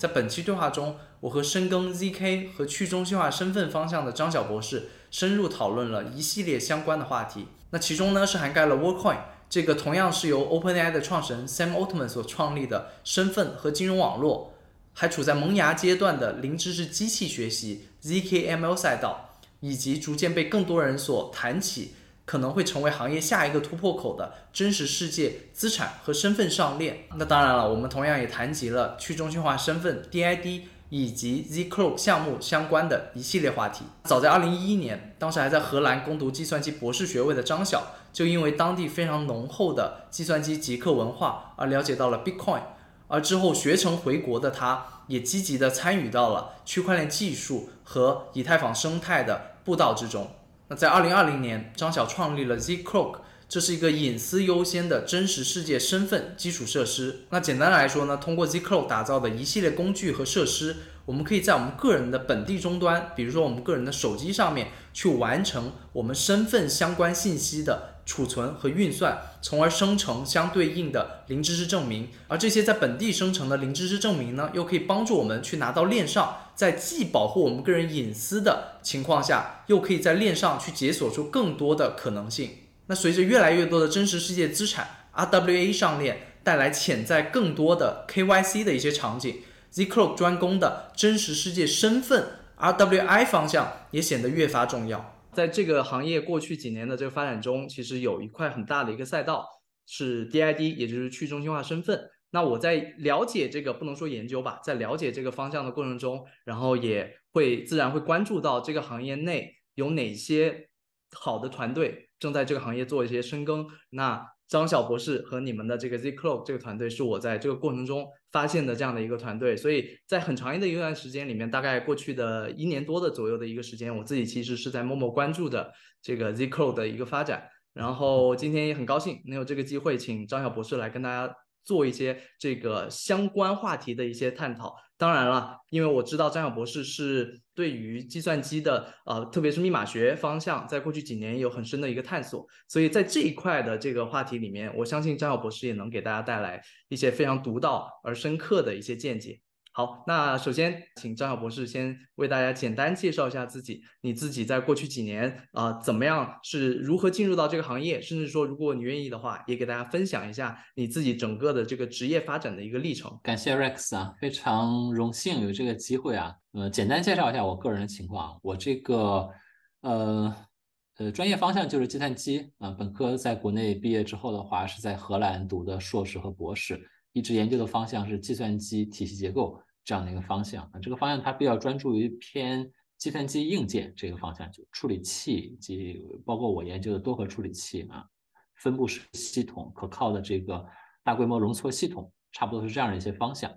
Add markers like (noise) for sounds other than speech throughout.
在本期对话中，我和深耕 ZK 和去中心化身份方向的张晓博士深入讨论了一系列相关的话题。那其中呢是涵盖了 Workcoin 这个同样是由 OpenAI 的创始人 Sam Altman 所创立的身份和金融网络，还处在萌芽阶段的零知识机器学习 ZKML 赛道，以及逐渐被更多人所谈起。可能会成为行业下一个突破口的真实世界资产和身份上链。那当然了，我们同样也谈及了去中心化身份 DID 以及 Zcloak 项目相关的一系列话题。早在2011年，当时还在荷兰攻读计算机博士学位的张晓，就因为当地非常浓厚的计算机极客文化而了解到了 Bitcoin。而之后学成回国的他，也积极地参与到了区块链技术和以太坊生态的布道之中。那在二零二零年，张晓创立了 Zcloak，这是一个隐私优先的真实世界身份基础设施。那简单来说呢，通过 Zcloak 打造的一系列工具和设施，我们可以在我们个人的本地终端，比如说我们个人的手机上面，去完成我们身份相关信息的。储存和运算，从而生成相对应的零知识证明。而这些在本地生成的零知识证明呢，又可以帮助我们去拿到链上，在既保护我们个人隐私的情况下，又可以在链上去解锁出更多的可能性。那随着越来越多的真实世界资产 RWA 上链带来潜在更多的 KYC 的一些场景，Zcloak 专攻的真实世界身份 RWI 方向也显得越发重要。在这个行业过去几年的这个发展中，其实有一块很大的一个赛道是 DID，也就是去中心化身份。那我在了解这个不能说研究吧，在了解这个方向的过程中，然后也会自然会关注到这个行业内有哪些好的团队正在这个行业做一些深耕。那张晓博士和你们的这个 Zcloak 这个团队是我在这个过程中发现的这样的一个团队，所以在很长的一段时间里面，大概过去的一年多的左右的一个时间，我自己其实是在默默关注的这个 Zcloak 的一个发展。然后今天也很高兴能有这个机会，请张晓博士来跟大家做一些这个相关话题的一些探讨。当然了，因为我知道张晓博士是对于计算机的呃，特别是密码学方向，在过去几年有很深的一个探索，所以在这一块的这个话题里面，我相信张晓博士也能给大家带来一些非常独到而深刻的一些见解。好，那首先请张晓博士先为大家简单介绍一下自己，你自己在过去几年啊怎么样，是如何进入到这个行业，甚至说如果你愿意的话，也给大家分享一下你自己整个的这个职业发展的一个历程。感谢 Rex 啊，非常荣幸有这个机会啊，呃，简单介绍一下我个人的情况，我这个呃呃专业方向就是计算机啊，本科在国内毕业之后的话是在荷兰读的硕士和博士。一直研究的方向是计算机体系结构这样的一个方向啊，这个方向它比较专注于偏计算机硬件这个方向，就处理器及包括我研究的多核处理器啊，分布式系统、可靠的这个大规模容错系统，差不多是这样的一些方向。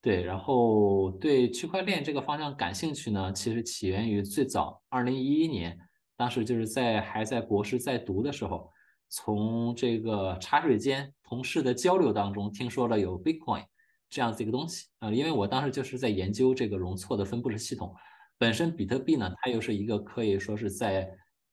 对，然后对区块链这个方向感兴趣呢，其实起源于最早二零一一年，当时就是在还在博士在读的时候。从这个茶水间同事的交流当中，听说了有 Bitcoin 这样子一个东西啊，因为我当时就是在研究这个容错的分布式系统。本身比特币呢，它又是一个可以说是在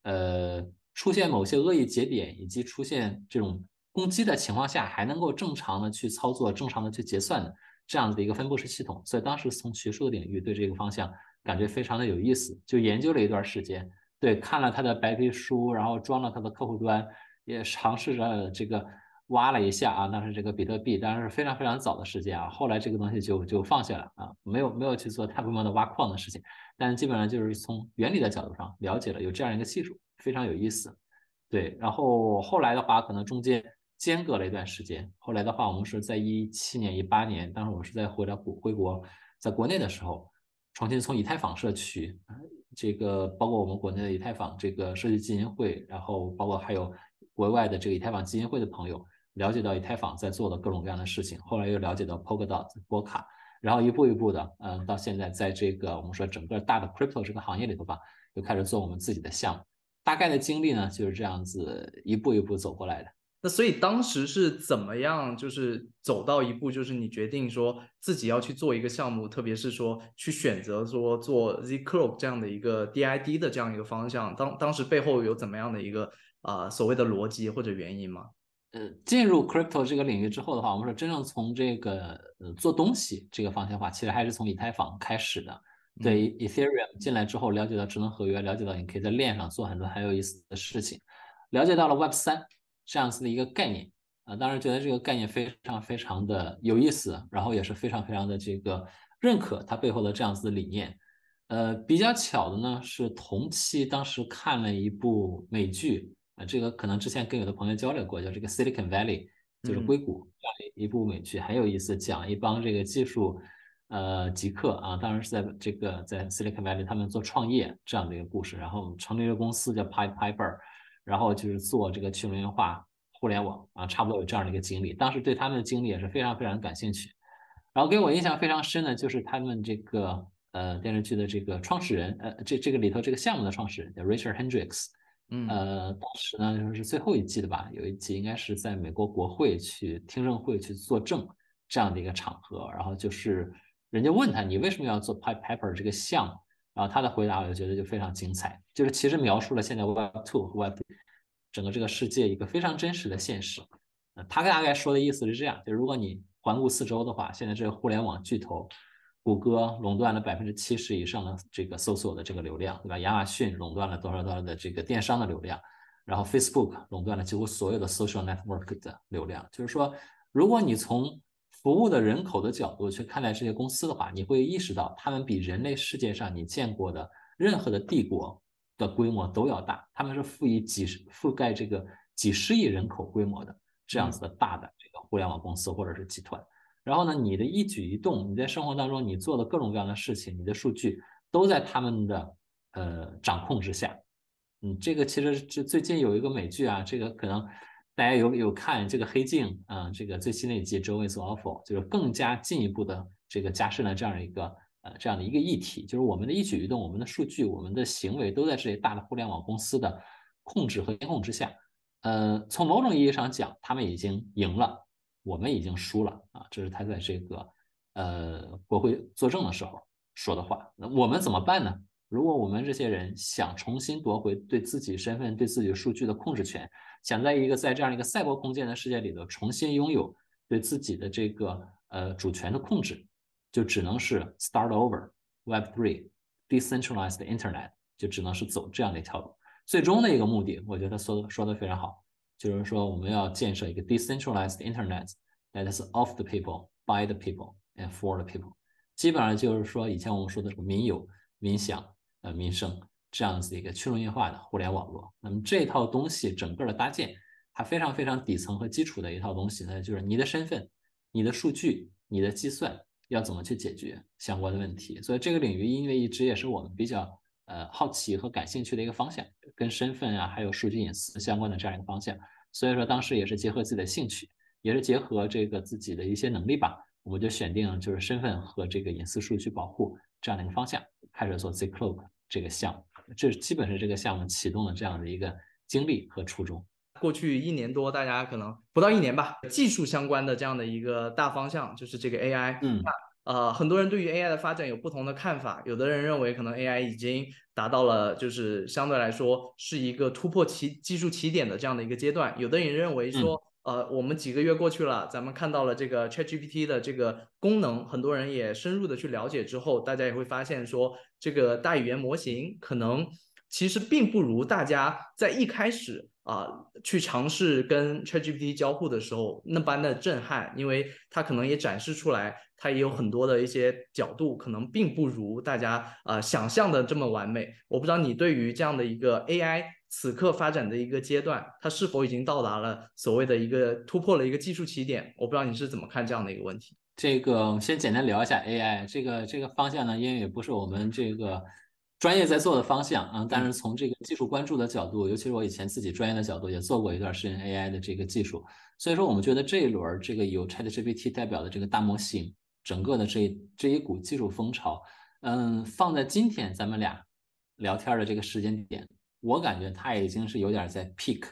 呃出现某些恶意节点以及出现这种攻击的情况下，还能够正常的去操作、正常的去结算的这样子的一个分布式系统。所以当时从学术的领域对这个方向感觉非常的有意思，就研究了一段时间，对，看了他的白皮书，然后装了他的客户端。也尝试着这个挖了一下啊，那是这个比特币，当然是非常非常早的时间啊。后来这个东西就就放下了啊，没有没有去做太规模的挖矿的事情，但基本上就是从原理的角度上了解了有这样一个技术，非常有意思。对，然后后来的话，可能中间间隔了一段时间。后来的话，我们是在一七年、一八年，当时我是在回来回回国，在国内的时候，重新从以太坊社区，这个包括我们国内的以太坊这个社区基金会，然后包括还有。国外的这个以太坊基金会的朋友了解到以太坊在做的各种各样的事情，后来又了解到 Polkadot 波卡，然后一步一步的，嗯，到现在在这个我们说整个大的 crypto 这个行业里头吧，又开始做我们自己的项目。大概的经历呢就是这样子一步一步走过来的。那所以当时是怎么样，就是走到一步，就是你决定说自己要去做一个项目，特别是说去选择说做 Zcloak 这样的一个 DID 的这样一个方向，当当时背后有怎么样的一个？啊，所谓的逻辑或者原因吗？呃，进入 crypto 这个领域之后的话，我们说真正从这个呃做东西这个方向的话，其实还是从以太坊开始的。对 Ethereum 进来之后，了解到智能合约，了解到你可以在链上做很多很有意思的事情，了解到了 Web 三这样子的一个概念啊，当然觉得这个概念非常非常的有意思，然后也是非常非常的这个认可它背后的这样子的理念。呃，比较巧的呢是同期当时看了一部美剧啊，这个可能之前跟有的朋友交流过，叫这个 Silicon Valley，就是硅谷这样一部美剧，很有意思，讲一帮这个技术。呃，极客啊，当然是在这个在 Silicon Valley 他们做创业这样的一个故事，然后成立了公司叫 Pipe Piper，然后就是做这个去中心化互联网啊，差不多有这样的一个经历。当时对他们的经历也是非常非常感兴趣。然后给我印象非常深的就是他们这个呃电视剧的这个创始人，呃这这个里头这个项目的创始人叫 Richard Hendricks，嗯，呃当时呢就是最后一季的吧，有一集应该是在美国国会去听证会去作证这样的一个场合，然后就是。人家问他你为什么要做 Pipe Piper 这个项目，然后他的回答我就觉得就非常精彩，就是其实描述了现在 Web Two 和 Web 整个这个世界一个非常真实的现实。呃，他大概说的意思是这样，就是如果你环顾四周的话，现在这个互联网巨头，谷歌垄断了百分之七十以上的这个搜索的这个流量，对吧？亚马逊垄断了多少多少的这个电商的流量，然后 Facebook 垄断了几乎所有的 social network 的流量。就是说，如果你从服务的人口的角度去看待这些公司的话，你会意识到他们比人类世界上你见过的任何的帝国的规模都要大。他们是赋予几十覆盖这个几十亿人口规模的这样子的大的这个互联网公司或者是集团。然后呢，你的一举一动，你在生活当中你做的各种各样的事情，你的数据都在他们的呃掌控之下。嗯，这个其实是最近有一个美剧啊，这个可能。大家有有看这个黑镜啊？这个最新的一集《Joe is Awful》，就是更加进一步的这个加深了这样一个呃这样的一个议题，就是我们的一举一动、我们的数据、我们的行为都在这些大的互联网公司的控制和监控之下。呃，从某种意义上讲，他们已经赢了，我们已经输了啊！这是他在这个呃国会作证的时候说的话。那我们怎么办呢？如果我们这些人想重新夺回对自己身份、对自己数据的控制权，想在一个在这样一个赛博空间的世界里头重新拥有对自己的这个呃主权的控制，就只能是 start over Web three decentralized Internet，就只能是走这样的一条路。最终的一个目的，我觉得说的说的非常好，就是说我们要建设一个 decentralized Internet that is of the people, by the people and for the people。基本上就是说以前我们说的民有、民享、呃民生。这样子一个去中心化的互联网络，那么这套东西整个的搭建，它非常非常底层和基础的一套东西呢，就是你的身份、你的数据、你的计算要怎么去解决相关的问题。所以这个领域因为一直也是我们比较呃好奇和感兴趣的一个方向，跟身份啊还有数据隐私相关的这样一个方向。所以说当时也是结合自己的兴趣，也是结合这个自己的一些能力吧，我们就选定就是身份和这个隐私数据保护这样的一个方向，开始做 Zcloak 这个项目。这基本是这个项目启动的这样的一个经历和初衷。过去一年多，大家可能不到一年吧，技术相关的这样的一个大方向就是这个 AI。嗯，呃，很多人对于 AI 的发展有不同的看法。有的人认为可能 AI 已经达到了就是相对来说是一个突破起技术起点的这样的一个阶段。有的人认为说。呃，我们几个月过去了，咱们看到了这个 ChatGPT 的这个功能，很多人也深入的去了解之后，大家也会发现说，这个大语言模型可能其实并不如大家在一开始啊去尝试跟 ChatGPT 交互的时候那般的震撼，因为它可能也展示出来，它也有很多的一些角度，可能并不如大家啊想象的这么完美。我不知道你对于这样的一个 AI。此刻发展的一个阶段，它是否已经到达了所谓的一个突破了一个技术起点？我不知道你是怎么看这样的一个问题。这个先简单聊一下 AI 这个这个方向呢，因为也不是我们这个专业在做的方向啊，但是从这个技术关注的角度，尤其是我以前自己专业的角度，也做过一段时间 AI 的这个技术，所以说我们觉得这一轮这个有 ChatGPT 代表的这个大模型，整个的这这一股技术风潮，嗯，放在今天咱们俩聊天的这个时间点。我感觉它已经是有点在 peak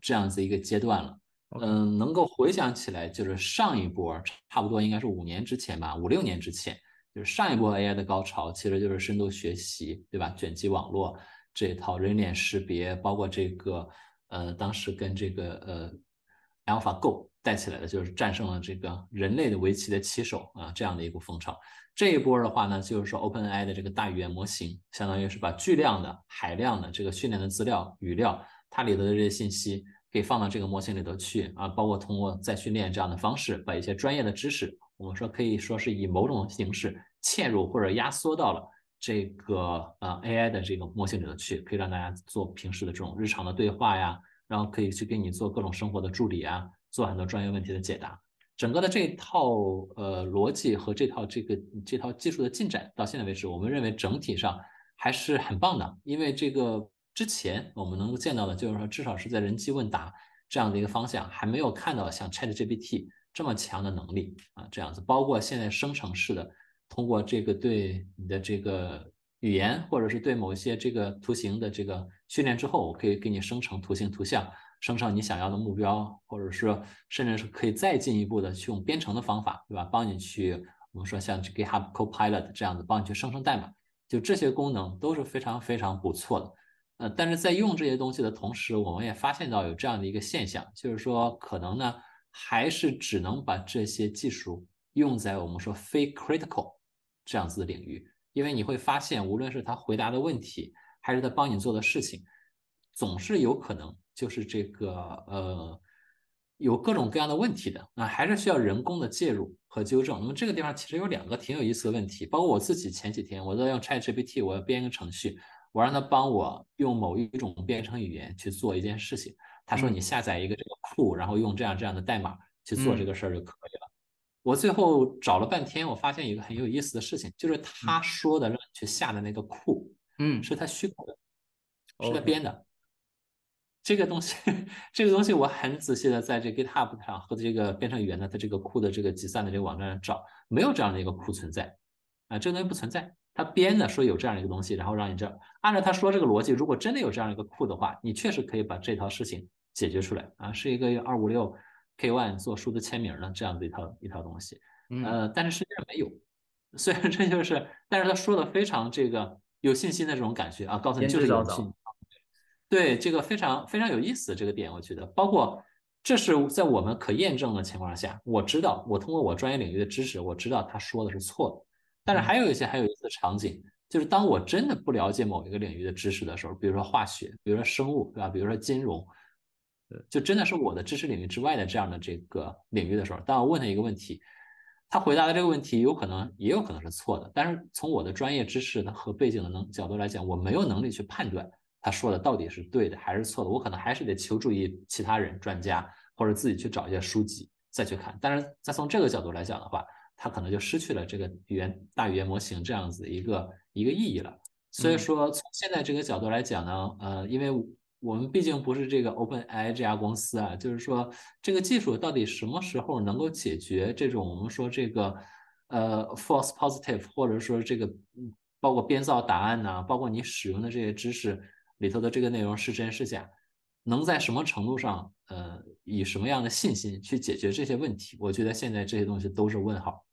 这样子一个阶段了，嗯，能够回想起来，就是上一波差不多应该是五年之前吧，五六年之前，就是上一波 AI 的高潮，其实就是深度学习，对吧？卷积网络这套人脸识别，包括这个呃，当时跟这个呃 AlphaGo 带起来的，就是战胜了这个人类的围棋的棋手啊这样的一股风潮。这一波的话呢，就是说 OpenAI 的这个大语言模型，相当于是把巨量的海量的这个训练的资料语料，它里头的这些信息，可以放到这个模型里头去啊，包括通过再训练这样的方式，把一些专业的知识，我们说可以说是以某种形式嵌入或者压缩到了这个呃 AI 的这个模型里头去，可以让大家做平时的这种日常的对话呀，然后可以去给你做各种生活的助理啊，做很多专业问题的解答。整个的这套呃逻辑和这套这个这套技术的进展到现在为止，我们认为整体上还是很棒的。因为这个之前我们能够见到的，就是说至少是在人机问答这样的一个方向，还没有看到像 ChatGPT 这么强的能力啊，这样子。包括现在生成式的，通过这个对你的这个语言，或者是对某一些这个图形的这个训练之后，我可以给你生成图形图像。生成你想要的目标，或者是甚至是可以再进一步的去用编程的方法，对吧？帮你去，我们说像 GitHub Copilot 这样子，帮你去生成代码，就这些功能都是非常非常不错的。呃，但是在用这些东西的同时，我们也发现到有这样的一个现象，就是说可能呢，还是只能把这些技术用在我们说非 critical 这样子的领域，因为你会发现，无论是他回答的问题，还是他帮你做的事情，总是有可能。就是这个呃，有各种各样的问题的，那还是需要人工的介入和纠正。那么这个地方其实有两个挺有意思的问题，包括我自己前几天我在用 ChatGPT，我要编一个程序，我让他帮我用某一种编程语言去做一件事情。他说你下载一个这个库，然后用这样这样的代码去做这个事儿就可以了。我最后找了半天，我发现一个很有意思的事情，就是他说的让你去下的那个库，嗯，是他虚构的，是他编的。这个东西，(laughs) 这个东西我很仔细的在这 GitHub 上和这个编程语言的它这个库的这个集散的这个网站上找，没有这样的一个库存在，啊，这个东西不存在，他编的说有这样一个东西，然后让你这按照他说这个逻辑，如果真的有这样一个库的话，你确实可以把这套事情解决出来啊，是一个二五六 K one 做数字签名的这样的一套一套东西，呃，但是实际上没有，(laughs) 虽然这就是，但是他说的非常这个有信心的这种感觉啊，告诉你就是有信。对这个非常非常有意思的这个点，我觉得包括这是在我们可验证的情况下，我知道我通过我专业领域的知识，我知道他说的是错的。但是还有一些还有意思的场景，就是当我真的不了解某一个领域的知识的时候，比如说化学，比如说生物，对吧？比如说金融，就真的是我的知识领域之外的这样的这个领域的时候，当我问他一个问题，他回答的这个问题有可能也有可能是错的，但是从我的专业知识的和背景的能角度来讲，我没有能力去判断。他说的到底是对的还是错的？我可能还是得求助于其他人、专家，或者自己去找一些书籍再去看。但是再从这个角度来讲的话，他可能就失去了这个语言大语言模型这样子一个一个意义了。所以说，从现在这个角度来讲呢，呃，因为我们毕竟不是这个 OpenAI 这家公司啊，就是说这个技术到底什么时候能够解决这种我们说这个呃 false positive，或者说这个包括编造答案呐，包括你使用的这些知识。里头的这个内容是真是假，能在什么程度上，呃，以什么样的信心去解决这些问题？我觉得现在这些东西都是问号，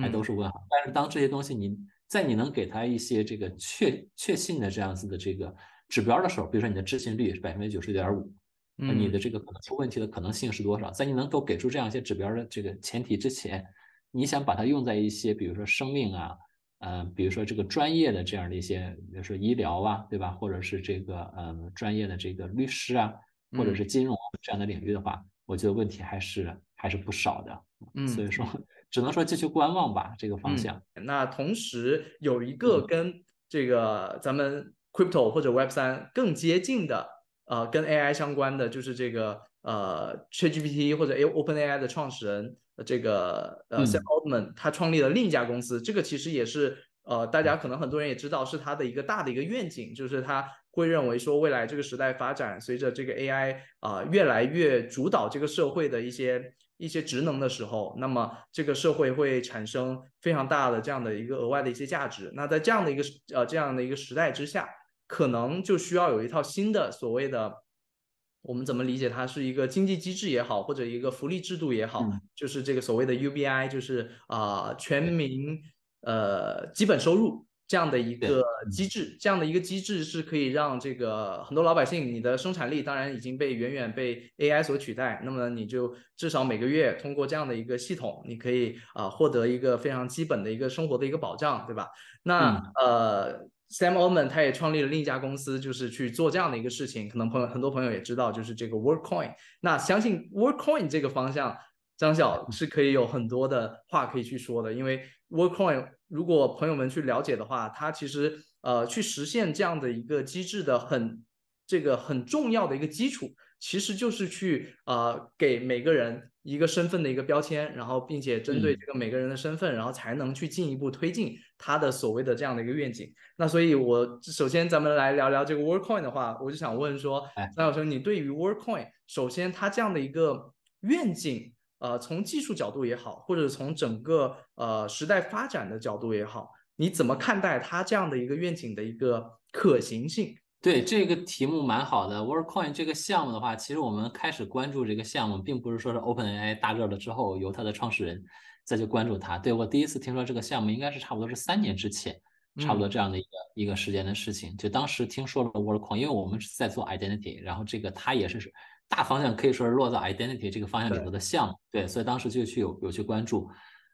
还都是问号。但是当这些东西你在你能给他一些这个确确信的这样子的这个指标的时候，比如说你的置信率是百分之九十点五，那你的这个可能出问题的可能性是多少？在你能够给出这样一些指标的这个前提之前，你想把它用在一些比如说生命啊。呃，比如说这个专业的这样的一些，比如说医疗啊，对吧？或者是这个呃专业的这个律师啊，或者是金融这样的领域的话，我觉得问题还是还是不少的。嗯，所以说只能说继续观望吧，这个方向。那同时有一个跟这个咱们 crypto 或者 Web 三更接近的，呃，跟 AI 相关的，就是这个呃 ChatGPT 或者 OpenAI 的创始人。这个呃，Sam Altman 他创立了另一家公司，这个其实也是呃，大家可能很多人也知道，是他的一个大的一个愿景，就是他会认为说，未来这个时代发展，随着这个 AI 啊越来越主导这个社会的一些一些职能的时候，那么这个社会会产生非常大的这样的一个额外的一些价值。那在这样的一个呃这样的一个时代之下，可能就需要有一套新的所谓的。我们怎么理解它是一个经济机制也好，或者一个福利制度也好，就是这个所谓的 UBI，就是啊全民呃基本收入这样的一个机制，这样的一个机制是可以让这个很多老百姓，你的生产力当然已经被远远被 AI 所取代，那么你就至少每个月通过这样的一个系统，你可以啊获得一个非常基本的一个生活的一个保障，对吧？那呃，Sam Altman 他也创立了另一家公司，就是去做这样的一个事情，可能朋友很多朋友也知道，就是这个 Workcoin。那相信 Workcoin 这个方向，张晓是可以有很多的话可以去说的，因为 Workcoin。如果朋友们去了解的话，它其实呃去实现这样的一个机制的很这个很重要的一个基础，其实就是去呃给每个人一个身份的一个标签，然后并且针对这个每个人的身份，然后才能去进一步推进他的所谓的这样的一个愿景。那所以，我首先咱们来聊聊这个 Workcoin 的话，我就想问说，张小生，你对于 Workcoin 首先它这样的一个愿景？呃，从技术角度也好，或者从整个呃时代发展的角度也好，你怎么看待它这样的一个愿景的一个可行性？对这个题目蛮好的。Workcoin 这个项目的话，其实我们开始关注这个项目，并不是说是 OpenAI 大热了之后，由它的创始人再去关注它。对我第一次听说这个项目，应该是差不多是三年之前，差不多这样的一个一个时间的事情。就当时听说了 Workcoin，因为我们是在做 Identity，然后这个它也是。大方向可以说是落在 identity 这个方向里头的项目，对，所以当时就去有有去关注。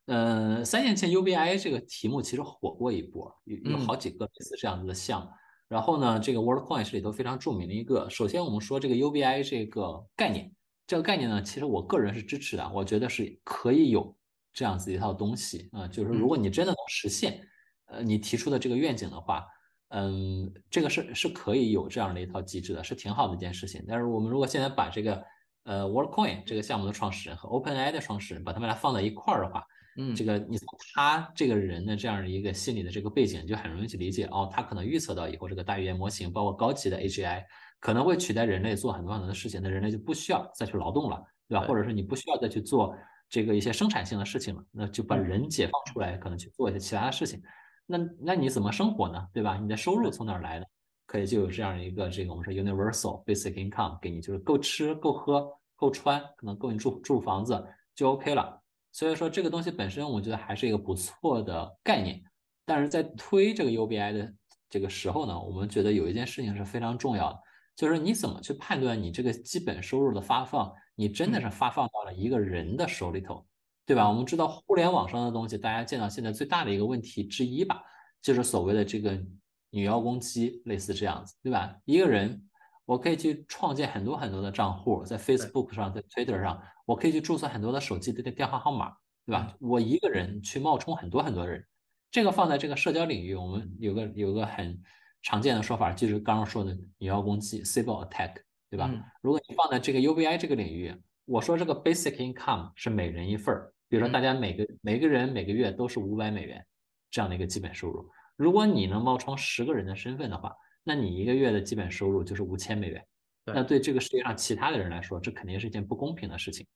嗯，三年前 UBI 这个题目其实火过一波，有有好几个类似这样子的项目。然后呢，这个 Worldcoin 是里头非常著名的一个。首先我们说这个 UBI 这个概念，这个概念呢，其实我个人是支持的，我觉得是可以有这样子一套东西啊，就是如果你真的能实现，呃，你提出的这个愿景的话。嗯，这个是是可以有这样的一套机制的，是挺好的一件事情。但是我们如果现在把这个呃 Worldcoin 这个项目的创始人和 OpenAI 的创始人把他们俩放在一块儿的话，嗯，这个你从他这个人的这样的一个心理的这个背景，就很容易去理解哦，他可能预测到以后这个大语言模型，包括高级的 AGI 可能会取代人类做很多很多的事情，那人类就不需要再去劳动了，对吧？或者说你不需要再去做这个一些生产性的事情了，那就把人解放出来，可能去做一些其他的事情。那那你怎么生活呢？对吧？你的收入从哪儿来的？可以就有这样一个这个我们说 universal basic income 给你，就是够吃够喝够穿，可能够你住住房子就 OK 了。所以说这个东西本身我觉得还是一个不错的概念。但是在推这个 UBI 的这个时候呢，我们觉得有一件事情是非常重要的，就是你怎么去判断你这个基本收入的发放，你真的是发放到了一个人的手里头？对吧？我们知道互联网上的东西，大家见到现在最大的一个问题之一吧，就是所谓的这个女妖攻击，类似这样子，对吧？一个人，我可以去创建很多很多的账户，在 Facebook 上，在 Twitter 上，我可以去注册很多的手机的电话号码，对吧？我一个人去冒充很多很多人，这个放在这个社交领域，我们有个有个很常见的说法，就是刚刚说的女妖攻击 （cyber attack），对吧？如果你放在这个 UBI 这个领域，我说这个 basic income 是每人一份儿。比如说，大家每个每个人每个月都是五百美元这样的一个基本收入。如果你能冒充十个人的身份的话，那你一个月的基本收入就是五千美元。那对这个世界上其他的人来说，这肯定是一件不公平的事情。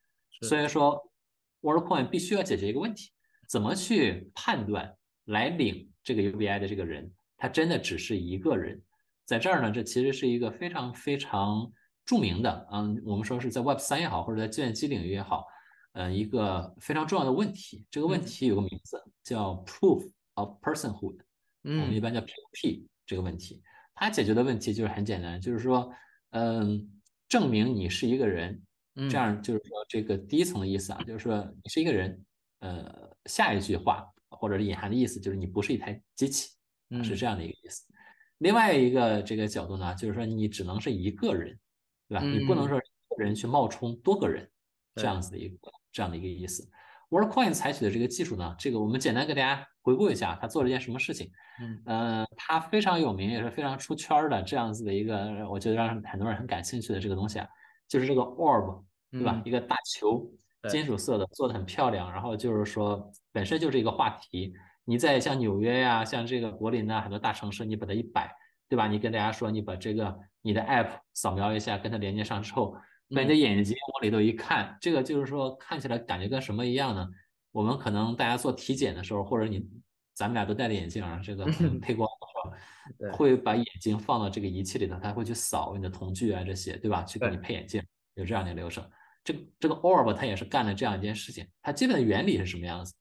所以说，Worldcoin 必须要解决一个问题：怎么去判断来领这个 UBI 的这个人，他真的只是一个人？在这儿呢，这其实是一个非常非常著名的，嗯，我们说是在 Web 三也好，或者在计算机领域也好。嗯，一个非常重要的问题，这个问题有个名字叫 Proof of Personhood，嗯，我们一般叫 POP 这个问题。它解决的问题就是很简单，就是说，嗯，证明你是一个人，这样就是说这个第一层的意思啊，就是说你是一个人。呃，下一句话或者是隐含的意思就是你不是一台机器，是这样的一个意思。另外一个这个角度呢，就是说你只能是一个人，对吧？你不能说一个人去冒充多个人这样子的一个。这样的一个意思，Worldcoin 采取的这个技术呢，这个我们简单给大家回顾一下，它做了一件什么事情？嗯，呃，它非常有名，也是非常出圈的这样子的一个，我觉得让很多人很感兴趣的这个东西啊，就是这个 Orb，对吧？一个大球，金属色的，做的很漂亮。然后就是说，本身就是一个话题。你在像纽约呀，像这个柏林呐，很多大城市，你把它一摆，对吧？你跟大家说，你把这个你的 App 扫描一下，跟它连接上之后。把你的眼睛往里头一看，这个就是说看起来感觉跟什么一样呢？我们可能大家做体检的时候，或者你咱们俩都戴着眼镜啊，这个配光的时候，(laughs) 会把眼睛放到这个仪器里头，它会去扫你的瞳距啊这些，对吧？去给你配眼镜，有这样的流程。这这个 Orb 它也是干了这样一件事情。它基本的原理是什么样子？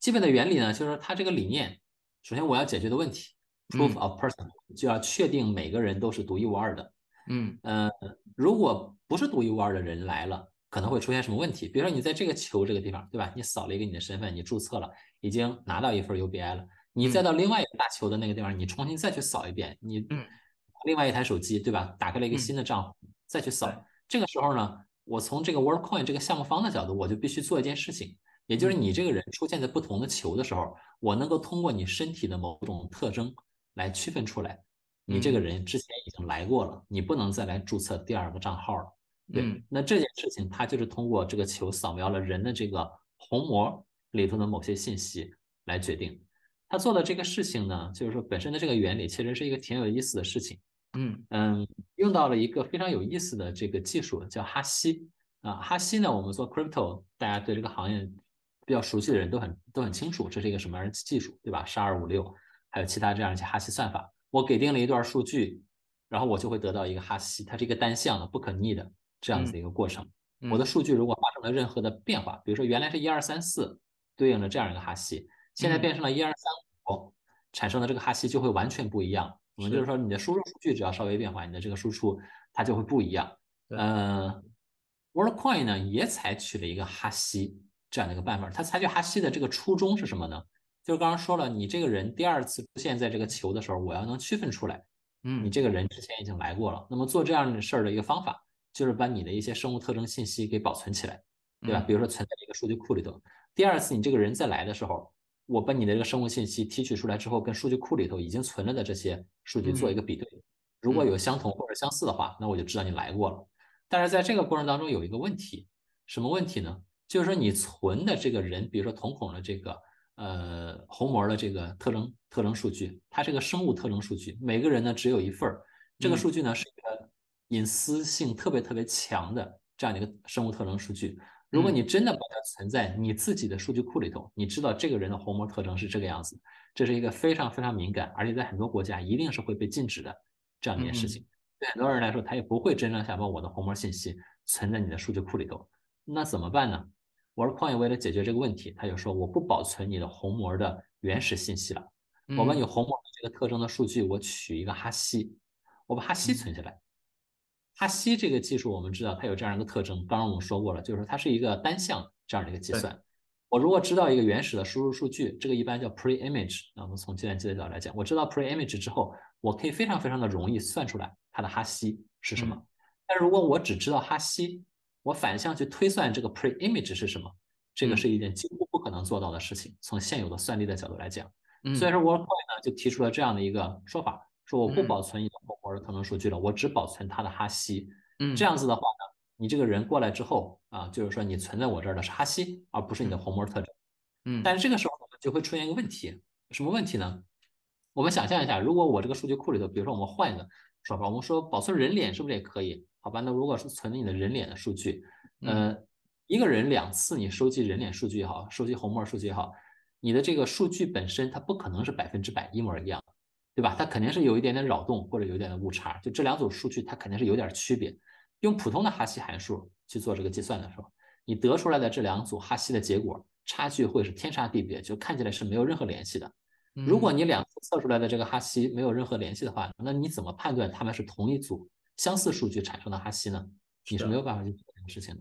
基本的原理呢，就是说它这个理念首先我要解决的问题，proof of person 就要确定每个人都是独一无二的。嗯呃，如果不是独一无二的人来了，可能会出现什么问题？比如说你在这个球这个地方，对吧？你扫了一个你的身份，你注册了，已经拿到一份 UBI 了。你再到另外一个大球的那个地方，你重新再去扫一遍，你嗯另外一台手机，对吧？打开了一个嗯新的账户，再去扫。这个时候呢，我从这个 WorldCoin 这个项目方的角度，我就必须做一件事情，也就是你这个人出现在不同的球的时候，我能够通过你身体的某种特征来区分出来，你这个人之前已经来过了，你不能再来注册第二个账号了。对，嗯那这件事情它就是通过这个球扫描了人的这个虹膜里头的某些信息来决定。他做的这个事情呢，就是说本身的这个原理其实是一个挺有意思的事情。嗯嗯，用到了一个非常有意思的这个技术，叫哈希啊。哈希呢，我们做 crypto，大家对这个行业比较熟悉的人都很都很清楚，这是一个什么样的技术，对吧？十二五六，还有其他这样一些哈希算法。我给定了一段数据，然后我就会得到一个哈希，它是一个单向的、不可逆的这样子的一个过程。嗯我的数据如果发生了任何的变化，比如说原来是一二三四对应着这样一个哈希，现在嗯变成了一二三五，产生的这个哈希就会完全不一样。我们就是是说，你的输入数据只要稍微变化，你的这个输出它就会不一样。对呃，WorldCoin 呢也采取了一个哈希这样的一个办法。它采取哈希的这个初衷是什么呢？就是刚刚说了，你这个人第二次出现在这个球的时候，我要能区分出来，嗯你这个人之前已经来过了。那么做这样的事儿的一个方法，就是把你的一些生物特征信息给保存起来，对吧？嗯比如说存在一个数据库里头，第二次你这个人再来的时候，我把你的这个生物信息提取出来之后，跟数据库里头已经存了的这些数据做一个比对，如果有相同或者相似的话，那我就知道你来过了。但是在这个过程当中有一个问题，什么问题呢？就是说你存的这个人，比如说瞳孔的这个呃虹膜的这个特征特征数据，它是个生物特征数据，每个人呢只有一份儿。这个嗯数据呢是一个隐私性特别特别强的这样的一个生物特征数据。如果嗯你真的把它存在你自己的数据库里头，你知道这个人的虹膜特征是这个样子，这是一个非常非常敏感，而且在很多国家一定是会被禁止的这样一件事情。对很多人来说，他也不会真正想把我的虹膜信息存在你的数据库里头。那怎么办呢？WorldCoin 为了解决这个问题，他就说我不保存你的虹膜的原始信息了，我把你虹膜的这个特征的数据，我取一个哈希，我把哈希存下来。哈希这个技术我们知道它有这样一个特征，刚刚我们说过了，就是它是一个单向这样的一个计算。我如果知道一个原始的输入数据，这个一般叫 pre-image。那我们从计算机的角度来讲，我知道 pre-image 之后，我可以非常非常的容易算出来它的哈希是什么。但如果我只知道哈希，我反向去推算这个 pre-image 是什么，这个是一件几乎不可能做到的事情。从现有的算力的角度来讲，所以说 WorldCoin 呢就提出了这样的一个说法，说我不保存你的虹膜的特征数据了，我只保存它的哈希。嗯这样子的话呢，你这个人过来之后啊，就是说你存在我这儿的是哈希，而不是你的虹膜特征。嗯但是这个时候呢，就会出现一个问题，什么问题呢？我们想象一下，如果我这个数据库里头，比如说我们换一个说法，我们说保存人脸是不是也可以？好吧，那如果是存你的人脸的数据，呃，一个人两次你收集人脸数据也好，收集虹膜数据也好，你的这个数据本身它不可能是百分之百一模一样，对吧？它肯定是有一点点扰动或者有一点点误差，就这两组数据它肯定是有点区别。用普通的哈希函数去做这个计算的时候，你得出来的这两组哈希的结果差距会是天差地别，就看起来是没有任何联系的。如果你两次测出来的这个哈希没有任何联系的话，那你怎么判断它们是同一组相似数据产生的哈希呢？你是没有办法去做这个事情的。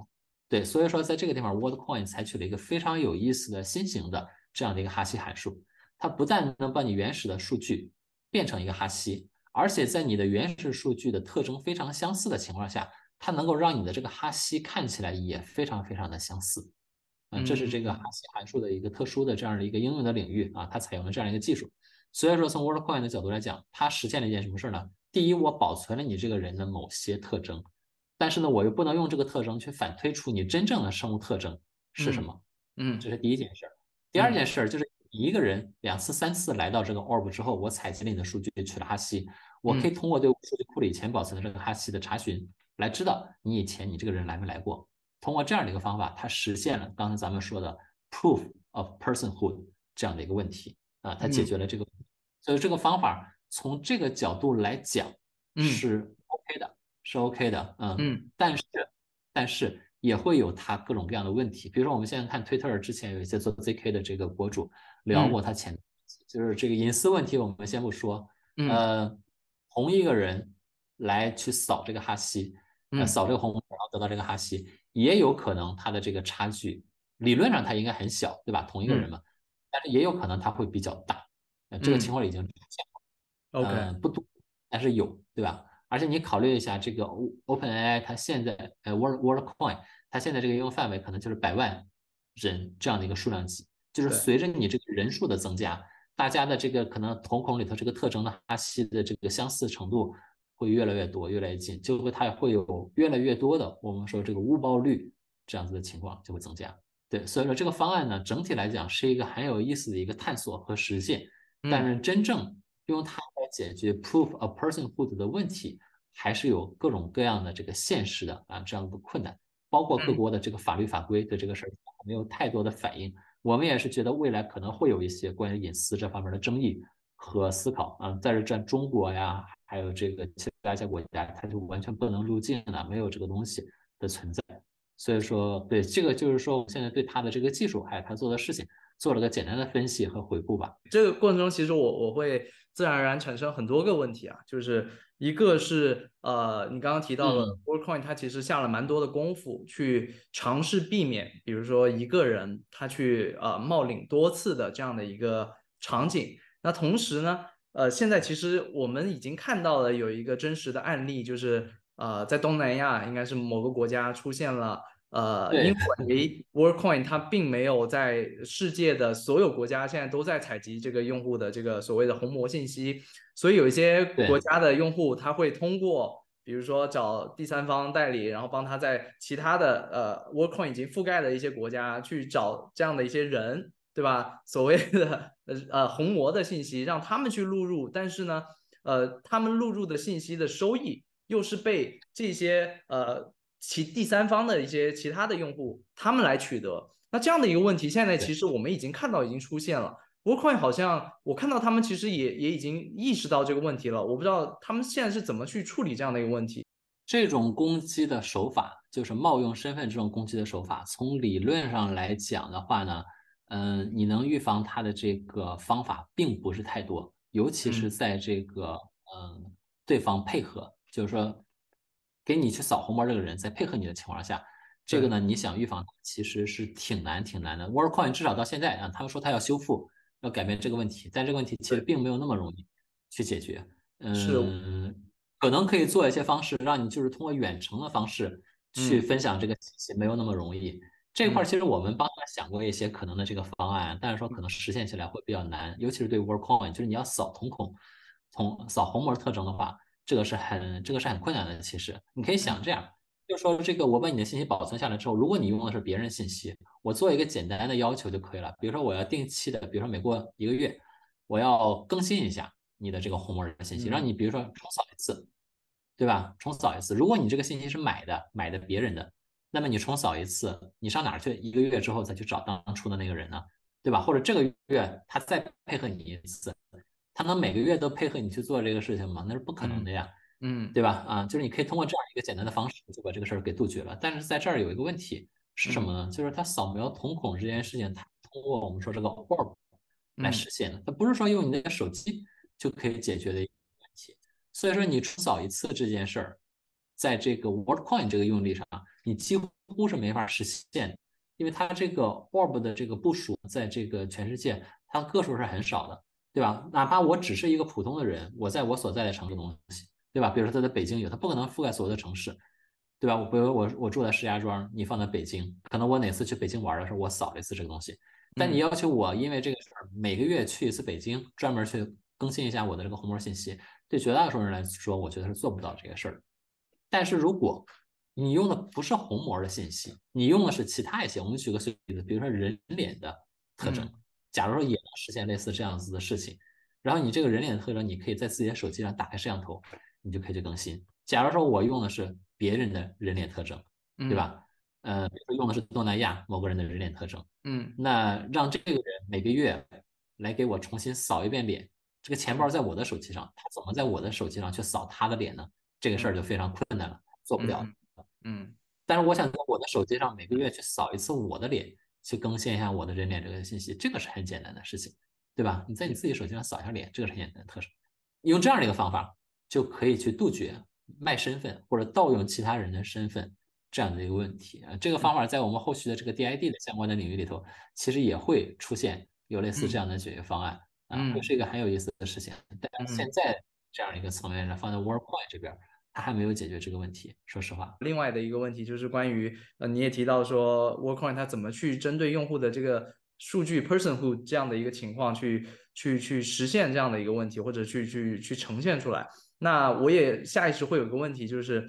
对，所以说在这个地方，WorldCoin 采取了一个非常有意思的新型的这样的一个哈希函数，它不但能把你原始的数据变成一个哈希，而且在你的原始数据的特征非常相似的情况下，它能够让你的这个哈希看起来也非常非常的相似。嗯，这是这个哈希函数的一个特殊的这样的一个应用的领域啊，它采用了这样一个技术。所以说，从 WorldCoin 的角度来讲，它实现了一件什么事呢？第一，我保存了你这个人的某些特征，但是呢，我又不能用这个特征去反推出你真正的生物特征是什么。嗯这是第一件事儿。第二件事儿就是你一个人两次、三次来到这个 orb 之后，我采集了你的数据，取了哈希，我可以通过对数据库里以前保存的这个哈希的查询，来知道你以前你这个人来没来过。通过这样的一个方法，它实现了刚才咱们说的 proof of personhood 这样的一个问题啊，它解决了这个。所以这个方法从这个角度来讲是 OK 的，是 OK 的，嗯嗯，但是但是也会有它各种各样的问题。比如说我们现在看 Twitter 之前有一些做 ZK 的这个博主聊过他潜在问题，就是这个隐私问题，我们先不说。嗯呃，同一个人来去扫这个哈希，呃，嗯扫这个红，然后得到这个哈希，也有可能它的这个差距，理论上它应该很小，对吧？同一个人嗯嘛，但是也有可能它会比较大。呃，这个嗯情况已经出现过，，OK，呃，不多，但是有，对吧？而且你考虑一下，这个 OpenAI 它现在呃 World WorldCoin 它现在这个应用范围可能就是百万人这样的一个数量级，就是随着你这个人数的增加，大家的这个可能瞳孔里头这个特征的哈希的这个相似程度会越来越多，越来越近，就会它会有越来越多的我们说这个误报率这样子的情况就会增加。对，所以说这个方案呢，整体来讲是一个很有意思的一个探索和实践，但嗯。是真正用它来解决 prove a personhood 的问题，还是有各种各样的这个现实的啊这样的困难，包括各嗯国的这个法律法规对这个事儿没有太多的反应。我们也是觉得未来可能会有一些关于隐私这方面的争议和思考啊，但是在中国呀，还有这个其他一些国家，它就完全不能入境了，没有这个东西的存在。所以说，对这个就是说，我现在对它的这个技术还有它做的事情做了个简单的分析和回顾吧。这个过程中，其实我我会自然而然产生很多个问题啊，就是一个是呃，你刚刚提到的嗯 WorldCoin，它其实下了蛮多的功夫去尝试避免，比如说一个人他去呃冒领多次的这样的一个场景。那同时呢，呃，现在其实我们已经看到了有一个真实的案例，就是呃，在东南亚应该是某个国家出现了。呃，因为 WorldCoin 它并没有在世界的所有国家现在都在采集这个用户的这个所谓的虹膜信息，所以有一些国家的用户他会通过，比如说找第三方代理，然后帮他在其他的呃 WorldCoin 已经覆盖的一些国家去找这样的一些人，对吧？所谓的呃呃虹膜的信息，让他们去录入，但是呢，呃，他们录入的信息的收益又是被这些呃。其第三方的一些其他的用户，他们来取得。那这样的一个问题，现在其实我们已经看到已经出现了。WorldCoin 好像我看到他们其实也也已经意识到这个问题了，我不知道他们现在是怎么去处理这样的一个问题。这种攻击的手法，就是冒用身份这种攻击的手法，从理论上来讲的话呢，嗯，你能预防它的这个方法并不是太多，尤其是在这个嗯对方配合，就是说。给你去扫红膜这个人在配合你的情况下，这个呢，你想预防其实是挺难挺难的。WorldCoin 至少到现在啊，他们说他要修复，要改变这个问题，但这个问题其实并没有那么容易去解决。嗯，可能可以做一些方式，让你就是通过远程的方式去分享这个信息，没有那么容易。这块其实我们帮他想过一些可能的这个方案，但是说可能实现起来会比较难，尤其是对 WorldCoin，就是你要扫瞳孔、从扫虹膜特征的话。这个是很这个是很困难的。其实你可以想这样，就是说这个我把你的信息保存下来之后，如果你用的是别人信息，我做一个简单的要求就可以了。比如说我要定期的，比如说每过一个月，我要更新一下你的这个虹膜的信息，让你比如说重扫一次，对吧？重扫一次。如果你这个信息是买的，买的别人的，那么你重扫一次，你上哪儿去？一个月之后再去找当初的那个人呢，对吧？或者这个月他再配合你一次。他能每个月都配合你去做这个事情吗？那是不可能的呀，嗯，对吧？啊，就是你可以通过这样一个简单的方式就把这个事儿给杜绝了。但是在这儿有一个问题是什么呢？就是它扫描瞳孔这件事情，它通过我们说这个 orb 来实现的，它不是说用你的手机就可以解决的一个问题。所以说你出扫一次这件事儿，在这个 WorldCoin 这个用例上，你几乎是没法实现，因为它这个 orb 的这个部署在这个全世界，它个数是很少的。对吧？哪怕我只是一个普通的人，我在我所在的城市东西，对吧？比如说他在北京有，他不可能覆盖所有的城市，对吧？我比如我我住在石家庄，你放在北京，可能我哪次去北京玩的时候，我扫了一次这个东西。但你要求我因为这个事儿每个月去一次北京，专门去更新一下我的这个虹膜信息，对绝大多数人来说，我觉得是做不到这个事儿。但是如果你用的不是虹膜的信息，你用的是其他一些，我们举个例子，比如说人脸的特征。假如说也能实现类似这样子的事情，然后你这个人脸特征，你可以在自己的手机上打开摄像头，你就可以去更新。假如说我用的是别人的人脸特征，对吧？呃，比如说用的是东南亚某个人的人脸特征，嗯，那让这个人每个月来给我重新扫一遍脸，这个钱包在我的手机上，他怎么在我的手机上去扫他的脸呢？这个事儿就非常困难了，做不了。嗯，但是我想在我的手机上每个月去扫一次我的脸。去更新一下我的人脸这个信息，这个是很简单的事情。对吧？你在你自己手机上扫一下脸，这个是很简单的特征。用这样的一个方法，就可以去杜绝卖身份或者盗用其他人的身份这样的一个问题啊。这个方法在我们后续的这个 DID 的相关的领域里头，其实也会出现有类似这样的解决方案啊，会是一个很有意思的事情。但现在这样一个层面上，放在 WorkPoint 这边，它还没有解决这个问题。说实话，另外的一个问题就是关于呃，你也提到说，Workcoin 它怎么去针对用户的这个数据 personhood 这样的一个情况去。去去实现这样的一个问题，或者去去去呈现出来。那我也下意识会有一个问题，就是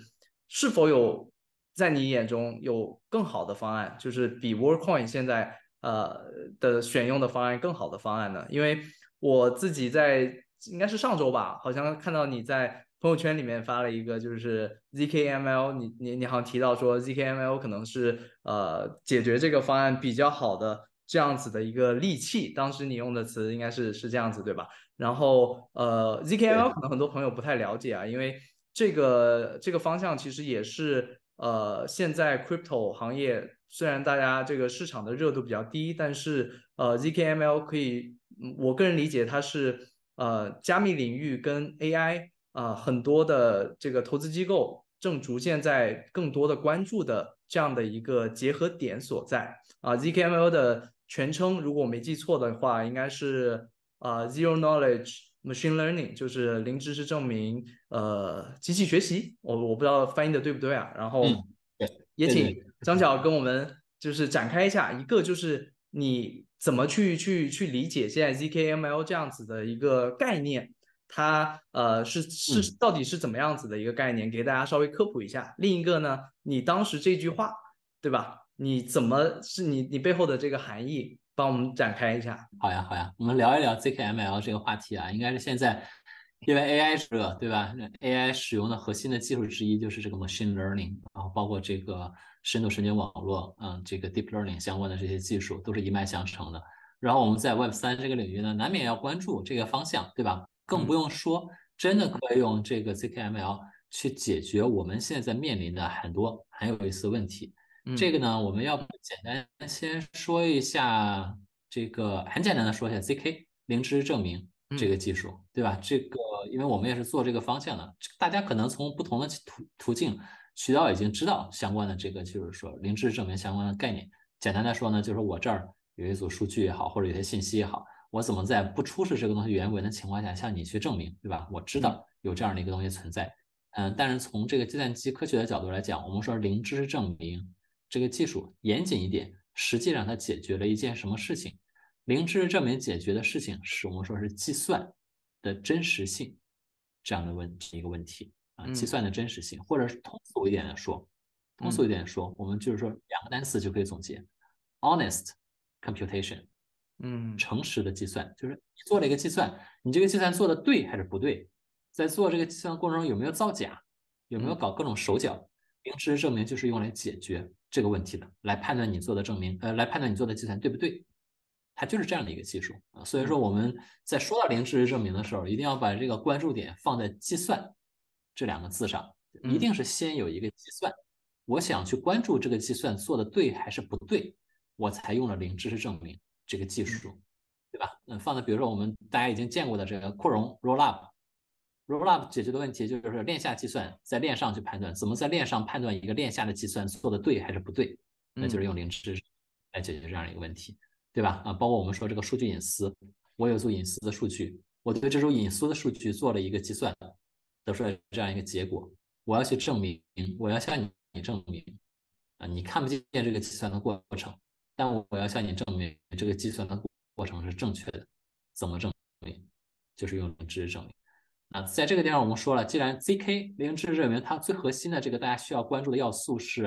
是否有在你眼中有更好的方案，就是比 Workcoin 现在呃的选用的方案更好的方案呢？因为我自己在应该是上周吧，好像看到你在朋友圈里面发了一个，就是 ZKML，你你你好像提到说 ZKML 可能是呃解决这个方案比较好的。这样子的一个利器，当时你用的词应该是是这样子对吧？然后呃，ZKML 可能很多朋友不太了解啊，因为这个这个方向其实也是呃，现在 crypto 行业虽然大家这个市场的热度比较低，但是呃，ZKML 可以，我个人理解它是呃，加密领域跟 AI 啊很多的这个投资机构正逐渐在更多的关注的这样的一个结合点所在啊，ZKML 的。全称如果我没记错的话，应该是呃 Zero Knowledge Machine Learning，就是零知识证明呃机器学习。我我不知道翻译的对不对啊？然后也请张角跟我们就是展开一下，一个就是你怎么去去去理解现在 ZKML 这样子的一个概念，它呃是是到底是怎么样子的一个概念，给大家稍微科普一下。另一个呢，你当时这句话对吧？你怎么是你你背后的这个含义，帮我们展开一下。好呀，好呀，我们聊一聊 ZKML 这个话题啊，应该是现在因为 AI 热，对吧？AI 使用的核心的技术之一就是这个 machine learning，然后包括这个深度神经网络，嗯，这个 deep learning 相关的这些技术都是一脉相承的。然后我们在 Web 三这个领域呢，难免要关注这个方向，对吧？更不用说真的可以用这个 ZKML 去解决我们现在面临的很多很有意思的问题。这个呢，我们要不简单先说一下这个，很简单的说一下 ZK 零知识证明这个技术，对吧？这个因为我们也是做这个方向的，大家可能从不同的途途径渠道已经知道相关的这个，就是说零知识证明相关的概念。简单来说呢，就是我这儿有一组数据也好，或者有些信息也好，我怎么在不出示这个东西原文的情况下向你去证明，对吧？我知道有这样的一个东西存在，嗯，但是从这个计算机科学的角度来讲，我们说零知识证明。这个技术严谨一点，实际上它解决了一件什么事情？零知识证明解决的事情是我们说是计算的真实性这样的问一个问题啊，计算的真实性，或者是通俗一点的说，通俗一点说，我们就是说两个单词就可以总结：honest computation，嗯，诚实的计算，就是你做了一个计算，你这个计算做的对还是不对？在做这个计算过程中有没有造假？有没有搞各种手脚？零知识证明就是用来解决。这个问题的，来判断你做的证明，呃，来判断你做的计算对不对，它就是这样的一个技术啊。所以说我们在说到零知识证明的时候，一定要把这个关注点放在计算这两个字上，一定是先有一个计算，我想去关注这个计算做的对还是不对，我才用了零知识证明这个技术，对吧？嗯，放在比如说我们大家已经见过的这个扩容 rollup。Rollup 解决的问题就是链下计算，在链上去判断，怎么在链上判断一个链下的计算做的对还是不对，那就是用零知识来解决这样一个问题，对吧？啊，包括我们说这个数据隐私，我有组隐私的数据，我对这种隐私的数据做了一个计算，得出来这样一个结果，我要去证明，我要向你证明，啊，你看不见这个计算的过程，但我要向你证明这个计算的过程是正确的，怎么证明？就是用零知识证明。啊，在这个地方我们说了，既然 ZK 零知识证明它最核心的这个大家需要关注的要素是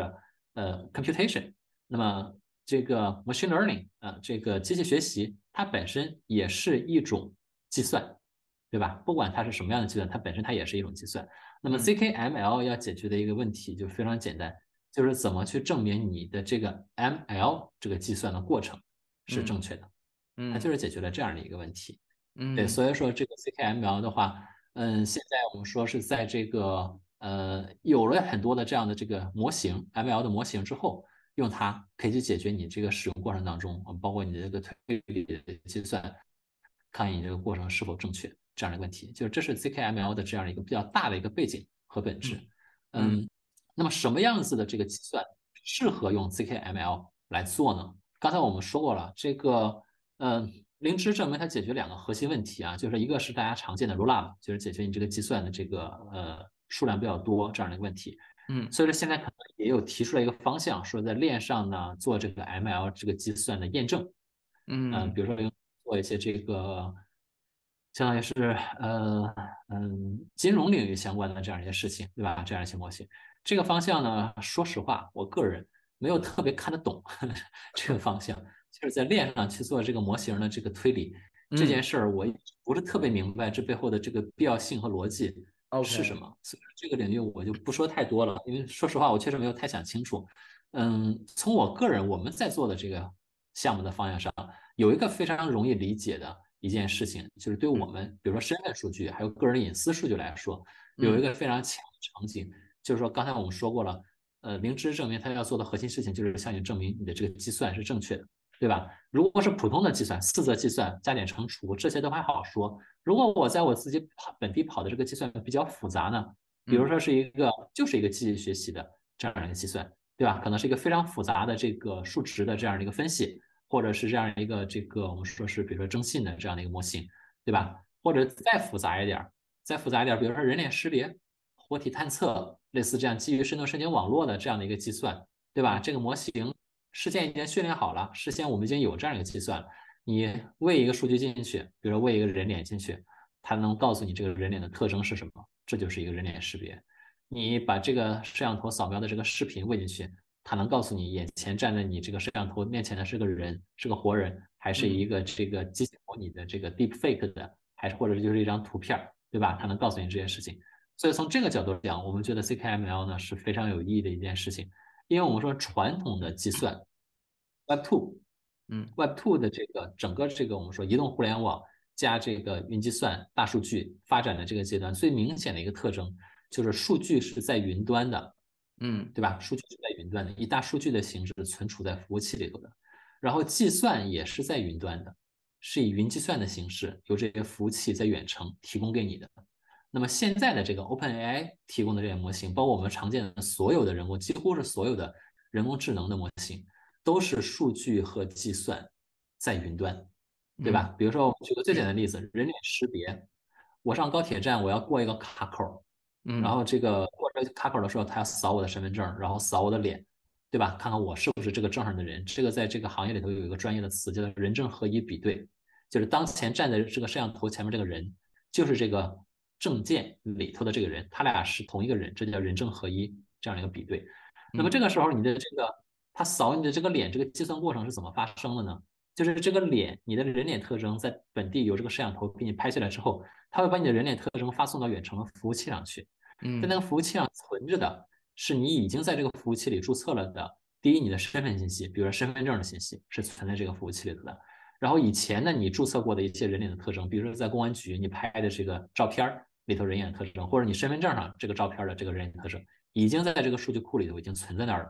呃 computation，那么这个 machine learning 啊，这个机器学习它本身也是一种计算，对吧？不管它是什么样的计算，它本身它也是一种计算。那么 ZKML 要解决的一个问题就非常简单，就是怎么去证明你的这个 ML 这个计算的过程是正确的，嗯，它就是解决了这样的一个问题，嗯，对，所以说这个 CKML 的话。嗯，现在我们说是在这个呃有了很多的这样的这个模型 ML 的模型之后，用它可以去解决你这个使用过程当中，包括你这个推理的计算，看你这个过程是否正确这样的问题。就是这是 CKML 的这样一个比较大的一个背景和本质。嗯，那么什么样子的这个计算适合用 ZKML 来做呢？刚才我们说过了，这个嗯，灵芝证明它解决两个核心问题啊，就是一个是大家常见的 rollup，就是解决你这个计算的这个呃数量比较多这样的一个问题。嗯，所以说现在可能也有提出来一个方向，说在链上呢做这个 ML 这个计算的验证，嗯，比如说用做一些这个，相当于是呃嗯金融领域相关的这样一些事情，对吧？这样一些模型，这个方向呢，说实话，我个人没有特别看得懂 (laughs) 这个方向，就是在链上去做这个模型的这个推理这件事儿，我不是特别明白这背后的这个必要性和逻辑。是什么？所以这个领域我就不说太多了，因为说实话，我确实没有太想清楚。嗯，从我个人我们在做的这个项目的方向上，有一个非常容易理解的一件事情，就是对我们，比如说身份数据还有个人隐私数据来说，有一个非常强的场景，就是说刚才我们说过了，呃，灵芝证明它要做的核心事情就是向你证明你的这个计算是正确的。对吧？如果是普通的计算，四则计算、加减乘除这些都还好说。如果我在我自己跑本地跑的这个计算比较复杂呢？比如说是一个就是一个机器学习的这样的一个计算，对吧？可能是一个非常复杂的这个数值的这样的一个分析，或者是这样一个这个我们说是比如说征信的这样的一个模型，对吧？或者再复杂一点，再复杂一点，比如说人脸识别、活体探测，类似这样基于深度神经网络的这样的一个计算，对吧？这个模型。事先已经训练好了，事先我们已经有这样一个计算。你喂一个数据进去，比如说喂一个人脸进去，它能告诉你这个人脸的特征是什么，这就是一个人脸识别。你把这个摄像头扫描的这个视频喂进去，它能告诉你眼前站在你这个摄像头面前的是个人，是个活人，还是一个这个机器模拟的这个 deep fake 的，还是或者就是一张图片，对吧？它能告诉你这些事情。所以从这个角度讲，我们觉得 CKML 呢是非常有意义的一件事情。因为我们说传统的计算，Web Two，嗯，Web Two 的这个整个这个我们说移动互联网加这个云计算、大数据发展的这个阶段，最明显的一个特征就是数据是在云端的，嗯，对吧？数据是在云端的，以大数据的形式存储在服务器里头的，然后计算也是在云端的，是以云计算的形式由这些服务器在远程提供给你的。那么现在的这个 OpenAI 提供的这些模型，包括我们常见的所有的人工，几乎是所有的人工智能的模型，都是数据和计算在云端，对吧？比如说，我举个最简单的例子，人脸识别，我上高铁站，我要过一个卡口，嗯，然后这个过这个卡口的时候，他要扫我的身份证，然后扫我的脸，对吧？看看我是不是这个证上的人。这个在这个行业里头有一个专业的词，叫做人证合一比对，就是当前站在这个摄像头前面这个人，就是这个。证件里头的这个人，他俩是同一个人，这叫人证合一这样的一个比对。那么这个时候，你的这个他扫你的这个脸，这个计算过程是怎么发生的呢？就是这个脸，你的人脸特征在本地有这个摄像头给你拍下来之后，他会把你的人脸特征发送到远程的服务器上去。在那个服务器上存着的是你已经在这个服务器里注册了的，第一你的身份信息，比如说身份证的信息是存在这个服务器里头的。然后以前呢，你注册过的一些人脸的特征，比如说在公安局你拍的这个照片里头人眼特征，或者你身份证上这个照片的这个人脸特征，已经在这个数据库里头已经存在那儿了。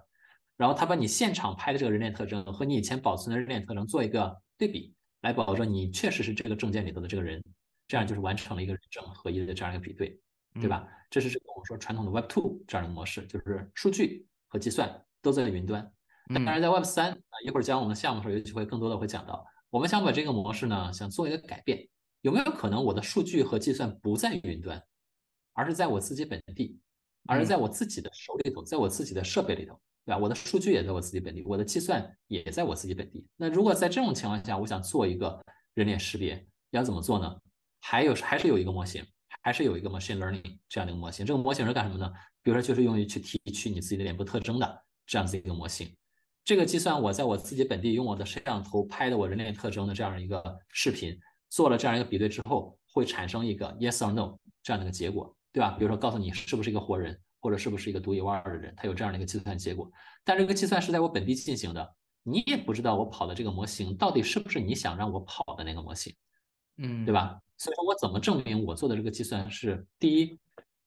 然后他把你现场拍的这个人脸特征和你以前保存的人脸特征做一个对比，来保证你确实是这个证件里头的这个人，这样就是完成了一个人证合一的这样一个比对，对吧？这是这个我们说传统的 Web Two 这样的模式，就是数据和计算都在云端。当然，在 Web 三啊，一会儿讲我们的项目的时候，有机会更多的会讲到。我们想把这个模式呢，想做一个改变，有没有可能我的数据和计算不在云端，而是在我自己本地，而是在我自己的手里头，在我自己的设备里头，对吧？我的数据也在我自己本地，我的计算也在我自己本地。那如果在这种情况下，我想做一个人脸识别，要怎么做呢？还有还是有一个模型，还是有一个 machine learning 这样的一个模型。这个模型是干什么呢？比如说就是用于去提取你自己的脸部特征的这样子一个模型。这个计算，我在我自己本地用我的摄像头拍的我人脸特征的这样一个视频，做了这样一个比对之后，会产生一个 yes or no 这样的一个结果，对吧？比如说告诉你是不是一个活人，或者是不是一个独一无二的人，它有这样的一个计算结果。但这个计算是在我本地进行的，你也不知道我跑的这个模型到底是不是你想让我跑的那个模型，嗯，对吧？所以说我怎么证明我做的这个计算是第一，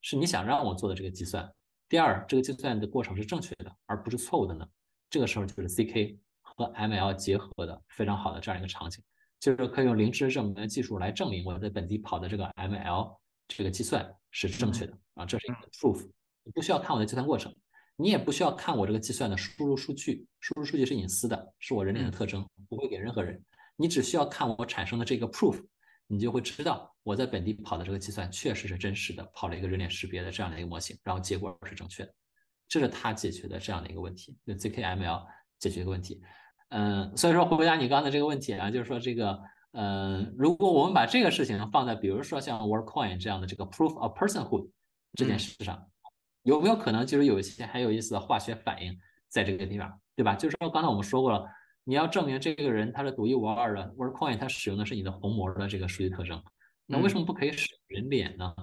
是你想让我做的这个计算；第二，这个计算的过程是正确的，而不是错误的呢？这个时候就是 CK 和 ML 结合的非常好的这样一个场景。就是可以用零知识证明的技术来证明我在本地跑的这个 ML 这个计算是正确的啊，这是一个 proof。你不需要看我的计算过程，你也不需要看我这个计算的输入数据，输入数据是隐私的，是我人脸的特征，不会给任何人。你只需要看我产生的这个 proof，你就会知道我在本地跑的这个计算确实是真实的，跑了一个人脸识别的这样的一个模型，然后结果是正确的。这是他解决的这样的一个问题，就 ZKML 解决一个问题。嗯，所以说回答你刚才这个问题啊，就是说这个，嗯，如果我们把这个事情放在比如说像 Workcoin 这样的这个 Proof of Personhood 这件事上，有没有可能就是有一些很有意思的化学反应在这个地方，对吧？就是说刚才我们说过了，你要证明这个人他是独一无二的，Workcoin 它使用的是你的虹膜的这个数据特征，那为什么不可以使用人脸呢？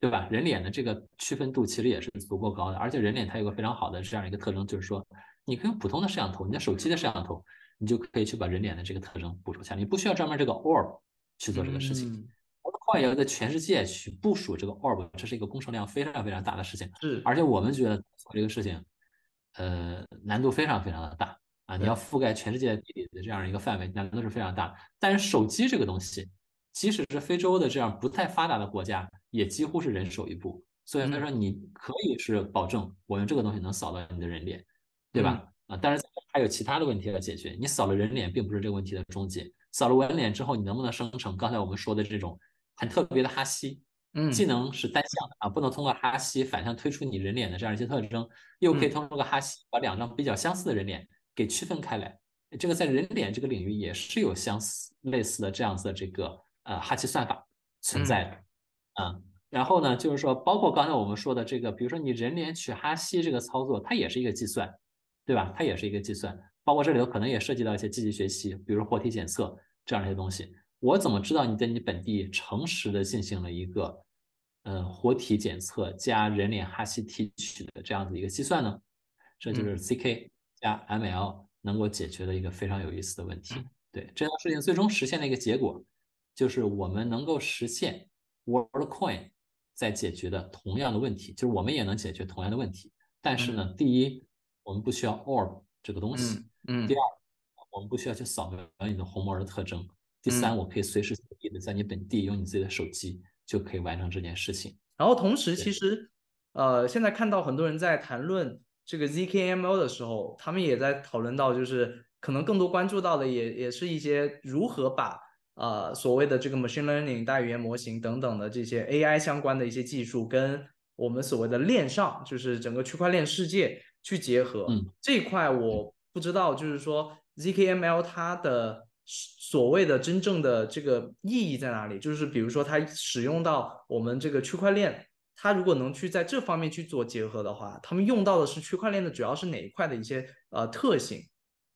对吧？人脸的这个区分度其实也是足够高的，而且人脸它有个非常好的这样一个特征，就是说。你可以用普通的摄像头，你的手机的摄像头，你就可以去把人脸的这个特征捕捉下来，你不需要专门这个 orb 去做这个事情。我们快要在全世界去部署这个 orb，这是一个工程量非常非常大的事情。是，而且我们觉得做这个事情，呃，难度非常非常的大啊！你要覆盖全世界地理的这样一个范围，难度是非常大。但是手机这个东西，即使是非洲的这样不太发达的国家，也几乎是人手一部。所以他说，你可以是保证我用这个东西能扫到你的人脸。对吧？啊，当然还有其他的问题要解决。你扫了人脸，并不是这个问题的终结。扫了人脸之后，你能不能生成刚才我们说的这种很特别的哈希？嗯，既能是单向的啊，不能通过哈希反向推出你人脸的这样一些特征，又可以通过个哈希把两张比较相似的人脸给区分开来。这个在人脸这个领域也是有相似类似的这样子的这个呃哈希算法存在的。嗯，然后呢，就是说包括刚才我们说的这个，比如说你人脸取哈希这个操作，它也是一个计算。对吧？它也是一个计算，包括这里头可能也涉及到一些机器学习，比如活体检测这样一些东西。我怎么知道你在你本地诚实的进行了一个，嗯，活体检测加人脸哈希提取的这样子一个计算呢？这就是 CK 加 ML 能够解决的一个非常有意思的问题。对这件事情最终实现的一个结果，就是我们能够实现 WorldCoin 在解决的同样的问题，就是我们也能解决同样的问题。但是呢，第一。我们不需要 orb 这个东西。嗯。第二，我们不需要去扫描你的虹膜的特征。第三，我可以随时随地的在你本地用你自己的手机就可以完成这件事情。然后同时，其实呃，现在看到很多人在谈论这个 ZKML 的时候，他们也在讨论到，就是可能更多关注到的也也是一些如何把呃所谓的这个 machine learning 大语言模型等等的这些 AI 相关的一些技术跟我们所谓的链上，就是整个区块链世界。去结合嗯这一块，我不知道，就是说 ZKML 它的所谓的真正的这个意义在哪里？就是比如说它使用到我们这个区块链，它如果能去在这方面去做结合的话，他们用到的是区块链的主要是哪一块的一些呃特性？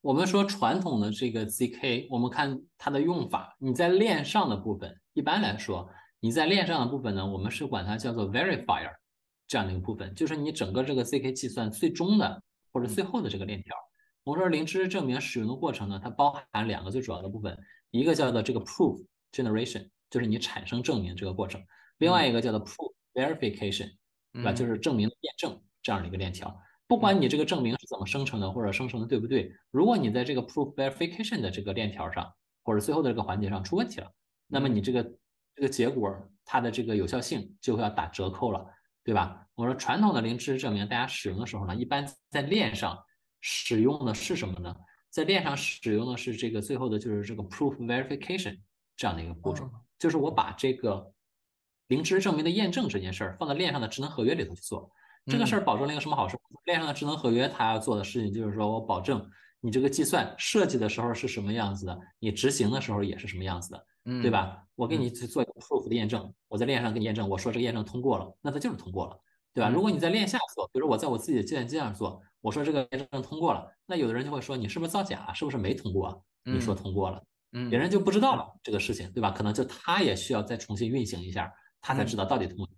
我们说传统的这个 ZK，我们看它的用法，你在链上的部分，一般来说你在链上的部分呢，我们是管它叫做 verifier。这样的一个部分，就是你整个这个 zk 计算最终的或者最后的这个链条。我们说零知识证明使用的过程呢，它包含两个最主要的部分，一个叫做这个 proof generation，就是你产生证明这个过程；另外一个叫做 proof verification，对吧？就是证明验证这样的一个链条。不管你这个证明是怎么生成的，或者生成的对不对，如果你在这个 proof verification 的这个链条上，或者最后的这个环节上出问题了，那么你这个这个结果它的这个有效性就会要打折扣了。对吧？我说传统的零知识证明，大家使用的时候呢，一般在链上使用的是什么呢？在链上使用的是这个最后的就是这个 proof verification 这样的一个步骤，就是我把这个零知识证明的验证这件事儿放在链上的智能合约里头去做。这个事儿保证了一个什么好处？链上的智能合约它要做的事情就是说我保证你这个计算设计的时候是什么样子的，你执行的时候也是什么样子的。对吧？我给你去做一个 proof 的验证，我在链上给你验证，我说这个验证通过了，那它就是通过了，对吧？如果你在链下做，比如说我在我自己的计算机上做，我说这个验证通过了，那有的人就会说你是不是造假？是不是没通过？你说通过了，嗯，别人就不知道了这个事情，对吧？可能就他也需要再重新运行一下，他才知道到底通过。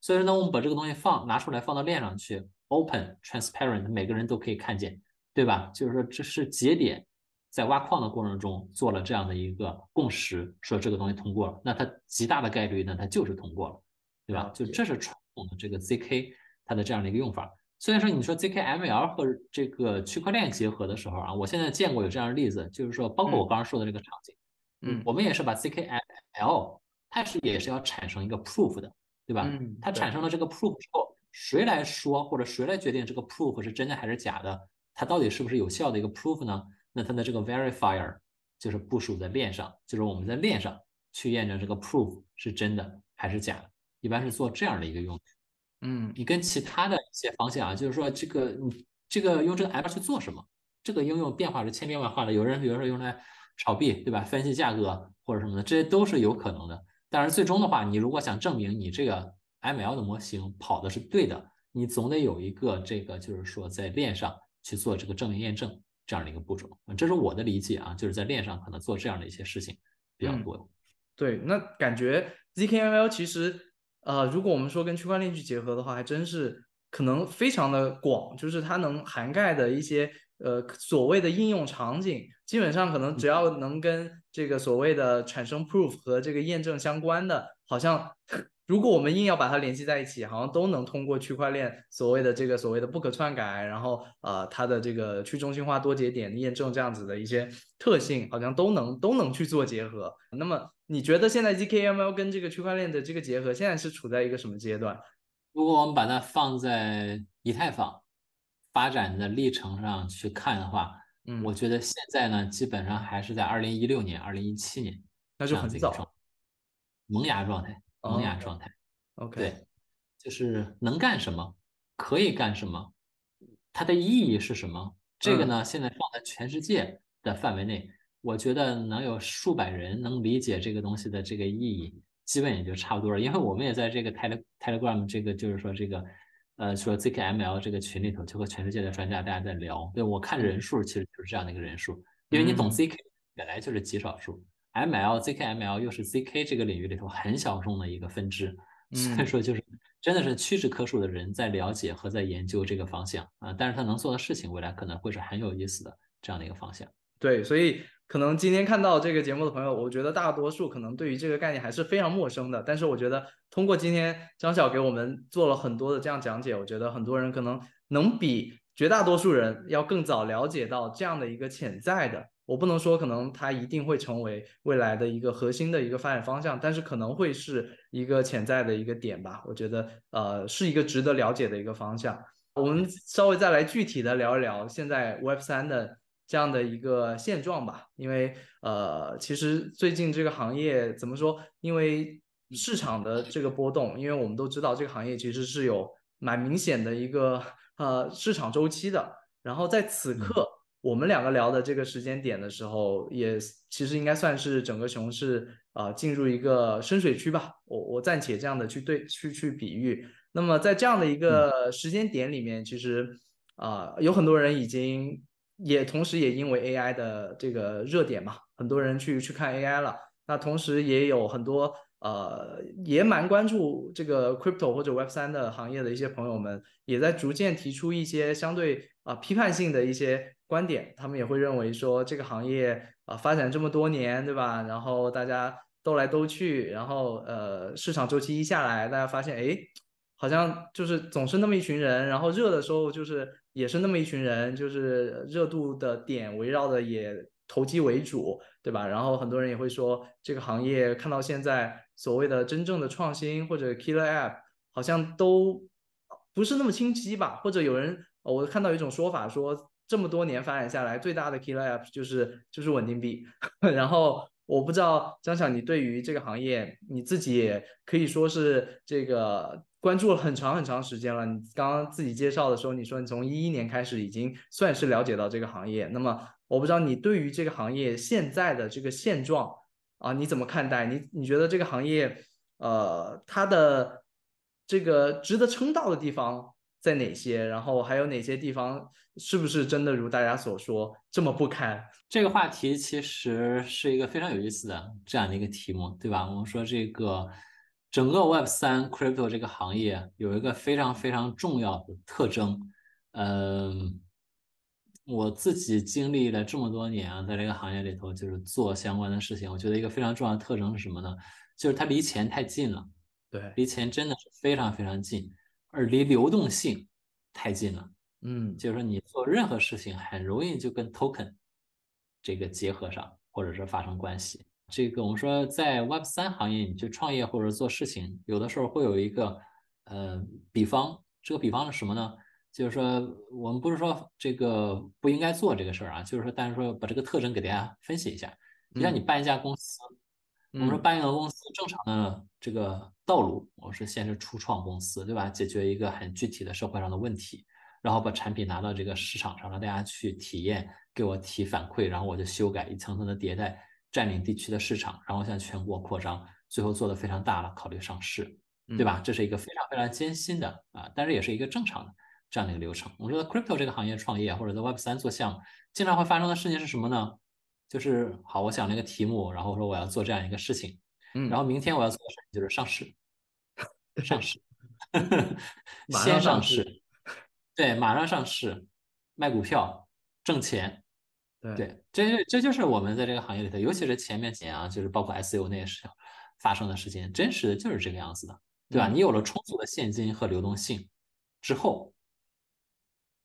所以说呢，我们把这个东西放拿出来放到链上去，open transparent，每个人都可以看见，对吧？就是说这是节点。在挖矿的过程中做了这样的一个共识，说这个东西通过了，那它极大的概率呢，它就是通过了，对吧？就这是传统的这个 zk 它的这样的一个用法。虽然说你说 zkML 和这个区块链结合的时候啊，我现在见过有这样的例子，就是说包括我刚刚说的这个场景，嗯我们也是把 zkML，它是也是要产生一个 proof 的，对吧？嗯它产生了这个 proof 之后，谁来说或者谁来决定这个 proof 是真的还是假的？它到底是不是有效的一个 proof 呢？那它的这个 verifier 就是部署在链上，就是我们在链上去验证这个 proof 是真的还是假的，一般是做这样的一个用途。嗯你跟其他的一些方向啊，就是说这个你这个用这个 app 去做什么？这个应用变化是千变万化的，有人比如说用来炒币，对吧？分析价格或者什么的，这些都是有可能的。但是最终的话，你如果想证明你这个 ML 的模型跑的是对的，你总得有一个这个就是说在链上去做这个证明验证这样的一个步骤。这是我的理解啊，就是在链上可能做这样的一些事情比较多。对，那感觉 zkML 其实，呃，如果我们说跟区块链去结合的话，还真是可能非常的广，就是它能涵盖的一些呃所谓的应用场景，基本上可能只要能跟这个所谓的产生 proof 和这个验证相关的，好像如果我们硬要把它联系在一起，好像都能通过区块链所谓的这个所谓的不可篡改，然后呃它的这个去中心化多节点验证这样子的一些特性，好像都能都能去做结合。那么你觉得现在 zkML 跟这个区块链的这个结合，现在是处在一个什么阶段？如果我们把它放在以太坊发展的历程上去看的话，嗯，我觉得现在呢，基本上还是在二零一六年、二零一七年那这就很早萌芽状态，萌芽哦状态。OK，对，就是能干什么，可以干什么，它的意义是什么？这个呢，现在放在全世界的范围内，我觉得能有数百人能理解这个东西的这个意义，基本也就差不多了。因为我们也在这个 Tele Telegram 这个就是说这个呃说 ZKML 这个群里头，就和全世界的专家大家在聊。对我看人数其实就是这样的一个人数，因为你懂嗯 ZK 本来就是极少数，ML ZKML 又是 ZK 这个领域里头很小众的一个分支。所以嗯说就是真的是屈指可数的人在了解和在研究这个方向啊，但是他能做的事情未来可能会是很有意思的这样的一个方向。对，所以可能今天看到这个节目的朋友，我觉得大多数可能对于这个概念还是非常陌生的。但是我觉得通过今天张晓给我们做了很多的这样讲解，我觉得很多人可能能比绝大多数人要更早了解到这样的一个潜在的。我不能说可能它一定会成为未来的一个核心的一个发展方向，但是可能会是一个潜在的一个点吧。我觉得呃是一个值得了解的一个方向。我们稍微再来具体的聊一聊现在 Web 三的这样的一个现状吧，因为呃，其实最近这个行业怎么说？因为市场的这个波动，因为我们都知道这个行业其实是有蛮明显的一个呃市场周期的。然后在此刻，我们两个聊的这个时间点的时候，也其实应该算是整个熊市啊、呃进入一个深水区吧。我我暂且这样的去对去去比喻。那么在这样的一个时间点里面，其实啊、有很多人已经也同时也因为 AI 的这个热点嘛，很多人去去看 AI 了。那同时也有很多呃也蛮关注这个 crypto 或者 Web 三的行业的一些朋友们，也在逐渐提出一些相对啊、批判性的一些观点。他们也会认为说这个行业啊、发展这么多年，对吧？然后大家兜来兜去，然后呃市场周期一下来，大家发现哎。好像就是总是那么一群人，然后热的时候就是也是那么一群人，就是热度的点围绕的也投机为主，对吧？然后很多人也会说，这个行业看到现在所谓的真正的创新或者 killer app，好像都不是那么清晰吧？或者有人，我看到一种说法说，这么多年发展下来，最大的 killer app 就是就是稳定币，(laughs) 然后。我不知道张晓，你对于这个行业，你自己也可以说是这个关注了很长很长时间了。你刚刚自己介绍的时候，你说你从一一年开始已经算是了解到这个行业。那么我不知道你对于这个行业现在的这个现状啊，你怎么看待？你你觉得这个行业呃，它的这个值得称道的地方在哪些？然后还有哪些地方是不是真的如大家所说这么不堪？这个话题其实是一个非常有意思的这样的一个题目，对吧？我们说这个整个 Web 三 crypto 这个行业有一个非常非常重要的特征，嗯，我自己经历了这么多年啊，在这个行业里头就是做相关的事情，我觉得一个非常重要的特征是什么呢？就是它离钱太近了，对，离钱真的是非常非常近，而离流动性太近了。嗯，就是说你做任何事情很容易就跟 token 这个结合上，或者是发生关系这个我们说在 Web 三行业，你去创业或者做事情，有的时候会有一个呃比方，这个比方是什么呢？就是说我们不是说这个不应该做这个事儿啊，就是说但是说把这个特征给大家分析一下。就像你办一家公司，我们说办一个公司正常的这个道路，我是先是初创公司，对吧？解决一个很具体的社会上的问题，然后把产品拿到这个市场上，让大家去体验，给我提反馈，然后我就修改，一层层的迭代。占领地区的市场，然后向全国扩张，最后做的非常大了，考虑上市，对吧？这是一个非常非常艰辛的啊，但是也是一个正常的这样的一个流程。我说 crypto 这个行业创业或者在 Web 三做项目，经常会发生的事情是什么呢？就是好，我想了一个题目，然后说我要做这样一个事情，嗯，然后明天我要做的事情就是上市，(laughs) 上市，(laughs) 先上市，对，马上上市，卖股票，挣钱。对，这这就是我们在这个行业里头，尤其是前面几年啊，就是包括 S U 那些事情发生的事情，真实的就是这个样子的，对吧？你有了充足的现金和流动性之后，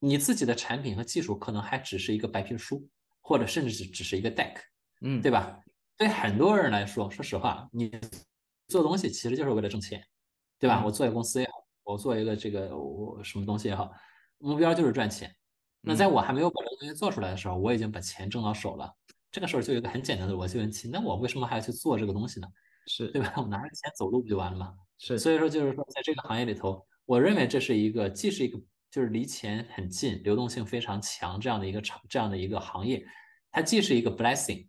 你自己的产品和技术可能还只是一个白皮书，或者甚至只只是一个 deck，嗯，对吧？对很多人来说，说实话，你做东西其实就是为了挣钱，对吧？我做一个公司也好，我做一个这个我什么东西也好，目标就是赚钱。那在我还没有把这个东西做出来的时候，我已经把钱挣到手了。这个时候就有一个很简单的逻辑问题：那我为什么还要去做这个东西呢？是对吧？我拿着钱走路不就完了吗？是。所以说，就是说，在这个行业里头，我认为这是一个既是一个就是离钱很近、流动性非常强这样的一个厂这样的一个行业，它既是一个 blessing，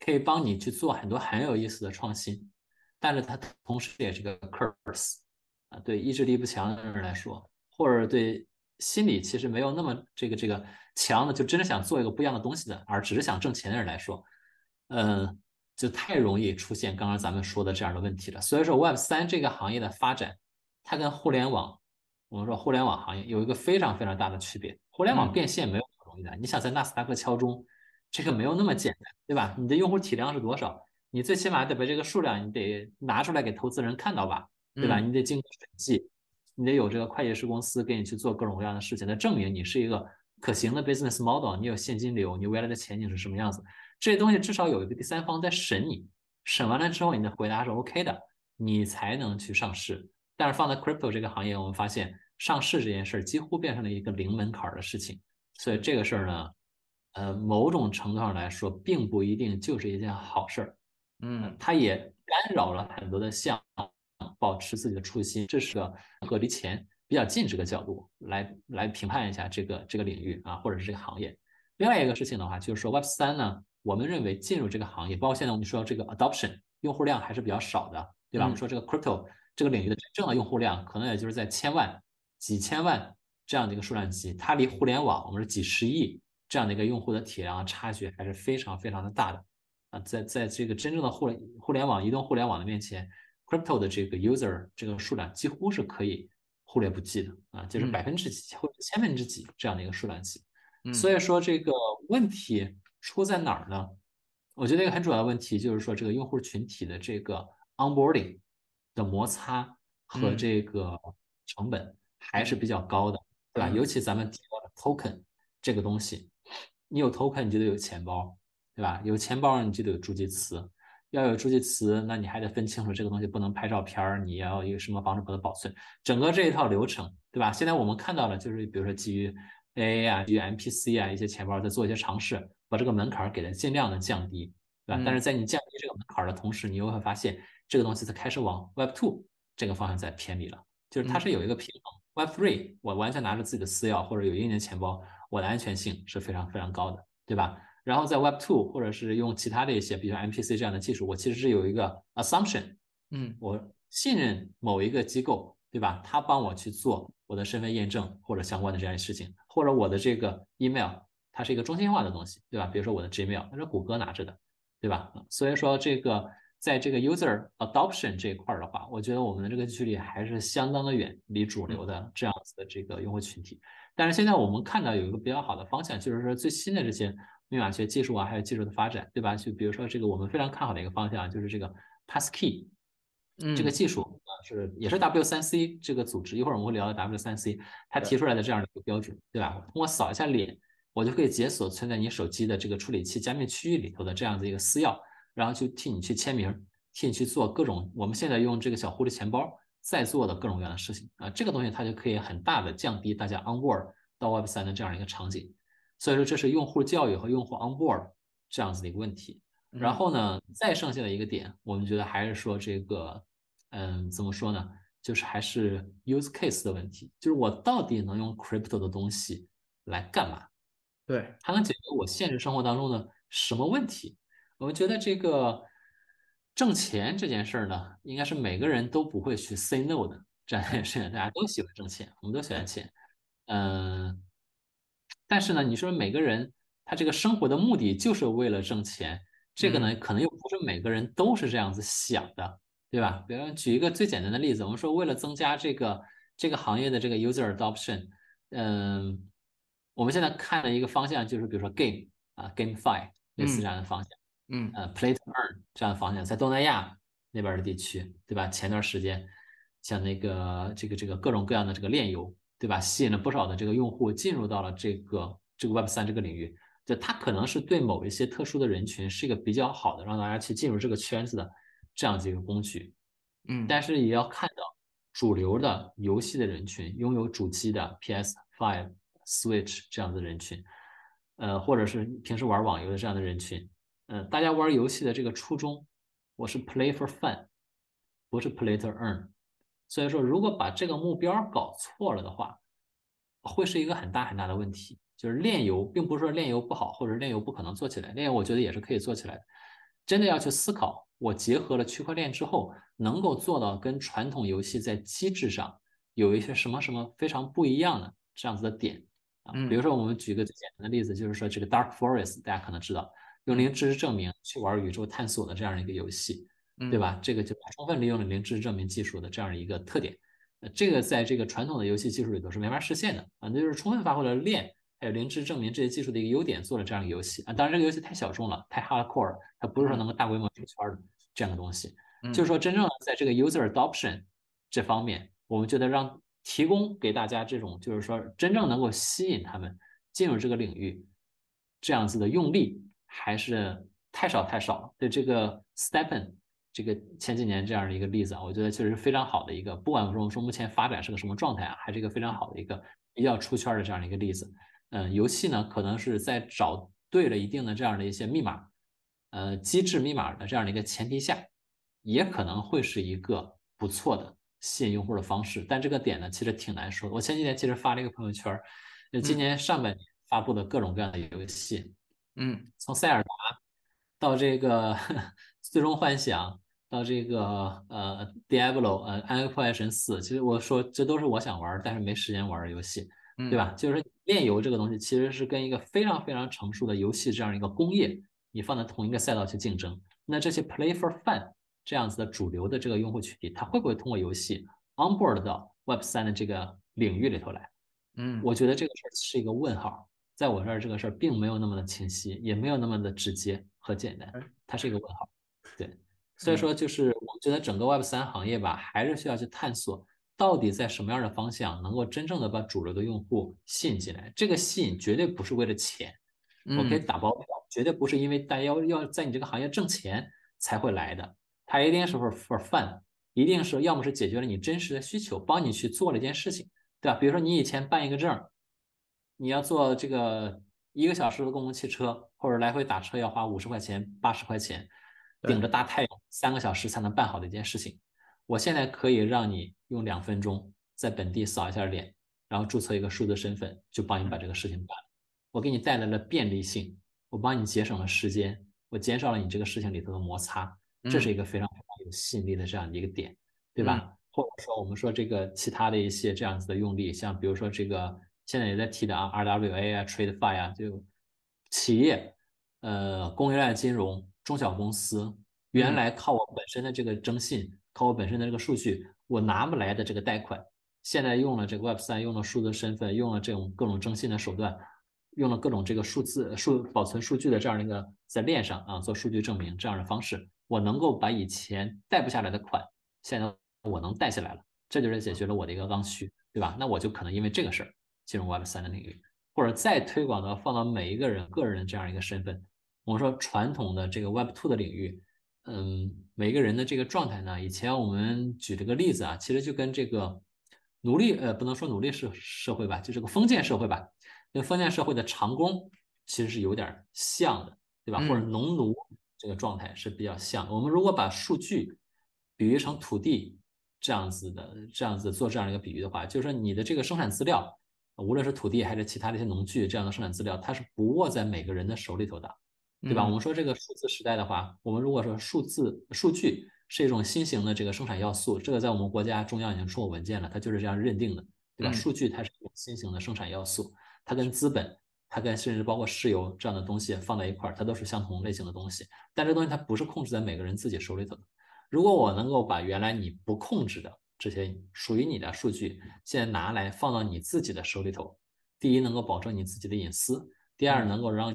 可以帮你去做很多很有意思的创新，但是它同时也是个 curse 啊，对意志力不强的人来说，或者对。心理其实没有那么这个这个强的，就真的想做一个不一样的东西的，而只是想挣钱的人来说，嗯，就太容易出现刚刚咱们说的这样的问题了。所以说，Web 三这个行业的发展，它跟互联网，我们说互联网行业有一个非常非常大的区别。互联网变现没有那么容易的，你想在纳斯达克敲钟，这个没有那么简单，对吧？你的用户体量是多少？你最起码得把这个数量你得拿出来给投资人看到吧，对吧？你得经过审计。你得有这个会计师公司给你去做各种各样的事情，来证明你是一个可行的 business model，你有现金流，你未来的前景是什么样子？这些东西至少有一个第三方在审你，审完了之后你的回答是 OK 的，你才能去上市。但是放在 crypto 这个行业，我们发现上市这件事儿几乎变成了一个零门槛的事情，所以这个事儿呢，呃，某种程度上来说，并不一定就是一件好事儿。嗯，它也干扰了很多的项目。保持自己的初心，这是个和离钱比较近这个角度来来评判一下这个这个领域啊，或者是这个行业。另外一个事情的话，就是说 Web 三呢，我们认为进入这个行业，包括现在我们说这个 adoption 用户量还是比较少的，对吧？我们说这个 crypto 这个领域的真正的用户量，可能也就是在千万、几千万这样的一个数量级，它离互联网我们是几十亿这样的一个用户的体量差距还是非常非常的大的啊，在在这个真正的互联互联网、移动互联网的面前。Crypto 的这个 user 这个数量几乎是可以忽略不计的啊，就是百分之几或者千分之几这样的一个数量级。所以说这个问题出在哪儿呢？我觉得一个很主要的问题就是说这个用户群体的这个 onboarding 的摩擦和这个成本还是比较高的，对吧？尤其咱们提到的 token 这个东西，你有 token 你就得有钱包，对吧？有钱包你就得有助记词。要有助记词，那你还得分清楚这个东西不能拍照片儿，你要有什么方式把它保存，整个这一套流程，对吧？现在我们看到了，就是比如说基于 AA 啊，基于 MPC 啊一些钱包在做一些尝试，把这个门槛给它尽量的降低，对吧？但是在你降低这个门槛的同时，你又会发现这个东西它开始往 Web Two 这个方向在偏离了，就是它是有一个平衡。Web Three 我完全拿着自己的私钥或者有硬件钱包，我的安全性是非常非常高的，对吧？然后在 Web Two 或者是用其他的一些，比如 MPC 这样的技术，我其实是有一个 assumption，嗯，我信任某一个机构，对吧？他帮我去做我的身份验证或者相关的这样事情，或者我的这个 email，它是一个中心化的东西，对吧？比如说我的 Gmail，它是谷歌拿着的，对吧？所以说这个在这个 user adoption 这一块的话，我觉得我们的这个距离还是相当的远，离主流的这样子的这个用户群体。但是现在我们看到有一个比较好的方向，就是说最新的这些。密码学技术啊，还有技术的发展，对吧？就比如说这个我们非常看好的一个方向，就是这个 Passkey，嗯，这个技术啊是也是 W3C 这个组织，一会儿我们会聊到 W3C，他提出来的这样的一个标准，对吧？通过扫一下脸，我就可以解锁存在你手机的这个处理器加密区域里头的这样子一个私钥，然后去替你去签名，替你去做各种我们现在用这个小狐狸钱包在做的各种各样的事情啊，这个东西它就可以很大的降低大家 onboard 到 Web 三的这样一个场景。所以说这是用户教育和用户 onboard 这样子的一个问题。然后呢，再剩下的一个点，我们觉得还是说这个，嗯，怎么说呢？就是还是 use case 的问题，就是我到底能用 crypto 的东西来干嘛？对，它能解决我现实生活当中的什么问题？我们觉得这个挣钱这件事儿呢，应该是每个人都不会去 say no 的这样一件事情。大家都喜欢挣钱，我们都喜欢钱，嗯，但是呢，你说每个人他这个生活的目的就是为了挣钱。这个呢，可能又不是每个人都是这样子想的，对吧？比如举一个最简单的例子，我们说为了增加这个这个行业的这个 user adoption，嗯，我们现在看的一个方向就是，比如说 game 啊，gamify 类似这样的方向，嗯，呃，play to earn 这样的方向，在东南亚那边的地区，对吧？前段时间像那个这个这个各种各样的这个炼油，对吧？吸引了不少的这个用户进入到了这个这个 Web 三这个领域。就它可能是对某一些特殊的人群是一个比较好的让大家去进入这个圈子的这样子一个工具，嗯，但是也要看到主流的游戏的人群，拥有主机的 PS Five、Switch 这样的人群，呃，或者是平时玩网游的这样的人群，嗯，大家玩游戏的这个初衷，我是 Play for fun，不是 Play to earn，所以说如果把这个目标搞错了的话，会是一个很大很大的问题。就是炼油，并不是说炼油不好，或者炼油不可能做起来。炼油我觉得也是可以做起来的。真的要去思考，我结合了区块链之后，能够做到跟传统游戏在机制上有一些什么什么非常不一样的这样子的点啊。比如说，我们举个最简单的例子，就是说这个 Dark Forest，大家可能知道，用零知识证明去玩宇宙探索的这样一个游戏，对吧？这个就充分利用了零知识证明技术的这样一个特点。呃，这个在这个传统的游戏技术里头是没法实现的啊，那就是充分发挥了链。还有零知识证明这些技术的一个优点，做了这样一个游戏啊。当然，这个游戏太小众了，太 hardcore，它不是说能够大规模出圈的这样的东西。就是说，真正的在这个 user adoption 这方面，我们觉得让提供给大家这种，就是说真正能够吸引他们进入这个领域，这样子的用力还是太少太少了。对这个 Stepen 这个前几年这样的一个例子啊，我觉得确实是非常好的一个，不管说我们说目前发展是个什么状态啊，还是一个非常好的一个比较出圈的这样的一个例子。嗯，游戏呢可能是在找对了一定的这样的一些密码，呃，机制密码的这样的一个前提下，也可能会是一个不错的吸引用户的方式。但这个点呢，其实挺难说。我前几天其实发了一个朋友圈，就今年上半年发布的各种各样的游戏，嗯，从塞尔达到这个 (laughs) 最终幻想，到这个呃 Diablo，呃暗黑破坏神四，其实我说这都是我想玩但是没时间玩的游戏。对吧？就是炼油这个东西，其实是跟一个非常非常成熟的游戏这样一个工业，你放在同一个赛道去竞争。那这些 play for fun 这样子的主流的这个用户群体，他会不会通过游戏 onboard 到 Web 三的这个领域里头来？嗯，我觉得这个事儿是一个问号，在我这儿这个事儿并没有那么的清晰，也没有那么的直接和简单，它是一个问号。对，所以说就是我觉得整个 Web 三行业吧，还是需要去探索。到底在什么样的方向能够真正的把主流的用户吸引进来？这个吸引绝对不是为了钱，我可以打包票，绝对不是因为大家要要在你这个行业挣钱才会来的，它一定是 for for fun，一定是要么是解决了你真实的需求，帮你去做了一件事情，对吧？比如说你以前办一个证，你要坐这个一个小时的公共汽车或者来回打车要花五十块钱、八十块钱，顶着大太阳三个小时才能办好的一件事情。我现在可以让你用两分钟在本地扫一下脸，然后注册一个数字身份，就帮你把这个事情办了。我给你带来了便利性，我帮你节省了时间，我减少了你这个事情里头的摩擦，这是一个非常非常有吸引力的这样的一个点，对吧？或者说我们说这个其他的一些这样子的用力，像比如说这个现在也在提的啊，RWA 啊，TradeFi 啊，就企业，呃，供应链金融、中小公司，原来靠我本身的这个征信。靠我本身的这个数据，我拿不来的这个贷款，现在用了这个 Web 三，用了数字身份，用了这种各种征信的手段，用了各种这个数字数保存数据的这样的一个在链上啊做数据证明这样的方式，我能够把以前贷不下来的款，现在我能贷下来了，这就是解决了我的一个刚需，对吧？那我就可能因为这个事儿进入 Web 三的领域，或者再推广到放到每一个人个人的这样一个身份，我们说传统的这个 Web Two 的领域，嗯，每个人的这个状态呢，以前我们举这个例子啊，其实就跟这个奴隶，呃，不能说奴隶社社会吧，就这个封建社会吧，跟封建社会的长工其实是有点像的，对吧？或者农奴这个状态是比较像。我们如果把数据比喻成土地这样子的，这样子做这样一个比喻的话，就是说你的这个生产资料，无论是土地还是其他的一些农具这样的生产资料，它是不握在每个人的手里头的。对吧？我们说这个数字时代的话，我们如果说数字数据是一种新型的这个生产要素，这个在我们国家中央已经出过文件了，它就是这样认定的，对吧？数据它是一种新型的生产要素，它跟资本，它跟甚至包括石油这样的东西放在一块儿，它都是相同类型的东西。但这东西它不是控制在每个人自己手里头的。如果我能够把原来你不控制的这些属于你的数据，现在拿来放到你自己的手里头，第一能够保证你自己的隐私，第二能够让。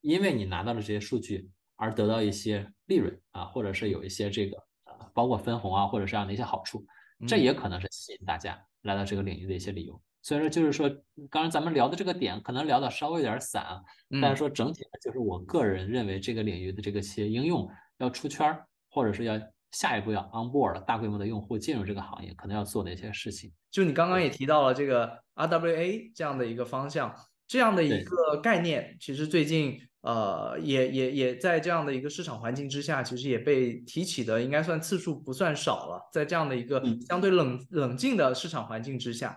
因为你拿到了这些数据而得到一些利润啊，或者是有一些这个呃，包括分红啊，或者这样的一些好处，这也可能是吸引大家来到这个领域的一些理由。所以说，就是说，刚才咱们聊的这个点可能聊的稍微有点散啊，但是说整体就是我个人认为这个领域的这个企业应用要出圈儿，或者是要下一步要 on board 大规模的用户进入这个行业，可能要做的一些事情。就你刚刚也提到了这个 RWA 这样的一个方向，这样的一个概念，其实最近。呃，也也也在这样的一个市场环境之下，其实也被提起的应该算次数不算少了。在这样的一个相对冷冷静的市场环境之下，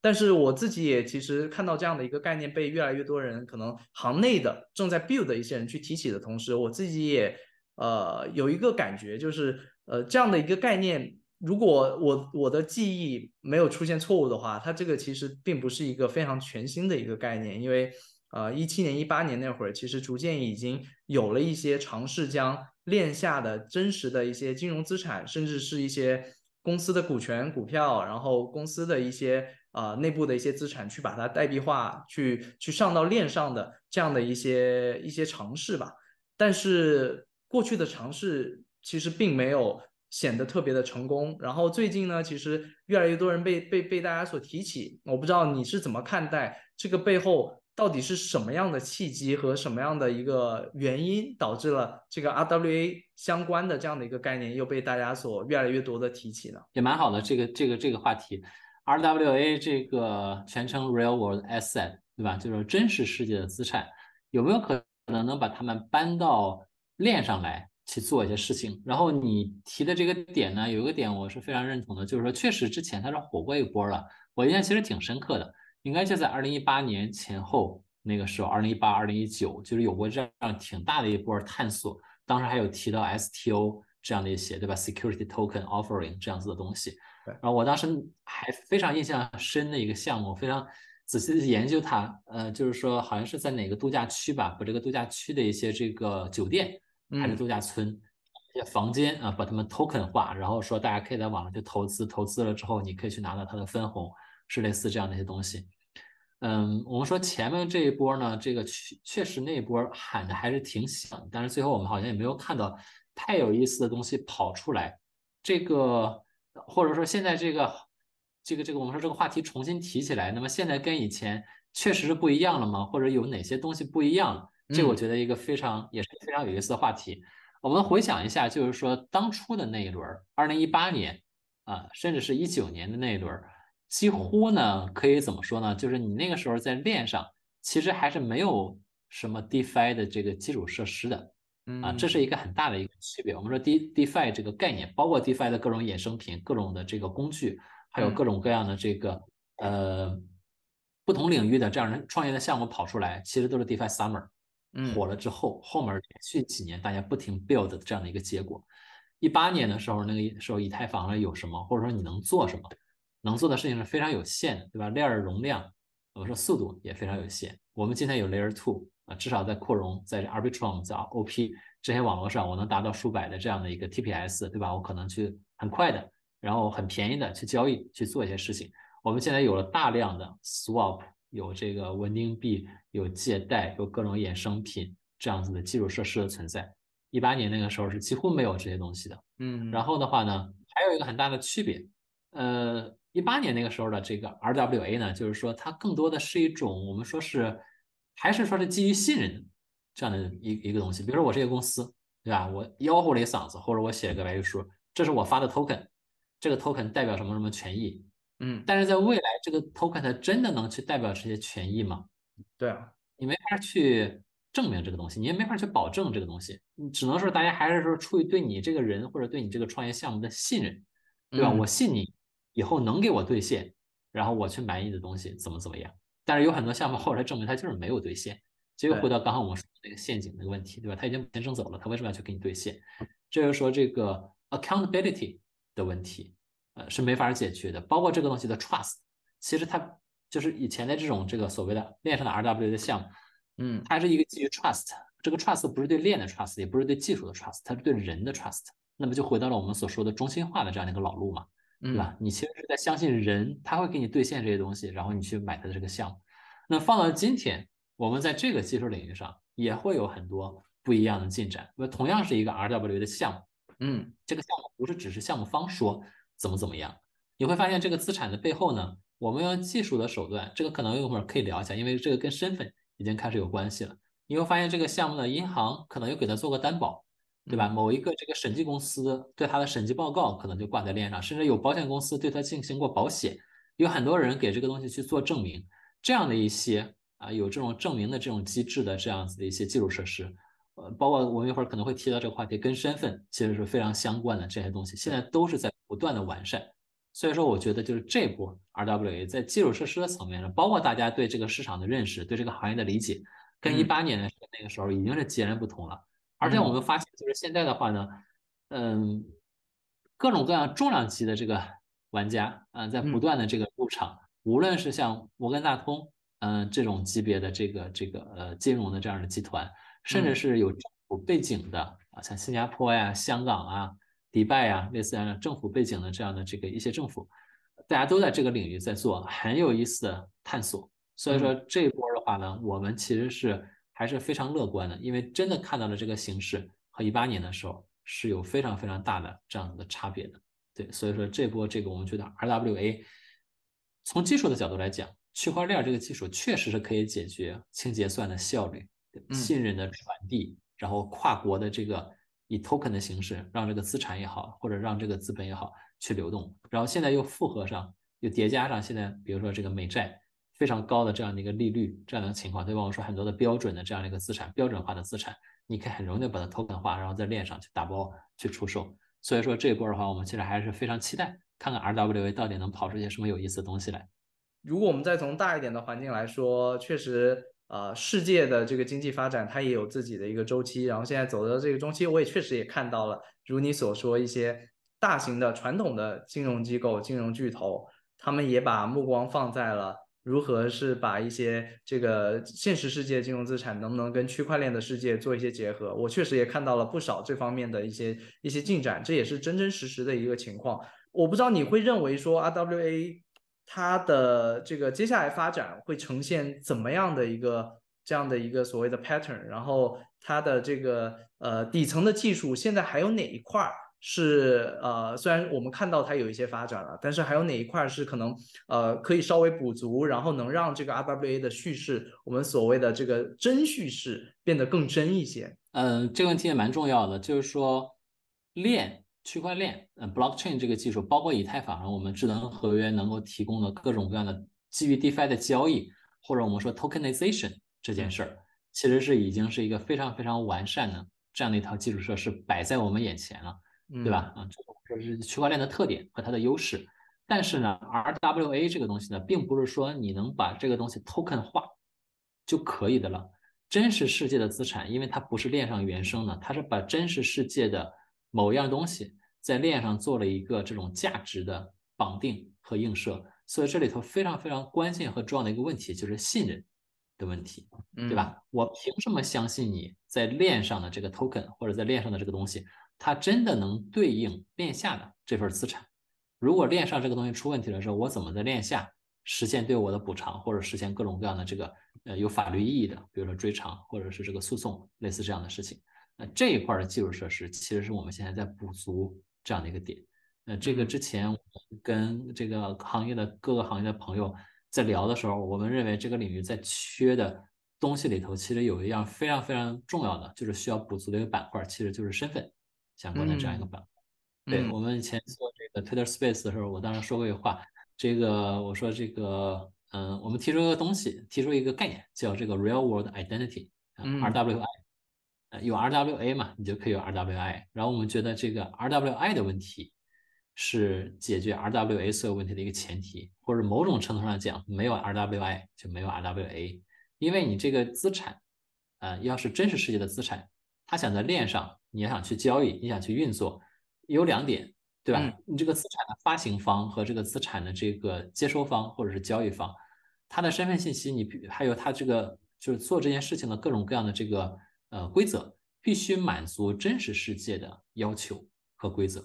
但是我自己也其实看到这样的一个概念被越来越多人可能行内的正在 build 的一些人去提起的同时，我自己也呃有一个感觉，就是呃这样的一个概念，如果我我的记忆没有出现错误的话，它这个其实并不是一个非常全新的一个概念，因为。呃，一七年、一八年那会儿，其实逐渐已经有了一些尝试将链下的真实的一些金融资产，甚至是一些公司的股权、股票，然后公司的一些呃内部的一些资产，去把它代币化，去去上到链上的这样的一些一些尝试吧。但是过去的尝试其实并没有显得特别的成功。然后最近呢，其实越来越多人被被被大家所提起。我不知道你是怎么看待这个背后。到底是什么样的契机和什么样的一个原因导致了这个 RWA 相关的这样的一个概念又被大家所越来越多的提起呢？也蛮好的，这个这个这个话题，RWA 这个全称 Real World Asset，对吧？就是真实世界的资产，有没有可能能把它们搬到链上来去做一些事情？然后你提的这个点呢，有一个点我是非常认同的，就是说确实之前它是火过一波了，我印象其实挺深刻的。应该就在二零一八年前后那个时候，二零一八、二零一九，就是有过这样挺大的一波探索。当时还有提到 STO 这样的一些，对吧？Security Token Offering 这样子的东西。然后我当时还非常印象深的一个项目，非常仔细的研究它。呃，就是说好像是在哪个度假区吧，把这个度假区的一些这个酒店还是度假村一些房间啊，把它们 Token 化，然后说大家可以在网上去投资，投资了之后你可以去拿到它的分红。是类似这样的一些东西，嗯，我们说前面这一波呢，这个确确实那一波喊的还是挺响，但是最后我们好像也没有看到太有意思的东西跑出来。这个或者说现在这个这个这个我们说这个话题重新提起来，那么现在跟以前确实是不一样了吗？或者有哪些东西不一样了？这我觉得一个非常也是非常有意思的话题。我们回想一下，就是说当初的那一轮，二零一八年啊，甚至是一九年的那一轮。几乎呢，可以怎么说呢？就是你那个时候在链上，其实还是没有什么 DeFi 的这个基础设施的，啊，这是一个很大的一个区别。我们说 De DeFi 这个概念，包括 DeFi 的各种衍生品、各种的这个工具，还有各种各样的这个呃不同领域的这样的创业的项目跑出来，其实都是 DeFi Summer 火了之后，后面连续几年大家不停 build 的这样的一个结果。一八年的时候，那个时候以太坊上有什么，或者说你能做什么？能做的事情是非常有限的，对吧？链容量，我说速度也非常有限。我们今天有 Layer Two 啊，至少在扩容，在 Arbitrum、在 OP 这些网络上，我能达到数百的这样的一个 TPS，对吧？我可能去很快的，然后很便宜的去交易去做一些事情。我们现在有了大量的 Swap，有这个稳定币，有借贷，有各种衍生品这样子的基础设施的存在。一八年那个时候是几乎没有这些东西的，嗯。然后的话呢，还有一个很大的区别，呃。一八年那个时候的这个 RWA 呢，就是说它更多的是一种我们说是还是说是基于信任的这样的一一个东西。比如说我这个公司，对吧？我吆喝了一嗓子，或者我写了个白皮书，这是我发的 token，这个 token 代表什么什么权益。嗯，但是在未来，这个 token 它真的能去代表这些权益吗？对啊，你没法去证明这个东西，你也没法去保证这个东西，你只能说大家还是说出于对你这个人或者对你这个创业项目的信任，对吧？嗯我信你以后能给我兑现，然后我去买你的东西怎么怎么样。但是有很多项目后来证明它就是没有兑现，这又对回到刚刚我们说的那个陷阱那个问题，对吧？他已经把钱挣走了，他为什么要去给你兑现？这就是说这个 accountability 的问题，呃，是没法解决的。包括这个东西的 trust，其实它就是以前的这种这个所谓的链上的 RWA 的项目，嗯它是一个基于 trust，这个 trust 不是对链的 trust，也不是对技术的 trust，它是对人的 trust。那么就回到了我们所说的中心化的这样的一个老路嘛，对嗯吧？你其实是在相信人，他会给你兑现这些东西，然后你去买他的这个项目。那放到今天，我们在这个技术领域上也会有很多不一样的进展。那同样是一个 RWA 的项目，嗯这个项目不是只是项目方说怎么怎么样，你会发现这个资产的背后呢，我们用技术的手段，这个可能一会儿可以聊一下，因为这个跟身份已经开始有关系了。你会发现这个项目的银行可能又给他做个担保，对吧？某一个这个审计公司对他的审计报告可能就挂在链上，甚至有保险公司对他进行过保险，有很多人给这个东西去做证明，这样的一些啊有这种证明的这种机制的这样子的一些基础设施，呃，包括我们一会儿可能会提到这个话题，跟身份其实是非常相关的这些东西，现在都是在不断的完善。所以说，我觉得就是这波 RWA 在基础设施的层面上，包括大家对这个市场的认识、对这个行业的理解，跟嗯一八年的那个时候已经是截然不同了。而且我们发现，就是现在的话呢，嗯，各种各样重量级的这个玩家啊、在不嗯断的这个入场，无论是像摩根大通，嗯、这种级别的这个这个呃金融的这样的集团，甚至嗯是有政府背景的啊，像新加坡呀、香港啊、迪拜呀，类似这样的政府背景的这样的这个一些政府，大家都在这个领域在做很有意思的探索。所以说这一波的话呢，我们其实是还是非常乐观的，因为真的看到了这个形势和一八年的时候是有非常非常大的这样子的差别的。对，所以说这波这个我们觉得 RWA 从技术的角度来讲，区块链这个技术确实是可以解决清结算的效率、嗯信任的传递，然后跨国的这个以 token 的形式让这个资产也好，或者让这个资本也好去流动，然后现在又复合上，又叠加上现在比如说这个美债非常高的这样的一个利率这样的情况，对吧？我说很多的标准的这样的一个资产，标准化的资产，你可以很容易的把它 token 化，然后在链上去打包去出售。所以说这一波的话，我们其实还是非常期待看看 RWA 到底能跑出些什么有意思的东西来。如果我们再从大一点的环境来说，确实，呃，世界的这个经济发展它也有自己的一个周期，然后现在走的这个中期，我也确实也看到了，如你所说，一些大型的传统的金融机构、金融巨头，他们也把目光放在了如何是把一些这个现实世界金融资产能不能跟区块链的世界做一些结合。我确实也看到了不少这方面的一些一些进展，这也是真真实实的一个情况。我不知道你会认为说 RWA 它的这个接下来发展会呈现怎么样的一个这样的一个所谓的 pattern，然后它的这个呃底层的技术现在还有哪一块是呃虽然我们看到它有一些发展了，但是还有哪一块是可能呃可以稍微补足，然后能让这个 RWA 的叙事，我们所谓的这个真叙事变得更真一些？嗯，这个问题也蛮重要的，就是说链、区块链、嗯 blockchain 这个技术，包括以太坊上我们智能合约能够提供的各种各样的基于 DeFi 的交易，或者我们说 tokenization 这件事儿，其实是已经是一个非常非常完善的这样的一套基础设施摆在我们眼前了。对吧？啊，这是区块链的特点和它的优势。但是呢，RWA 这个东西呢，并不是说你能把这个东西 token 化就可以的了。真实世界的资产，因为它不是链上原生的，它是把真实世界的某一样东西在链上做了一个这种价值的绑定和映射。所以这里头非常非常关键和重要的一个问题就是信任的问题，对吧？我凭什么相信你在链上的这个 token 或者在链上的这个东西？它真的能对应链下的这份资产。如果链上这个东西出问题的时候，我怎么在链下实现对我的补偿，或者实现各种各样的这个呃有法律意义的，比如说追偿或者是这个诉讼，类似这样的事情。那这一块的基础设施，其实是我们现在在补足这样的一个点。那这个之前跟这个行业的各个行业的朋友在聊的时候，我们认为这个领域在缺的东西里头，其实有一样非常非常重要的，就是需要补足的一个板块，其实就是身份相关的这样一个板块。对我们以前做这个 Twitter Space 的时候，我当时说过一句话，这个我说这个，嗯，我们提出一个东西，提出一个概念，叫这个 Real World Identity，嗯，RWI，呃，有 RWA 嘛，你就可以有 RWI。然后我们觉得这个 RWI 的问题是解决 RWA 所有问题的一个前提，或者某种程度上讲，没有 RWI 就没有 RWA，因为你这个资产，呃，要是真实世界的资产，它想在链上，你要想去交易，你想去运作。有两点，对吧？你这个资产的发行方和这个资产的这个接收方或者是交易方，他的身份信息，你还有他这个就是做这件事情的各种各样的这个呃规则，必须满足真实世界的要求和规则。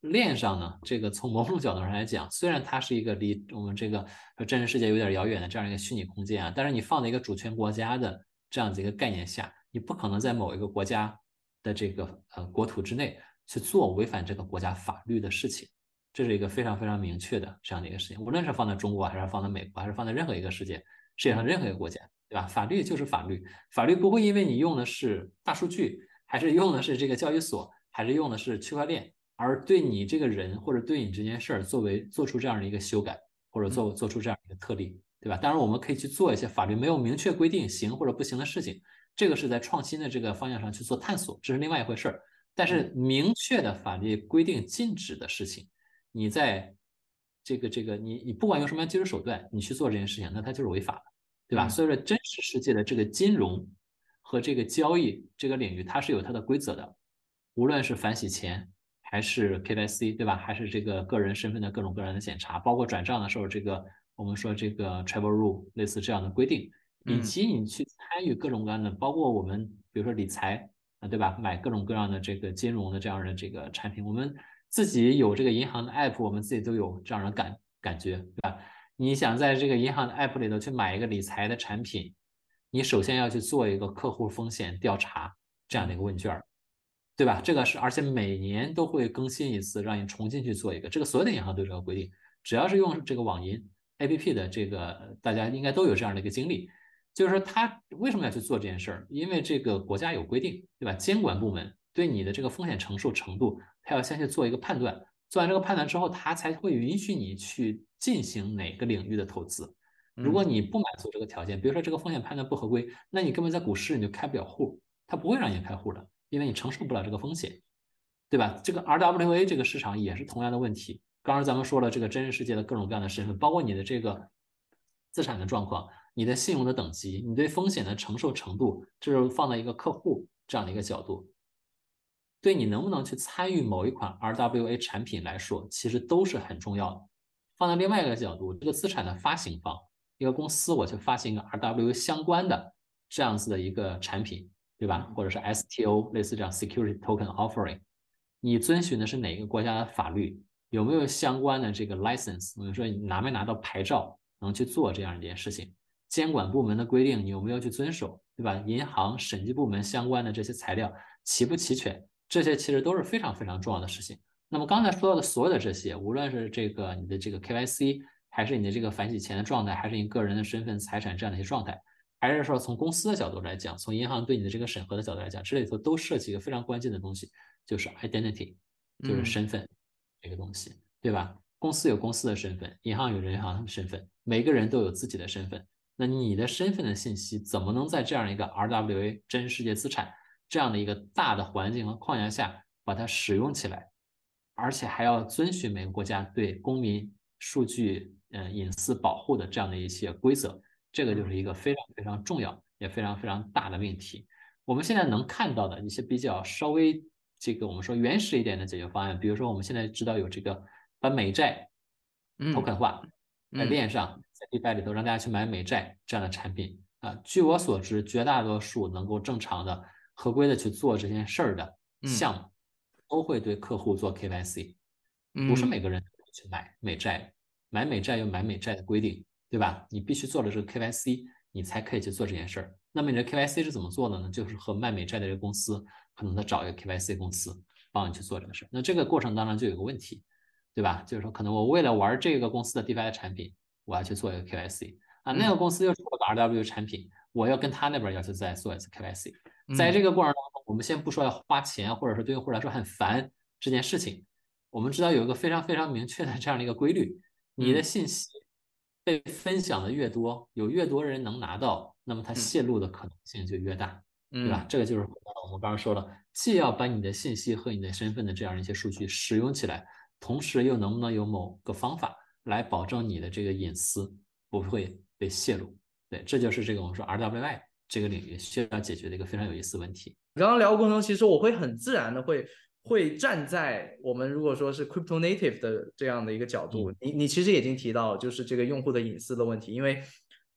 链上呢，这个从某种角度上来讲，虽然它是一个离我们这个真实世界有点遥远的这样一个虚拟空间啊，但是你放在一个主权国家的这样子一个概念下，你不可能在某一个国家的这个呃国土之内。去做违反这个国家法律的事情，这是一个非常非常明确的这样的一个事情。无论是放在中国，还是放在美国，还是放在任何一个世界世界上任何一个国家，对吧？法律就是法律，法律不会因为你用的是大数据，还是用的是这个交易所，还是用的是区块链，而对你这个人或者对你这件事儿作为做出这样的一个修改，或者做做出这样一个特例，对吧？当然，我们可以去做一些法律没有明确规定行或者不行的事情，这个是在创新的这个方向上去做探索，这是另外一回事儿。但是明确的法律规定禁止的事情，你在这个这个你你不管用什么样技术手段，你去做这件事情，那它就是违法的，对吧？所以说真实世界的这个金融和这个交易这个领域，它是有它的规则的，无论是反洗钱还是 KYC，对吧？还是这个个人身份的各种各样的检查，包括转账的时候，这个我们说这个 travel rule 类似这样的规定，以及你去参与各种各样的，包括我们比如说理财。啊，对吧？买各种各样的这个金融的这样的这个产品，我们自己有这个银行的 app，我们自己都有这样的感感觉，对吧？你想在这个银行的 app 里头去买一个理财的产品，你首先要去做一个客户风险调查这样的一个问卷，对吧？这个是而且每年都会更新一次，让你重新去做一个。这个所有的银行都有这个规定，只要是用这个网银 app 的这个，大家应该都有这样的一个经历。就是说，他为什么要去做这件事儿？因为这个国家有规定，对吧？监管部门对你的这个风险承受程度，他要先去做一个判断。做完这个判断之后，他才会允许你去进行哪个领域的投资。如果你不满足这个条件，比如说这个风险判断不合规，那你根本在股市你就开不了户，他不会让你开户的，因为你承受不了这个风险，对吧？这个 RWA 这个市场也是同样的问题。刚刚咱们说了，这个真实世界的各种各样的身份，包括你的这个资产的状况。你的信用的等级，你对风险的承受程度，这是放在一个客户这样的一个角度，对你能不能去参与某一款 RWA 产品来说，其实都是很重要的。放在另外一个角度，这个资产的发行方，一个公司我去发行一个 RWA 相关的这样子的一个产品，对吧？或者是 STO 类似这样 Security Token Offering，你遵循的是哪个国家的法律？有没有相关的这个 license？我们说你拿没拿到牌照，能去做这样一件事情？监管部门的规定，你有没有去遵守，对吧？银行审计部门相关的这些材料齐不齐全？这些其实都是非常非常重要的事情。那么刚才说到的所有的这些，无论是这个你的这个 KYC，还是你的这个反洗钱的状态，还是你个人的身份、财产这样的一些状态，还是说从公司的角度来讲，从银行对你的这个审核的角度来讲，这里头都涉及一个非常关键的东西，就是 identity，就是身份这个东西，对吧？公司有公司的身份，银行有银行的身份，每个人都有自己的身份。那你的身份的信息怎么能在这样一个 RWA 真实世界资产这样的一个大的环境和框架下把它使用起来，而且还要遵循每个国家对公民数据嗯隐私保护的这样的一些规则，这个就是一个非常非常重要也非常非常大的命题。我们现在能看到的一些比较稍微这个我们说原始一点的解决方案，比如说我们现在知道有这个把美债 token 化。在链上，在 DeFi 里头，让大家去买美债这样的产品啊。据我所知，绝大多数能够正常的、合规的去做这件事儿的项目，都会对客户做 KYC。不是每个人去买美债，买美债有买美债的规定，对吧？你必须做了这个 KYC，你才可以去做这件事儿。那么你的 KYC 是怎么做的呢？就是和卖美债的这个公司，可能他找一个 KYC 公司帮你去做这个事儿。那这个过程当中就有个问题。对吧？就是说，可能我为了玩这个公司的 DeFi 的产品，我要去做一个 KYC 啊。那个公司又出了个 RW 产品，我要跟他那边要求再做一次 KYC。在这个过程当中，我们先不说要花钱，或者说对用户来说很烦这件事情，我们知道有一个非常非常明确的这样的一个规律：你的信息被分享的越多，有越多人能拿到，那么它泄露的可能性就越大，对吧？这个就是我们刚刚说了，既要把你的信息和你的身份的这样一些数据使用起来，同时又能不能有某个方法来保证你的这个隐私不会被泄露？对，这就是这个我们说 RWI。这个领域需要解决的一个非常有意思问题。刚刚聊的过程中，其实我会很自然的会会站在我们如果说是 crypto native 的这样的一个角度，你你其实已经提到就是这个用户的隐私的问题，因为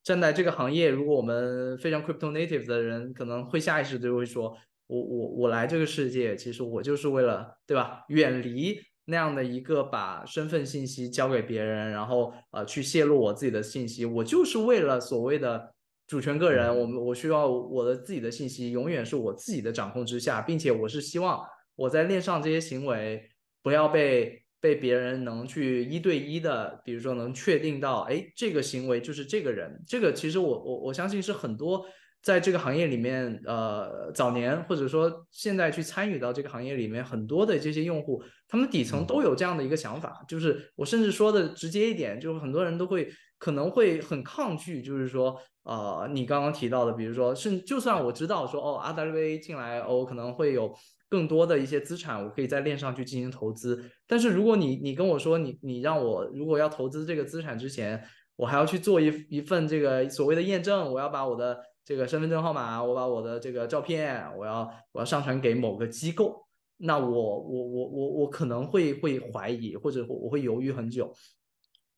站在这个行业，如果我们非常 crypto native 的人，可能会下意识就会说，我我我来这个世界，其实我就是为了对吧，远离那样的一个把身份信息交给别人，然后呃去泄露我自己的信息，我就是为了所谓的。主权个人，我们我需要我的自己的信息永远是我自己的掌控之下，并且我是希望我在链上这些行为不要被被别人能去一对一的，比如说能确定到，哎，这个行为就是这个人。这个其实我我我相信是很多在这个行业里面，呃，早年或者说现在去参与到这个行业里面很多的这些用户，他们底层都有这样的一个想法，就是我甚至说的直接一点，就是很多人都会可能会很抗拒，就是说。呃，你刚刚提到的，比如说，是就算我知道说，哦，RWA 进来，哦，可能会有更多的一些资产，我可以在链上去进行投资。但是如果你你跟我说，你你让我如果要投资这个资产之前，我还要去做一一份这个所谓的验证，我要把我的这个身份证号码，我把我的这个照片，我要我要上传给某个机构，那我我我我我可能会会怀疑，或者我会犹豫很久。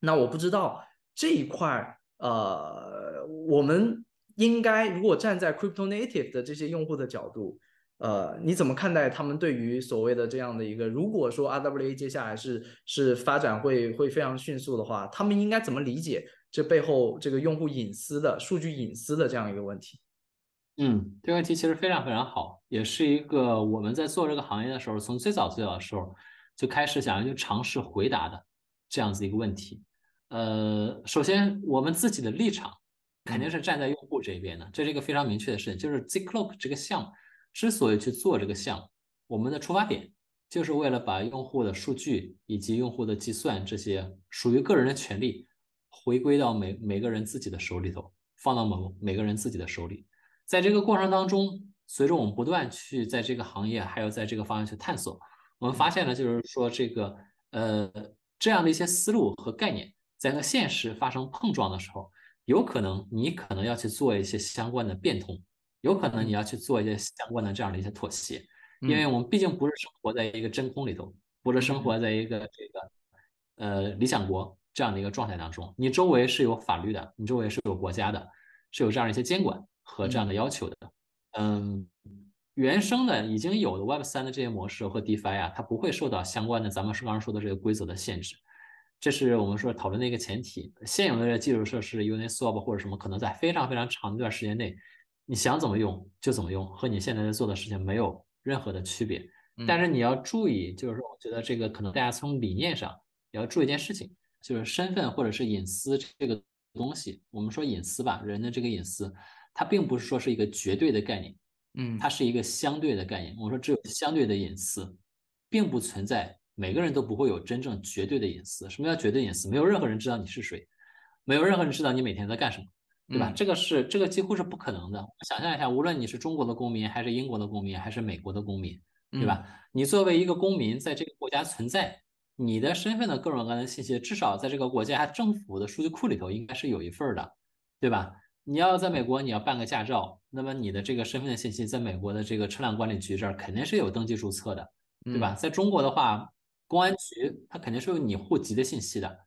那我不知道这一块呃，我们应该如果站在 crypto native 的这些用户的角度，呃，你怎么看待他们对于所谓的这样的一个，如果说 RWA 接下来是是发展会会非常迅速的话，他们应该怎么理解这背后这个用户隐私的数据隐私的这样一个问题？嗯，这个问题其实非常非常好，也是一个我们在做这个行业的时候，从最早最早的时候就开始想要去尝试回答的这样子一个问题。呃，首先我们自己的立场肯定是站在用户这边的，这是一个非常明确的事情。就是 Zcloak 这个项目之所以去做这个项目，我们的出发点就是为了把用户的数据以及用户的计算这些属于个人的权利回归到每每个人自己的手里头，放到某每个人自己的手里。在这个过程当中，随着我们不断去在这个行业还有在这个方向去探索，我们发现呢就是说这个呃这样的一些思路和概念。在和现实发生碰撞的时候，有可能你可能要去做一些相关的变通，有可能你要去做一些相关的这样的一些妥协，因为我们毕竟不是生活在一个真空里头，不是生活。在一个这个呃理想国这样的一个状态当中，你周围是有法律的，你周围是有国家的，是有这样一些监管和这样的要求的。嗯，原生的已经有的 Web 三的这些模式和 DeFi 啊，它不会受到相关的咱们刚刚说的这个规则的限制。这是我们说讨论的一个前提。现有的这基础设施，Uniswap 或者什么，可能在非常非常长一段时间内，你想怎么用就怎么用，和你现在在做的事情没有任何的区别。但是你要注意，就是说，我觉得这个可能大家从理念上也要注意一件事情，就是身份或者是隐私这个东西。我们说隐私吧，人的这个隐私，它并不是说是一个绝对的概念，嗯，它是一个相对的概念。我说只有相对的隐私，并不存在。每个人都不会有真正绝对的隐私。什么叫绝对隐私？没有任何人知道你是谁，没有任何人知道你每天在干什么，对吧？这个是这个几乎是不可能的。想象一下，无论你是中国的公民，还是英国的公民，还是美国的公民，对吧？你作为一个公民，在这个国家存在，你的身份的各种各样的信息，至少在这个国家政府的数据库里头应该是有一份的，对吧？你要在美国，你要办个驾照，那么你的这个身份的信息在美国的这个车辆管理局这儿肯定是有登记注册的，对吧？在中国的话。公安局它肯定是有你户籍的信息的，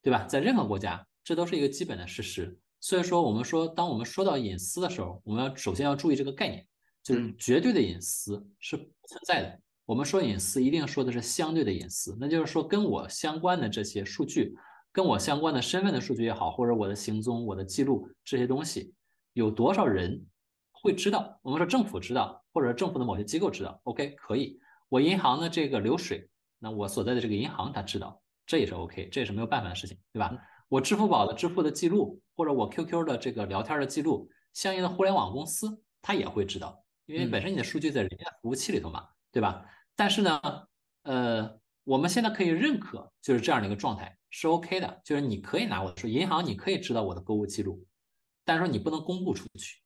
对吧？在任何国家，这都是一个基本的事实。所以说，我们说，当我们说到隐私的时候，我们要首先要注意这个概念，就是绝对的隐私是不存在的。我们说隐私，一定说的是相对的隐私，那就是说跟我相关的这些数据，跟我相关的身份的数据也好，或者我的行踪、我的记录这些东西，有多少人会知道？我们说政府知道，或者政府的某些机构知道，OK，可以。我银行的这个流水。那我所在的这个银行他知道，这也是 OK，这也是没有办法的事情，对吧？我支付宝的支付的记录，或者我 QQ 的这个聊天的记录，相应的互联网公司他也会知道，因为本身你的数据在人家服务器里头嘛，对吧？但是呢，呃，我们现在可以认可就是这样的一个状态是 OK 的，就是你可以拿我的数，银行你可以知道我的购物记录，但是说你不能公布出去，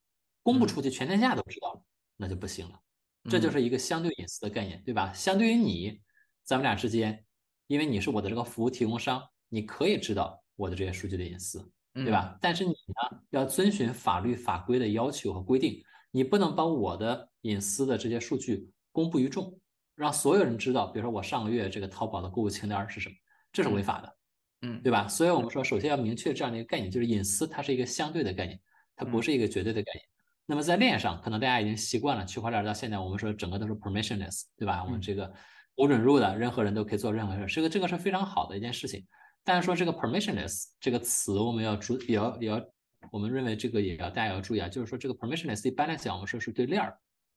公布出去全天下都知道了，那就不行了。这就是一个相对隐私的概念，对吧？相对于你，咱们俩之间，因为你是我的这个服务提供商，你可以知道我的这些数据的隐私，对吧？但是你呢，要遵循法律法规的要求和规定，你不能把我的隐私的这些数据公布于众，让所有人知道。比如说我上个月这个淘宝的购物清单是什么，这是违法的，嗯，对吧？所以我们说，首先要明确这样的一个概念，就是隐私它是一个相对的概念，它不是一个绝对的概念。那么在链上，可能大家已经习惯了区块链到现在，我们说整个都是 permissionless，对吧？我们这个无准入的，任何人都可以做任何事，这个这个是非常好的一件事情。但是说这个 permissionless 这个词，我们要注也要也要，我们认为这个也要大家要注意啊，就是说这个 permissionless 一般来讲，我们说是对链儿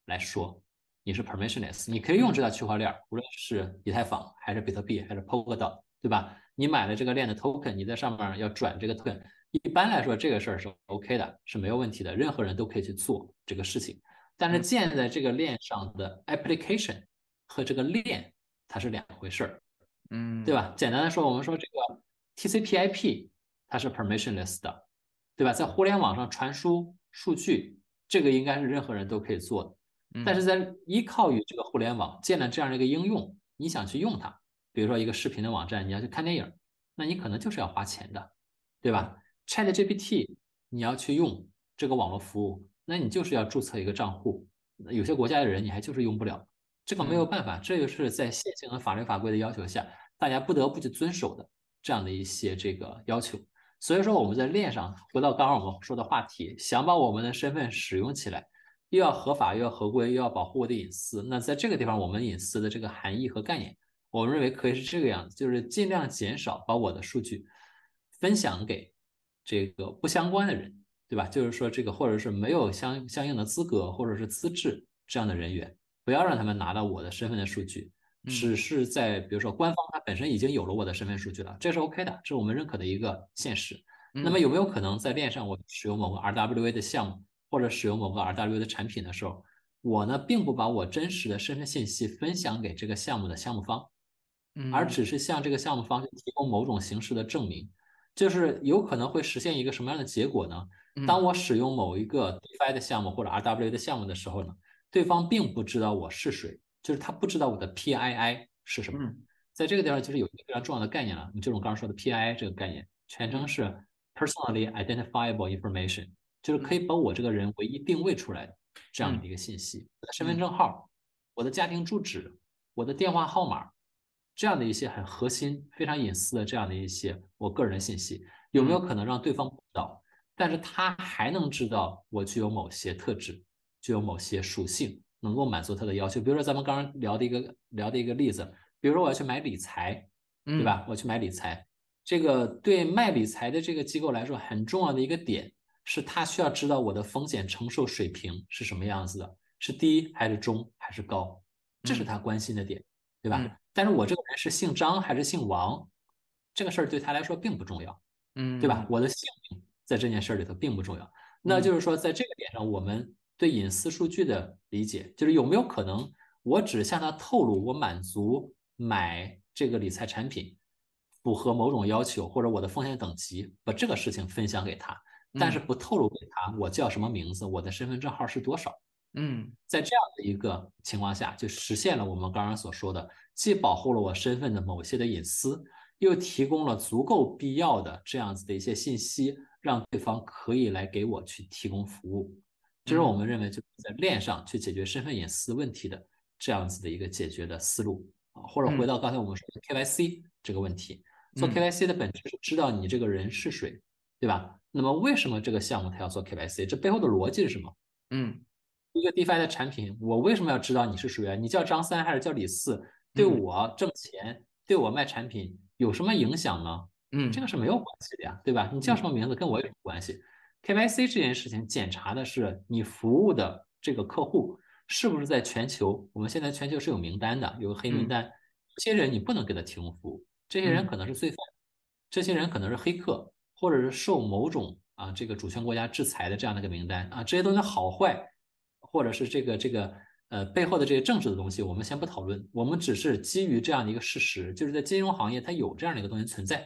来说，你是 permissionless，你可以用这套区块链，无论是以太坊还是比特币还是 Polkadot，对吧？你买了这个链的 token，你在上面要转这个 token。一般来说，这个事儿是 OK 的，是没有问题的，任何人都可以去做这个事情。但是建在这个链上的 application 和这个链它是两回事儿，嗯，对吧？简单的说，我们说这个 TCP/IP 它是 permissionless 的，对吧？在互联网上传输数据，这个应该是任何人都可以做的。但是在依靠于这个互联网建了这样的一个应用，你想去用它，比如说一个视频的网站，你要去看电影，那你可能就是要花钱的，对吧？ChatGPT，你要去用这个网络服务，那你就是要注册一个账户。有些国家的人你还就是用不了，这个没有办法，这个是在现行的法律法规的要求下，大家不得不去遵守的这样的一些这个要求。所以说我们在链上，回到刚刚我们说的话题，想把我们的身份使用起来，又要合法又要合规又要保护我的隐私，那在这个地方，我们隐私的这个含义和概念，我们认为可以是这个样子，就是尽量减少把我的数据分享给。这个不相关的人，对吧？就是说这个，或者是没有相相应的资格或者是资质这样的人员，不要让他们拿到我的身份的数据，只是在比如说官方它本身已经有了我的身份数据了，这是 OK 的，这是我们认可的一个现实。那么有没有可能在链上我使用某个 RWA 的项目或者使用某个 RWA 的产品的时候，我呢并不把我真实的身份信息分享给这个项目的项目方，而只是向这个项目方提供某种形式的证明。就是有可能会实现一个什么样的结果呢？当我使用某一个 DeFi 的项目或者 RWA 的项目的时候呢，对方并不知道我是谁，就是他不知道我的 PII 是什么。在这个地方，其实有一个非常重要的概念了，就是我刚刚说的 PII 这个概念，全称是 Personally Identifiable Information，就是可以把我这个人唯一定位出来的这样的一个信息：我的身份证号、我的家庭住址、我的电话号码。这样的一些很核心、非常隐私的这样的一些我个人的信息，有没有可能让对方不知道？但是他还能知道我具有某些特质，具有某些属性，能够满足他的要求。比如说咱们刚刚聊的一个聊的一个例子，比如说我要去买理财，对吧？我去买理财，这个对卖理财的这个机构来说很重要的一个点是，他需要知道我的风险承受水平是什么样子的，是低还是中还是高，这是他关心的点，对吧？但是我这个人是姓张还是姓王，这个事儿对他来说并不重要，嗯，对吧？我的姓名在这件事里头并不重要。那就是说，在这个点上，我们对隐私数据的理解，就是有没有可能，我只向他透露我满足买这个理财产品符合某种要求，或者我的风险等级，把这个事情分享给他，但是不透露给他我叫什么名字，我的身份证号是多少。嗯，在这样的一个情况下，就实现了我们刚刚所说的，既保护了我身份的某些的隐私，又提供了足够必要的这样子的一些信息，让对方可以来给我去提供服务。这是我们认为就是在链上去解决身份隐私问题的这样子的一个解决的思路啊。或者回到刚才我们说的 KYC 这个问题，做 KYC 的本质是知道你这个人是谁，对吧？那么为什么这个项目它要做 KYC？这背后的逻辑是什么？嗯。一个 DeFi 的产品，我为什么要知道你是谁啊？你叫张三还是叫李四？对我挣钱，对我卖产品有什么影响呢？嗯，这个是没有关系的呀，对吧？你叫什么名字跟我有什么关系？KYC 这件事情检查的是你服务的这个客户是不是在全球？我们现在全球是有名单的，有个黑名单，这些人你不能给他提供服务，这些人可能是罪犯，这些人可能是黑客，或者是受某种。啊，这个主权国家制裁的这样的一个名单啊，这些东西好坏，或者是这个这个呃背后的这些政治的东西，我们先不讨论，我们只是基于这样的一个事实，就是在金融行业它有这样的一个东西存在，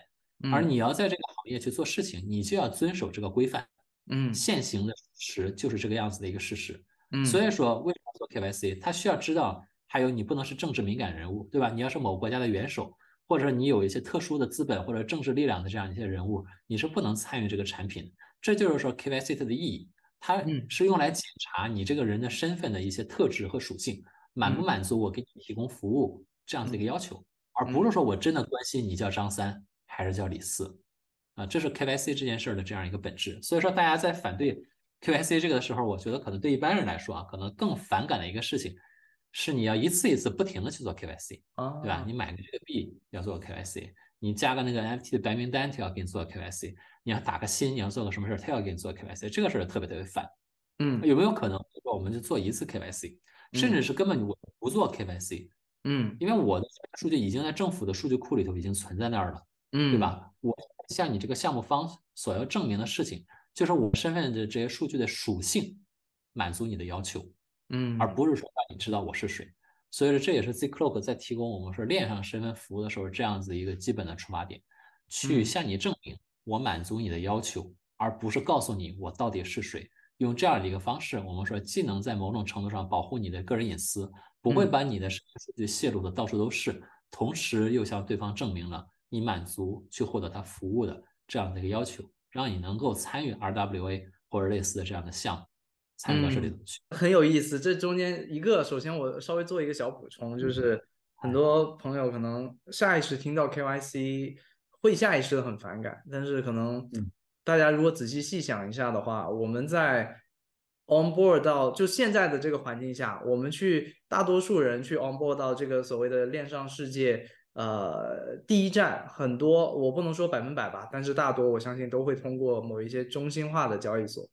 而你要在这个行业去做事情，你就要遵守这个规范。嗯，现行的事实就是这个样子的一个事实。嗯，所以说为什么做 KYC，他需要知道，还有你不能是政治敏感人物，对吧？你要是某国家的元首，或者你有一些特殊的资本或者政治力量的这样一些人物，你是不能参与这个产品。这就是说 KYC 它的意义，它是用来检查你这个人的身份的一些特质和属性，满不满足我给你提供服务这样子的一个要求，而不是说我真的关心你叫张三还是叫李四。啊，这是 KYC 这件事儿的这样一个本质。所以说，大家在反对 KYC 这个的时候，我觉得可能对一般人来说啊，可能更反感的一个事情是你要一次一次不停的去做 KYC，对吧？你买个这个币要做 KYC，你加个那个 NFT 的白名单，他要给你做 KYC，你要打个新，你要做个什么事儿，他要给你做 KYC，这个事儿特别特别烦。嗯，有没有可能说我们就做一次 KYC，甚至是根本我不做 KYC？嗯，因为我的数据已经在政府的数据库里头已经存在那儿了，嗯，对吧？我。向你这个项目方所要证明的事情，就是我身份的这些数据的属性满足你的要求，嗯，而不是说让你知道我是谁。所以说这也是 Zcloak 在提供我们说链上身份服务的时候这样子一个基本的出发点，去向你证明我满足你的要求，而不是告诉你我到底是谁。用这样的一个方式，我们说既能在某种程度上保护你的个人隐私，不会把你的数据泄露的到处都是，同时又向对方证明了。你满足去获得他服务的这样的一个要求，让你能够参与 RWA 或者类似的这样的项目，参与到这里头去，很有意思。这中间一个，首先我稍微做一个小补充，就是很多朋友可能下意识听到 KYC 会下意识的很反感，但是可能大家如果仔细细想一下的话，我们在 on board 到就现在的这个环境下，我们去大多数人去 on board 到这个所谓的链上世界。呃，第一站很多，我不能说百分百吧，但是大多我相信都会通过某一些中心化的交易所。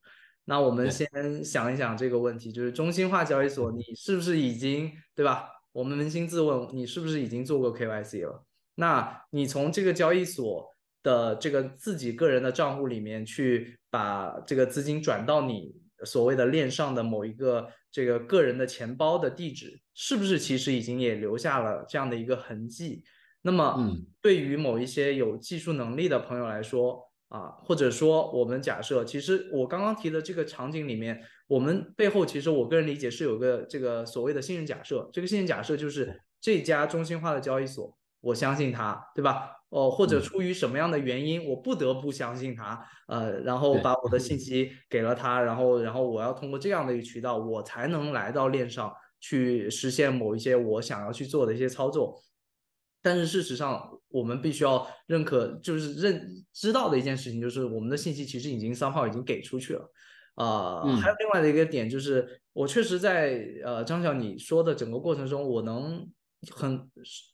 那我们先想一想这个问题，就是中心化交易所，你是不是已经对吧？我们扪心自问，你是不是已经做过 KYC 了？那你从这个交易所的这个自己个人的账户里面去把这个资金转到你所谓的链上的某一个这个个人的钱包的地址，是不是其实已经也留下了这样的一个痕迹？那么，对于某一些有技术能力的朋友来说，啊，或者说我们假设，其实我刚刚提的这个场景里面，我们背后其实我个人理解是有个这个所谓的信任假设，这个信任假设就是这家中心化的交易所，我相信它，对吧？哦，或者出于什么样的原因，我不得不相信他，呃，然后把我的。信息给了他，然后，然后我要通过这样的一个渠道，我才能来到链上去实现某一些我想要去做的一些操作。但是事实上，我们必须要认可，就是认知道的一件事情，就是我们的信息其实已经三号已经给出去了，啊，还有另外的一个点就是，我确实在呃张晓你说的整个过程中，我能很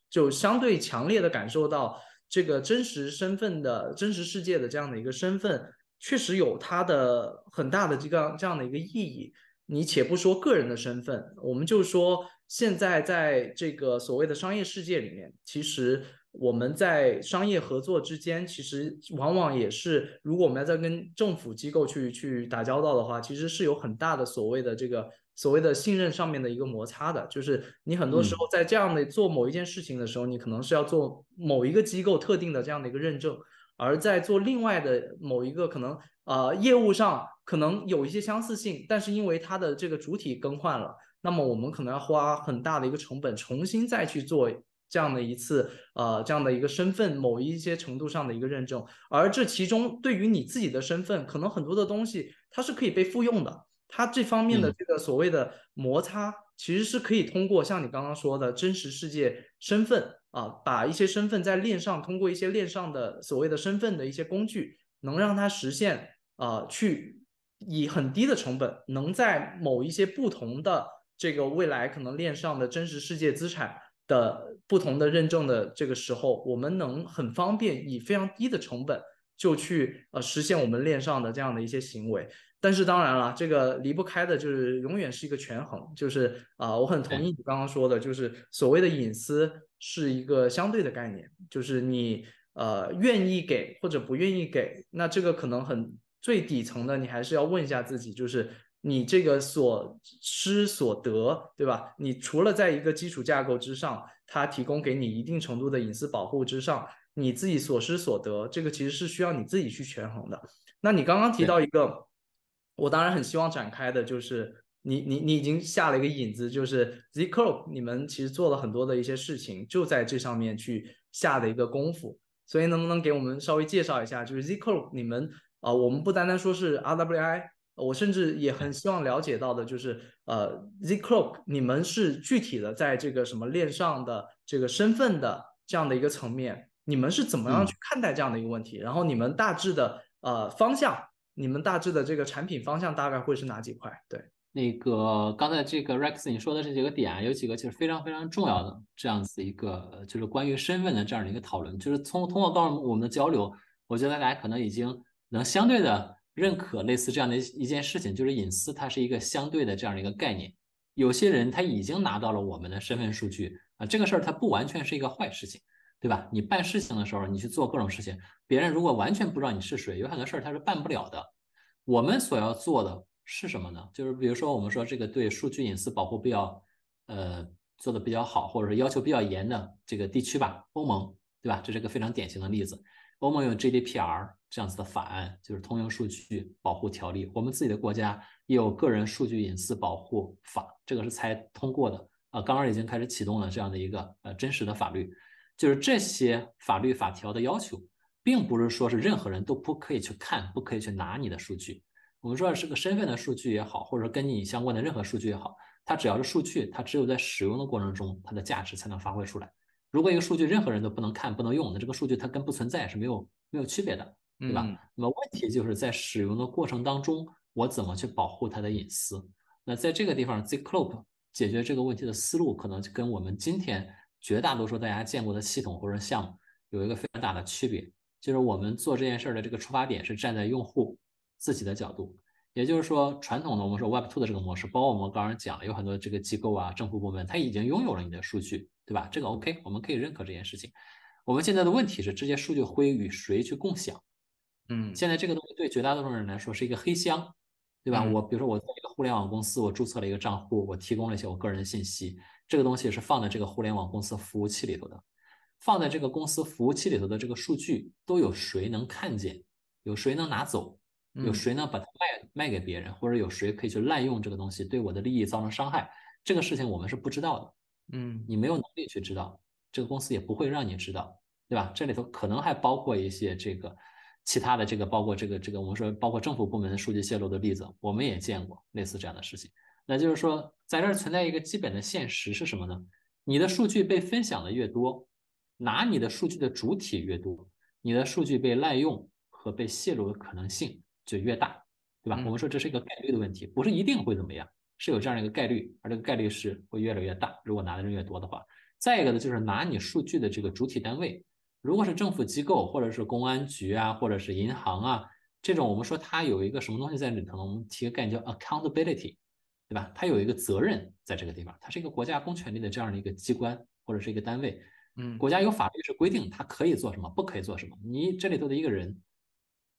就相对强烈的感受到这个真实身份的真实世界的这样的一个身份，确实有它的很大的这个这样的一个意义。你且不说个人的身份，我们就说。现在在这个所谓的商业世界里面，其实我们在商业合作之间，其实往往也是，如果我们要在跟政府机构去去打交道的话，其实是有很大的所谓的这个所谓的信任上面的一个摩擦的。就是你很多时候在这样的做某一件事情的时候，你可能是要做某一个机构特定的这样的一个认证，而在做另外的某一个可能呃业务上可能有一些相似性，但是因为它的这个主体更换了。那么我们可能要花很大的一个成本，重新再去做这样的一次呃这样的一个身份某一些程度上的一个认证，而这其中对于你自己的身份，可能很多的东西它是可以被复用的，它这方面的这个所谓的摩擦，其实是可以通过像你刚刚说的真实世界身份啊，把一些身份在链上通过一些链上的所谓的身份的一些工具，能让它实现啊去以很低的成本，能在某一些不同的。这个未来可能链上的真实世界资产的不同的认证的这个时候，我们能很方便以非常低的成本就去呃实现我们链上的这样的一些行为。但是当然了，这个离不开的就是永远是一个权衡，就是啊，我很同意你刚刚说的，就是所谓的隐私是一个相对的概念，就是你呃愿意给或者不愿意给，那这个可能很最底层的，你还是要问一下自己，就是你这个所失所得，对吧？你除了在一个基础架构之上，它提供给你一定程度的隐私保护之上，你自己所失所得，这个其实是需要你自己去权衡的。那你刚刚提到一个，我当然很希望展开的，就是你你你已经下了一个引子，就是 Zcloak，你们其实做了很多的一些事情，就在这上面去下的一个功夫。所以能不能给我们稍微介绍一下，就是 Zcloak 你们啊，我们不单单说是 RWI，我甚至也很希望了解到的，就是呃 Zcloak 你们是具体的在这个什么链上的这个身份的这样的一个层面，你们是怎么样去看待这样的一个问题？然后你们大致的呃方向，你们大致的这个产品方向大概会是哪几块？对。那个刚才这个 Rex 你说的这几个点，有几个其实非常非常重要的这样子一个，就是关于身份的这样的一个讨论。就是从通过刚我们的交流，我觉得大家可能已经能相对的认可类似这样的一件事情，就是隐私它是一个相对的这样的一个概念。有些人他已经拿到了我们的身份数据啊，这个事儿它不完全是一个坏事情，对吧？你办事情的时候，你去做各种事情，别人如果完全不知道你是谁，有很多事儿他是办不了的。我们所要做的。是什么呢？就是比如说，我们说这个对数据隐私保护比较，呃，做的比较好，或者是要求比较严的这个地区吧，欧盟，对吧？这是个非常典型的例子。欧盟有 GDPR 这样子的法案，就是通用数据保护条例。我们自己的国家也有个人数据隐私保护法，这个是才通过的啊，刚刚已经开始启动了这样的一个呃真实的法律。就是这些法律法条的要求，并不是说是任何人都不可以去看，不可以去拿你的数据。我们说是个身份的数据也好，或者说跟你相关的任何数据也好，它只要是数据，它只有在使用的过程中，它的价值才能发挥出来。如果一个数据任何人都不能看、不能用，那这个数据它跟不存在是没有没有区别的，对吧？那么问题就是在使用的过程当中，我怎么去保护它的隐私？那在这个地方，Zclope 解决这个问题的思路，可能就跟我们今天绝大多数大家见过的系统或者项目有一个非常大的区别，就是我们做这件事儿的这个出发点是站在用户。自己的角度，也就是说，传统的我们说 Web Two 的这个模式，包括我们刚刚讲，有很多这个机构啊、政府部门，它已经拥有了你的数据，对吧？这个 OK，我们可以认可这件事情。我们现在的问题是，这些数据会与谁去共享？嗯，现在这个东西对绝大多数人来说是一个黑箱，对吧？我比如说我在一个互联网公司，我注册了一个账户，我提供了一些我个人的信息，这个东西是放在这个互联网公司服务器里头的，放在这个公司服务器里头的这个数据都有谁能看见？有谁能拿走？有谁能？把它卖卖给别人，或者有谁可以去滥用这个东西，对我的利益造成伤害？这个事情我们是不知道的。嗯，你没有能力去知道，这个公司也不会让你知道，对吧？这里头可能还包括一些这个其他的这个，包括这个这个，我们说包括政府部门的数据泄露的例子，我们也见过类似这样的事情。那就是说，在这儿存在一个基本的现实是什么呢？你的数据被分享的越多，拿你的数据的主体越多，你的数据被滥用和被泄露的可能性。就越大，对吧？我们说这是一个概率的问题，不是一定会怎么样，是有这样的一个概率，而这个概率是会越来越大。如果拿的人越多的话，再一个呢，就是拿你数据的这个主体单位，如果是政府机构或者是公安局啊，或者是银行啊，这种我们说它有一个什么东西在里头呢，我们提个概念叫 accountability，对吧？它有一个责任在这个地方，它是一个国家公权力的这样的一个机关或者是一个单位，嗯，国家有法律是规定它可以做什么，不可以做什么。你这里头的一个人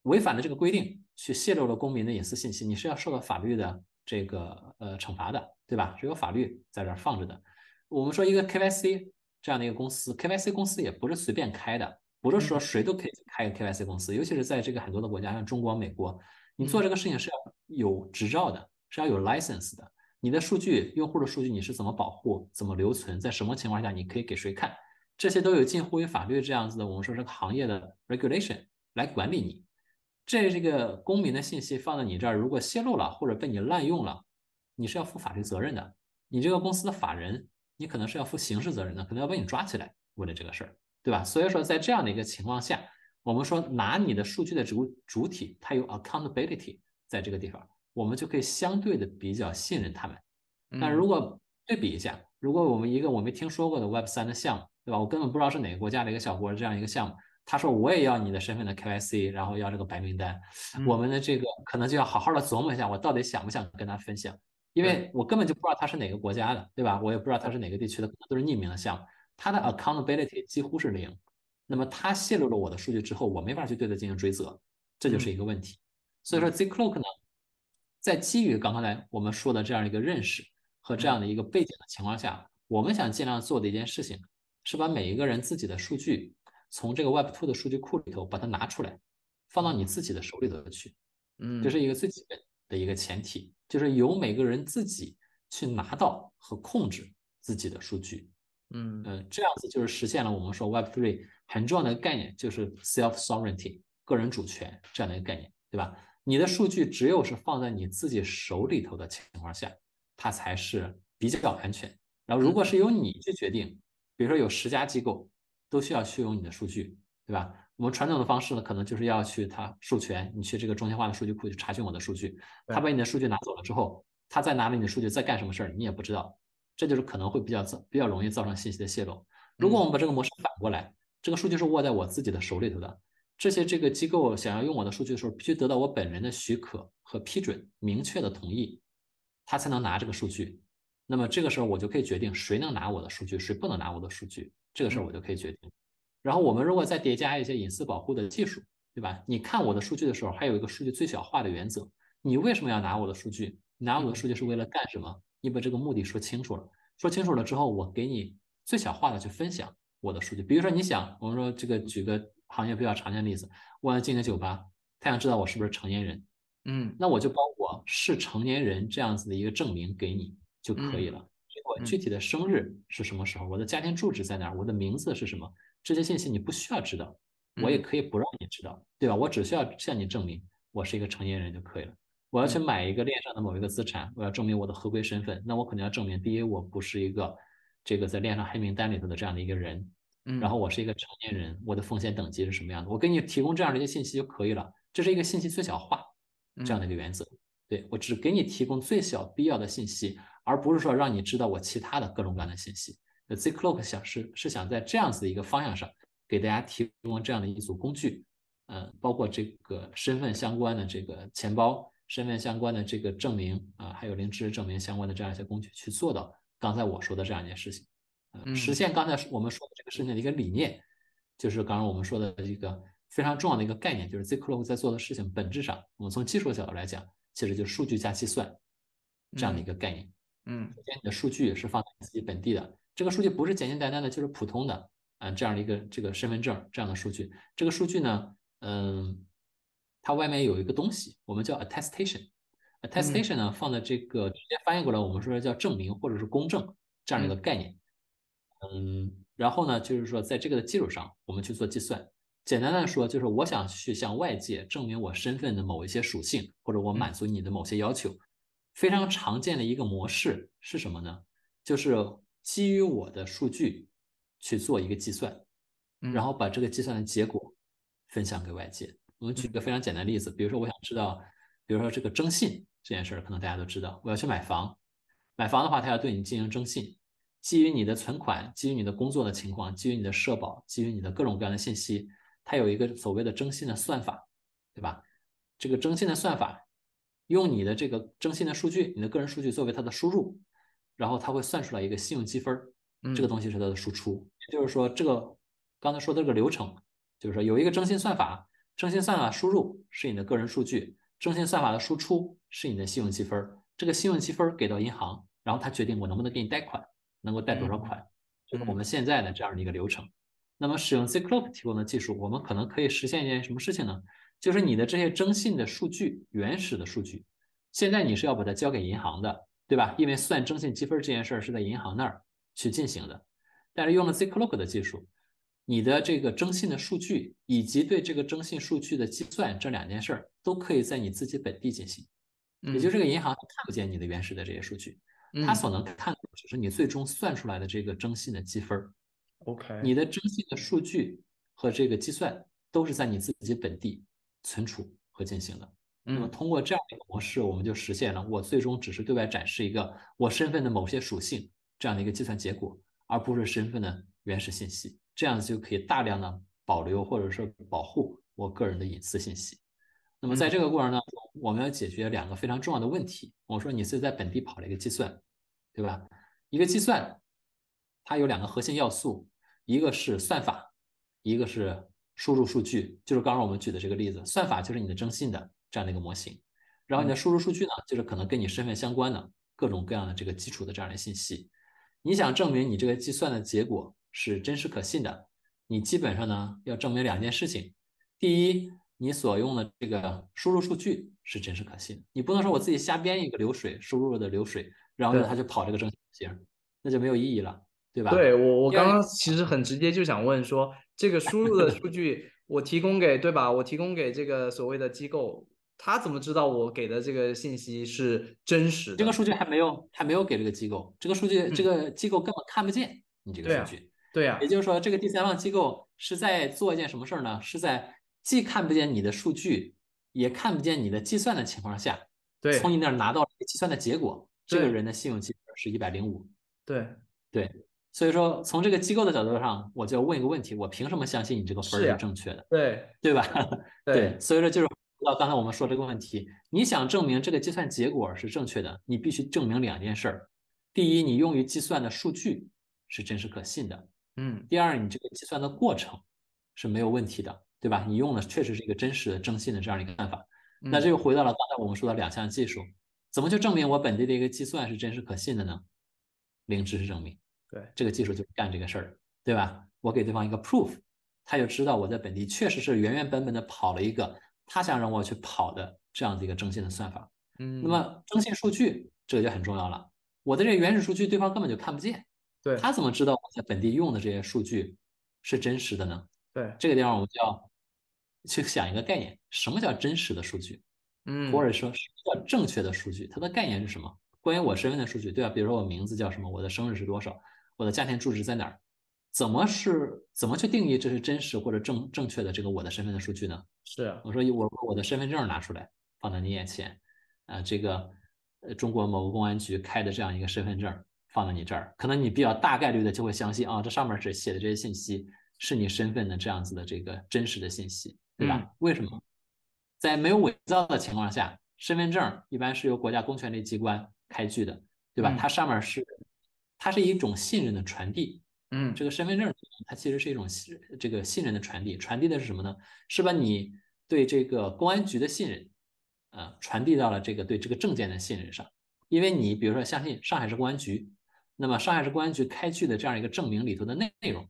违反了这个规定。去泄露了公民的隐私信息，你是要受到法律的这个呃惩罚的，对吧？是有法律在这儿放着的。我们说一个 KYC 这样的一个公司，KYC 公司也不是随便开的，不是说谁都可以开 KYC 公司，尤其是在这个很多的国家，像中国、美国，你做这个事情是要有执照的，是要有 license 的。你的数据、用户的数据你是怎么保护、怎么留存，在什么情况下你可以给谁看，这些都有近乎于法律这样子的，我们说这个行业的 regulation 来管理你。这这个公民的信息放在你这儿，如果泄露了或者被你滥用了，你是要负法律责任的。你这个公司的法人，你可能是要负刑事责任的，可能要被你抓起来为了这个事儿，对吧？所以说，在这样的一个情况下，我们说拿你的数据的主主体，它有 accountability 在这个地方，我们就可以相对的比较信任他们。但如果对比一下，如果我们一个我没听说过的 Web 三的项目，对吧？我根本不知道是哪个国家的一个小国这样一个项目。他说我也要你的身份的 KYC，然后要这个白名单，我们的这个可能就要好好的琢磨一下，我到底想不想跟他分享，因为我根本就不知道他是哪个国家的，对吧？我也不知道他是哪个地区的，可能都是匿名的项目，他的 accountability 几乎是零。那么他泄露了我的数据之后，我没法去对他进行追责，这就是一个问题。所以说 Zcloak 呢，在基于刚才我们说的这样一个认识和这样的一个背景的情况下，我们想尽量做的一件事情是把每一个人自己的数据从这个 Web2 的数据库里头把它拿出来，放到你自己的手里头去。嗯，这是一个最基本的一个前提，就是由每个人自己去拿到和控制自己的数据。嗯嗯，这样子就是实现了我们说 Web3 很重要的概念，就是 self sovereignty 个人主权这样的一个概念，对吧？你的数据只有是放在你自己手里头的情况下，它才是比较安全。然后，如果是由你去决定，比如说有十家机构都需要去用你的数据，对吧？我们传统的方式呢，可能就是要去他授权，你去这个中心化的数据库去查询我的数据，他把你的数据拿走了之后，他再拿了你的数据再干什么事儿，你也不知道。这就是可能会比较造比较容易造成信息的泄露。如果我们把这个模式反过来，这个数据是握在我自己的手里头的，这些这个机构想要用我的数据的时候，必须得到我本人的许可和批准，明确的同意，他才能拿这个数据。那么这个时候我就可以决定谁能拿我的数据，谁不能拿我的数据，这个事儿我就可以决定。然后我们如果再叠加一些隐私保护的技术，对吧？你看我的数据的时候，还有一个数据最小化的原则。你为什么要拿我的数据？拿我的数据是为了干什么？你把这个目的说清楚了，说清楚了之后，我给你最小化的去分享我的数据。比如说，你想，我们说这个举个行业比较常见的例子，我要进个酒吧，他想知道我是不是成年人，嗯，那我就包我是成年人这样子的一个证明给你就可以了。我具体的生日是什么时候？我的家庭住址在哪儿？我的名字是什么？这些信息你不需要知道，我也可以不让你知道，对吧？我只需要向你证明我是一个成年人就可以了。我要去买一个链上的某一个资产，我要证明我的合规身份，那我肯定要证明，第一，我不是一个这个在链上黑名单里头的这样的一个人，然后我是一个成年人，我的风险等级是什么样的？我给你提供这样的一些信息就可以了。这是一个信息最小化这样的一个原则。对我只给你提供最小必要的信息，而不是说让你知道我其他的各种各样的信息。Zcloak 想是是想在这样子的一个方向上给大家提供这样的一组工具，嗯，包括这个身份相关的这个钱包。身份相关的这个证明啊，还有零知识证明相关的这样一些工具，去做到刚才我说的这样一件事情，啊，实现刚才我们说事情的一个理念，就是刚刚我们说的一个非常重要的一个概念，就是 Zcloak 在做的事情本质上，我们从技术的角度来讲，其实就是数据加计算这样的一个概念。嗯，首先你的数据是放在自己本地的，这个数据不是简简单单的就是普通的啊这样的一个这个身份证这样的数据，这个数据呢，嗯。它外面有一个东西，我们叫 attestation。attestation 呢，放在这个直接翻译过来，我们说叫证明或者是公证这样的一个概念。嗯，然后呢，就是说在这个的基础上，我们去做计算。简单的说，就是我想去向外界证明我身份的某一些属性，或者我满足你的某些要求。非常常见的一个模式是什么呢？就是基于我的数据去做一个计算，然后把这个计算的结果分享给外界。我们举个非常简单的例子，比如说我想知道，比如说这个征信这件事儿，可能大家都知道，我要去买房，买房的话，他要对你进行征信，基于你的存款，基于你的工作的情况，基于你的社保，基于你的各种各样的信息，它有一个所谓的征信的算法，对吧？这个征信的算法，用你的这个征信的数据，你的个人数据作为它的输入，然后它会算出来一个信用积分儿，这个东西是它的输出。也就是说，这个刚才说的这个流程，就是说有一个征信算法。征信算法输入是你的个人数据，征信算法的输出是你的信用积分。这个信用积分给到银行，然后他决定我能不能给你贷款，能够贷多少款，就是我们现在的这样的一个流程。那么使用 Zcloak 提供的技术，我们可能可以实现一件什么事情呢？就是你的这些征信的数据，原始的数据，现在你是要把它交给银行的，对吧？因为算征信积分这件事儿是在银行那儿去进行的。但是用了 Zcloak 的技术。你的这个征信的数据以及对这个征信数据的计算，这两件事儿都可以在你自己本地进行，也就是这个银行看不见你的原始的这些数据，他所能看的只是你最终算出来的这个征信的积分。OK，你的征信的数据和这个计算都是在你自己本地存储和进行的。那么通过这样的一个模式，我们就实现了我最终只是对外展示一个我身份的某些属性这样的一个计算结果，而不是身份的原始信息。这样子就可以大量的保留或者说保护我个人的隐私信息。那么在这个过程当中，我们要解决两个非常重要的问题。我说你是在本地跑了一个计算，对吧？一个计算它有两个核心要素，一个是算法，一个是输入数据。就是刚刚我们举的这个例子，算法就是你的征信的这样的一个模型。然后你的输入数据呢，就是可能跟你身份相关的各种各样的这个基础的这样的信息。你想证明你这个计算的结果是真实可信的，你基本上呢要证明两件事情。第一，你所用的这个输入数据是真实可信的，你不能说我自己瞎编一个流水输入的流水，然后呢它就跑这个正型，那就没有意义了，对吧？对我我刚刚其实很直接就想问说，这个输入的数据我提供给对吧？我提供给这个所谓的机构。他怎么知道我给的这个信息是真实的？这个数据还没有还没有给这个机构，这个数据这个机构根本看不见你这个数据。对呀，也就是说，这个第三方机构是在做一件什么事儿呢？是在既看不见你的数据，也看不见你的计算的情况下，对，从你那儿拿到计算的结果，这个人的信用基准是一百零五。对对，所以说从这个机构的角度上，我就要问一个问题：我凭什么相信你这个分是正确的？对对吧？对，所以说就是。到刚才我们说这个问题，你想证明这个计算结果是正确的，你必须证明两件事儿：第一，你用于计算的数据是真实可信的；嗯，第二，你这个计算的过程是没有问题的，对吧？你用的确实是一个真实的、征信的这样一个办法。那这又回到了刚才我们说的两项技术，怎么去证明我本地的一个计算是真实可信的呢？零知识证明。对，这个技术就干这个事儿，对吧？我给对方一个 proof，他就知道我在本地确实是原原本本的跑了一个。他想让我去跑的这样的一个征信的算法，嗯，那么征信数据这个就很重要了。我的这个原始数据对方根本就看不见，对，他怎么知道我在本地用的这些数据是真实的呢？对，这个地方我们就要去想一个概念，什么叫真实的数据？嗯，或者说什么叫正确的数据？它的概念是什么？关于我身份的数据，对吧？比如说我名字叫什么，我的生日是多少，我的家庭住址在哪儿？怎么是怎么去定义这是真实或者正正确的这个我的身份的数据呢？是我说我我的身份证拿出来放在你眼前，啊，这个呃中国某个公安局开的这样一个身份证放在你这儿，可能你比较大概率的就会相信啊，这上面是写的这些信息是你身份的这样子的这个真实的信息，对吧？为什么？在没有伪造的情况下，身份证一般是由国家公权力机关开具的，对吧？它上面是它是一种信任的传递。嗯，这个身份证它其实是一种信这个信任的传递，传递的是什么呢？是把你对这个公安局的信任，啊，传递到了这个对这个证件的信任上。因为你比如说相信上海市公安局，那么上海市公安局开具的这样一个证明里头的内容，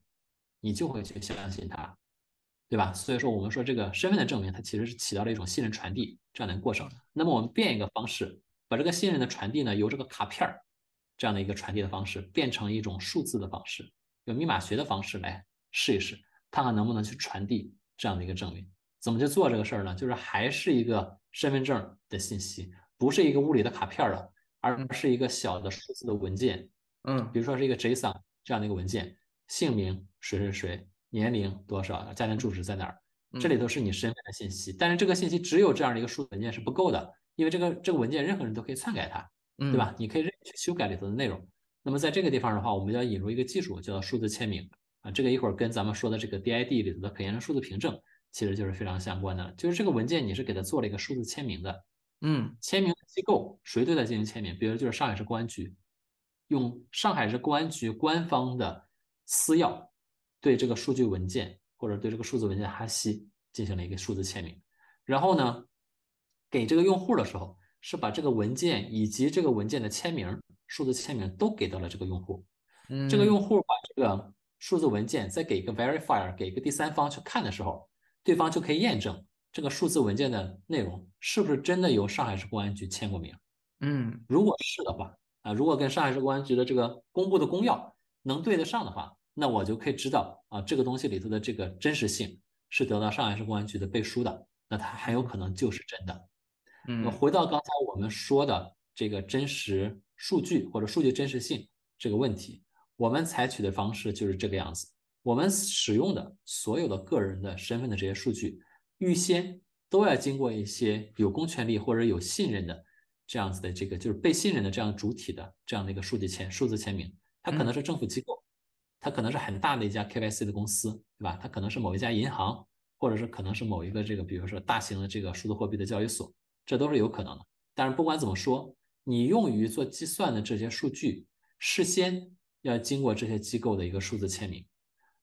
你就会去相信它，对吧？所以说我们说这个身份的证明，它其实是起到了一种信任传递这样的一个过程。那么我们变一个方式，把这个信任的传递呢，由这个卡片儿这样的一个传递的方式，变成一种数字的方式。用密码学的方式来试一试，看看能不能去传递这样的一个证明。怎么去做这个事儿呢？就是还是一个身份证的信息，不是一个物理的卡片了，而是一个小的数字的文件。嗯，比如说是一个 JSON 这样的一个文件，姓名谁谁谁，年龄多少，家庭住址在哪儿，这里都是你身份的信息。但是这个信息只有这样的一个数字文件是不够的，因为这个这个文件任何人都可以篡改它，对吧？你可以任意去修改里头的内容。那么在这个地方的话，我们要引入一个技术，叫数字签名啊。这个一会儿跟咱们说的这个 DID 里头的可验证数字凭证，其实就是非常相关的。就是这个文件你是给它做了一个数字签名的，嗯，签名机构谁对它进行签名？比如就是上海市公安局，用上海市公安局官方的私钥对这个数据文件或者对这个数字文件哈希进行了一个数字签名，然后呢，给这个用户的时候是把这个文件以及这个文件的签名。数字签名都给到了这个用户，这个用户把这个数字文件再给一个 verifier，给一个第三方去看的时候，对方就可以验证这个数字文件的内容是不是真的由上海市公安局签过名。嗯，如果是的话，啊，如果跟上海市公安局的这个公布的公钥能对得上的话，那我就可以知道啊，这个东西里头的这个真实性是得到上海市公安局的背书的，那它很有可能就是真的。嗯，回到刚才我们说的这个真实。数据或者数据真实性这个问题，我们采取的方式就是这个样子。我们使用的所有的个人的身份的这些数据，预先都要经过一些有公权力或者有信任的这样子的这个就是被信任的这样主体的这样的一个数据签数字签名。它可能是政府机构，它可能是很大的一家 KYC 的公司，对吧？它可能是某一家银行，或者是可能是某一个这个比如说大型的这个数字货币的交易所，这都是有可能的。但是不管怎么说。你用于做计算的这些数据，事先要经过这些机构的一个数字签名，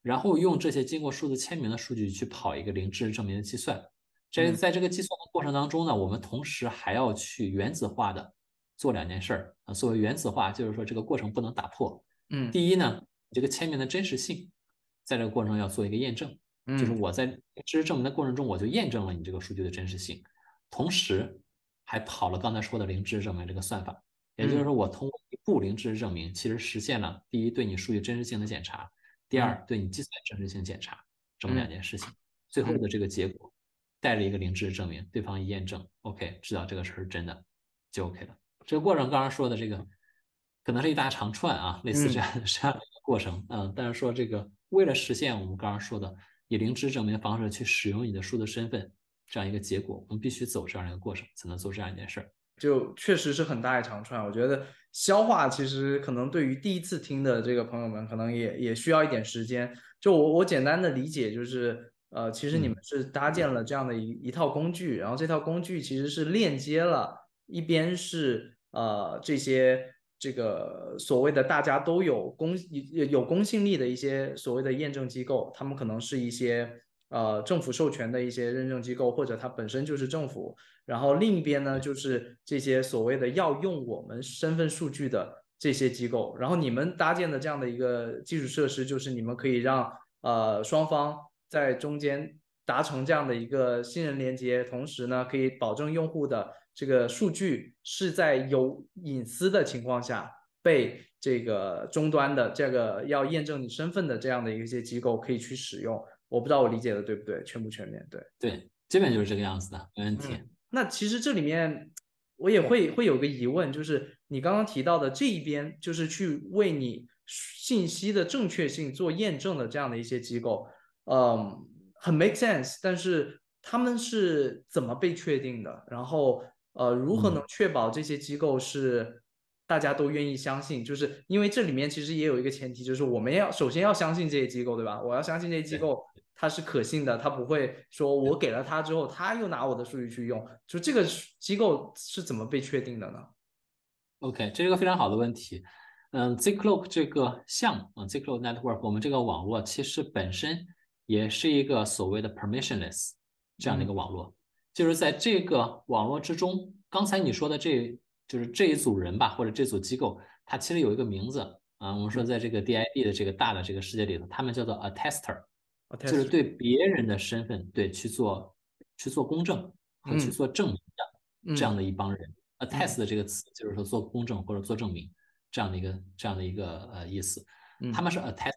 然后用这些经过数字签名的数据去跑一个零知识证明的计算，这在这个计算的过程当中呢，我们同时还要去原子化的做两件事儿啊。所谓原子化，就是说这个过程不能打破。嗯，第一呢，这个签名的真实性，在这个过程要做一个验证，就是我在知识证明的过程中，我就验证了你这个数据的真实性，同时还跑了刚才说的零知识证明这个算法。也就是说，我通过一步零知识证明，其实实现了第一对你数据真实性的检查，第二对你计算真实性检查这么两件事情。最后的这个结果带着一个零知识证明，对方一验证，OK，知道这个事儿是真的，就 OK 了。这个过程刚刚说的这个可能是一大长串啊，类似这样这样的一个过程，嗯，但是说这个为了实现我们刚刚说的以零知识证明方式去使用你的数字身份这样一个结果，我们必须走这样一个过程，才能做这样一件事儿。就确实是很大一长串，我觉得消化其实可能对于第一次听的这个朋友们，可能也也需要一点时间。就我我简单的理解就是，呃，其实你们是搭建了这样的一一套工具，然后这套工具其实是链接了一边是呃这些这个所谓的大家都有公有有公信力的一些所谓的验证机构，他们可能是一些。呃，政府授权的一些认证机构，或者它本身就是政府。然后另一边呢，就是这些所谓的要用我们身份数据的这些机构。然后你们搭建的这样的一个基础设施，就是你们可以让呃双方在中间达成这样的一个信任连接，同时呢，可以保证用户的这个数据是在有隐私的情况下被这个终端的这个要验证你身份的这样的一些机构可以去使用。我不知道我理解的对不对，全不全面？对对，基本就是这个样子的，没问题。那其实这里面我也会会有个疑问，就是你刚刚提到的这一边，就是去为你信息的正确性做验证的这样的一些机构，嗯，很 make sense。但是他们是怎么被确定的？然后呃，如何能确保这些机构是？大家都愿意相信，就是因为这里面其实也有一个前提，就是我们要首先要相信这些机构，对吧？我要相信这些机构它是可信的，它不会说我给了他之后，他又拿我的数据去用。就这个机构是怎么被确定的呢？OK，这是个非常好的问题。嗯，Zcloak 这个项目啊，Zcloak Network，我们这个网络其实本身也是一个所谓的 permissionless 这样的一个网络，就是在这个网络之中，刚才你说的这。就是这一组人吧，或者这组机构，它其实有一个名字啊。我们说，在这个 DID 的这个大的这个世界里头，他们叫做 attester，就是对别人的身份对去做去做公证和去做证明的这样的一帮人。attest 的这个词就是说做公证或者做证明这样的一个这样的一个呃意思。他们是 attester，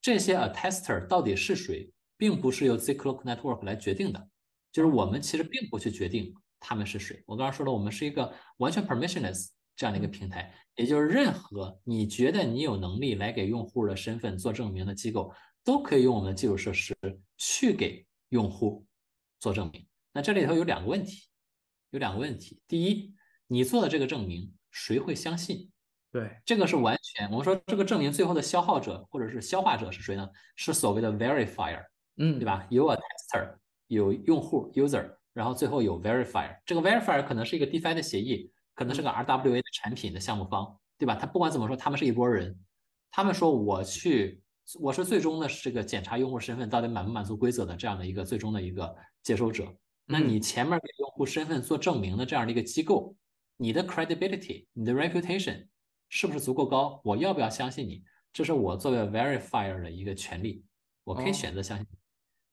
这些 attester 到底是谁，并不是由 Zcloak Network 来决定的，就是我们其实并不去决定。他们是谁？我刚刚说了，我们是一个完全 permissionless 这样的一个平台，也就是任何你觉得你有能力来给用户的身份做证明的机构，都可以用我们的基础设施去给用户做证明。那这里头有两个问题，有两个问题。第一，你做的这个证明谁会相信？对，这个是完全我们说这个证明最后的消耗者或者是消化者是谁呢？是所谓的 verifier，嗯，对吧？有 attester，有用户 user。然后最后有 verifier，这个 verifier 可能是一个 DeFi 的协议，可能是个 RWA 的产品的项目方，对吧？他不管怎么说，他们是一拨人，他们说我去，我是最终的这个检查用户身份到底满不满足规则的这样的一个最终的一个接收者。那你前面给用户身份做证明的这样的一个机构，你的 credibility，你的 reputation 是不是足够高？我要不要相信你？这是我作为 verifier 的一个权利，我可以选择相信你，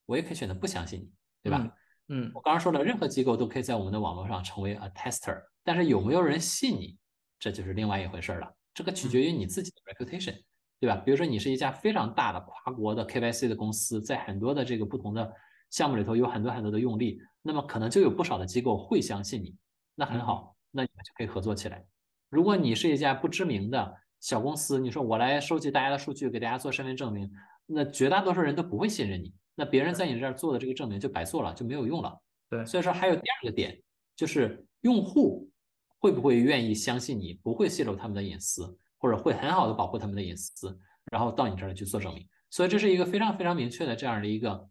我也可以选择不相信你，对吧？嗯，我刚刚说了，任何机构都可以在我们的网络上成为 attester，但是有没有人信你，这就是另外一回事了。这个取决于你自己的 reputation，对吧？比如说你是一家非常大的跨国的 KYC 的公司，在很多的这个不同的项目里头有很多很多的用力，那么可能就有不少的机构会相信你。那很好，那你们就可以合作起来。如果你是一家不知名的小公司，你说我来收集大家的数据，给大家做身份证明，那绝大多数人都不会信任你。那别人在你这儿做的这个证明就白做了，就没有用了。对，所以说还有第二个点，就是用户会不会愿意相信你不会泄露他们的隐私，或者会很好的保护他们的隐私，然后到你这儿去做证明。所以这是一个非常非常明确的这样的一个，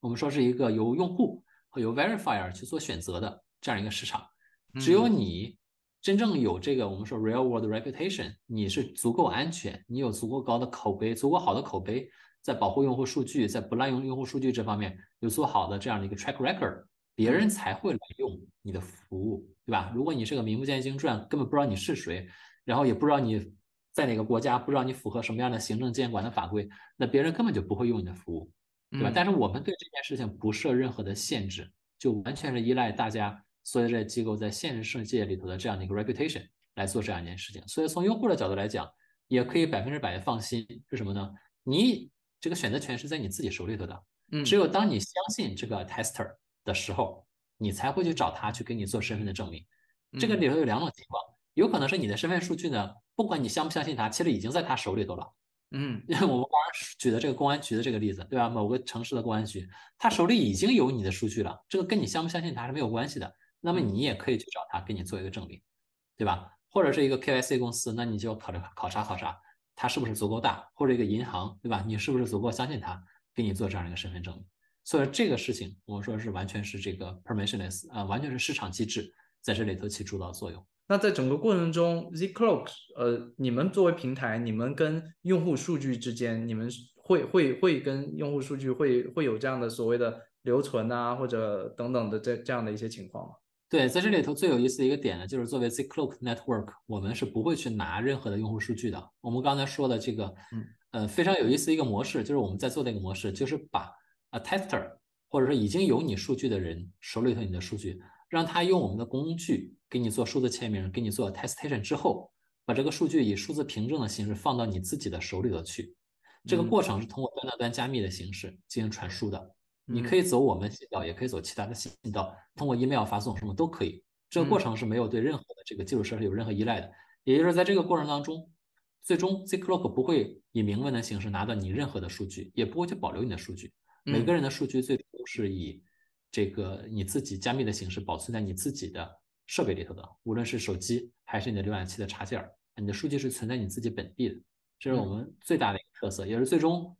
我们说是一个由用户和由 verifier 去做选择的这样一个市场。只有你真正有这个我们说 real world reputation，你是足够安全，你有足够高的口碑，足够好的口碑。在保护用户数据，在不滥用用户数据这方面有做好的这样的一个 track record，别人才会来用你的服务，对吧？如果你是个名不见经传，根本不知道你是谁，然后也不知道你在哪个国家，不知道你符合什么样的行政监管的法规，那别人根本就不会用你的服务，对吧？但是我们对这件事情不设任何的限制，就完全是依赖大家所有这些机构在现实世界里头的这样的一个 reputation 来做这样一件事情。所以从用户的角度来讲，也可以百分之百的放心，是什么呢？你这个选择权是在你自己手里头的，嗯只有当你相信这个 tester。的时候，你才会去找他去给你做身份的证明。这个里头有两种情况，有可能是你的身份数据呢，不管你相不相信他，其实已经在他手里头了。嗯，因为我们刚刚举的这个公安局的这个例子，对吧？某个城市的公安局，他手里已经有你的数据了，这个跟你相不相信他是没有关系的。那么你也可以去找他给你做一个证明，对吧？或者是一个 KYC 公司，那你就考察考察考察他是不是足够大，或者一个银行，对吧？你是不是足够相信他给你做这样一个身份证明？所以这个事情，我说是完全是这个 permissionless 啊，完全是市场机制在这里头起主导作用。那在整个过程中，Zcloak，呃，你们作为平台，你们跟用户数据之间，你们会会会跟用户数据会会有这样的所谓的留存啊，或者等等的这这样的一些情况吗？对，在这里头最有意思的一个点呢，就是作为 Zcloak Network，我们是不会去拿任何的用户数据的。我们刚才说的这个，嗯，呃，非常有意思的一个模式，就是我们在做的一个模式，就是把。啊，tester，或者说已经有你数据的人手里头你的数据，让他用我们的工具给你做数字签名，给你做 testation 之后，把这个数据以数字凭证的形式放到你自己的手里头去。这个过程是通过端到端加密的形式进行传输的。你可以走我们信道，也可以走其他的信道，通过 email 发送什么都可以。这个过程是没有对任何的这个基础设施有任何依赖的。也就是在这个过程当中，最终 z c l o c k 不会以明文的形式拿到你任何的数据，也不会去保留你的数据。每个人的数据最终是以这个你自己加密的形式保存在你自己的设备里头的，无论是手机还是你的浏览器的插件儿，你的数据是存在你自己本地的，这是我们最大的一个特色，也是最终，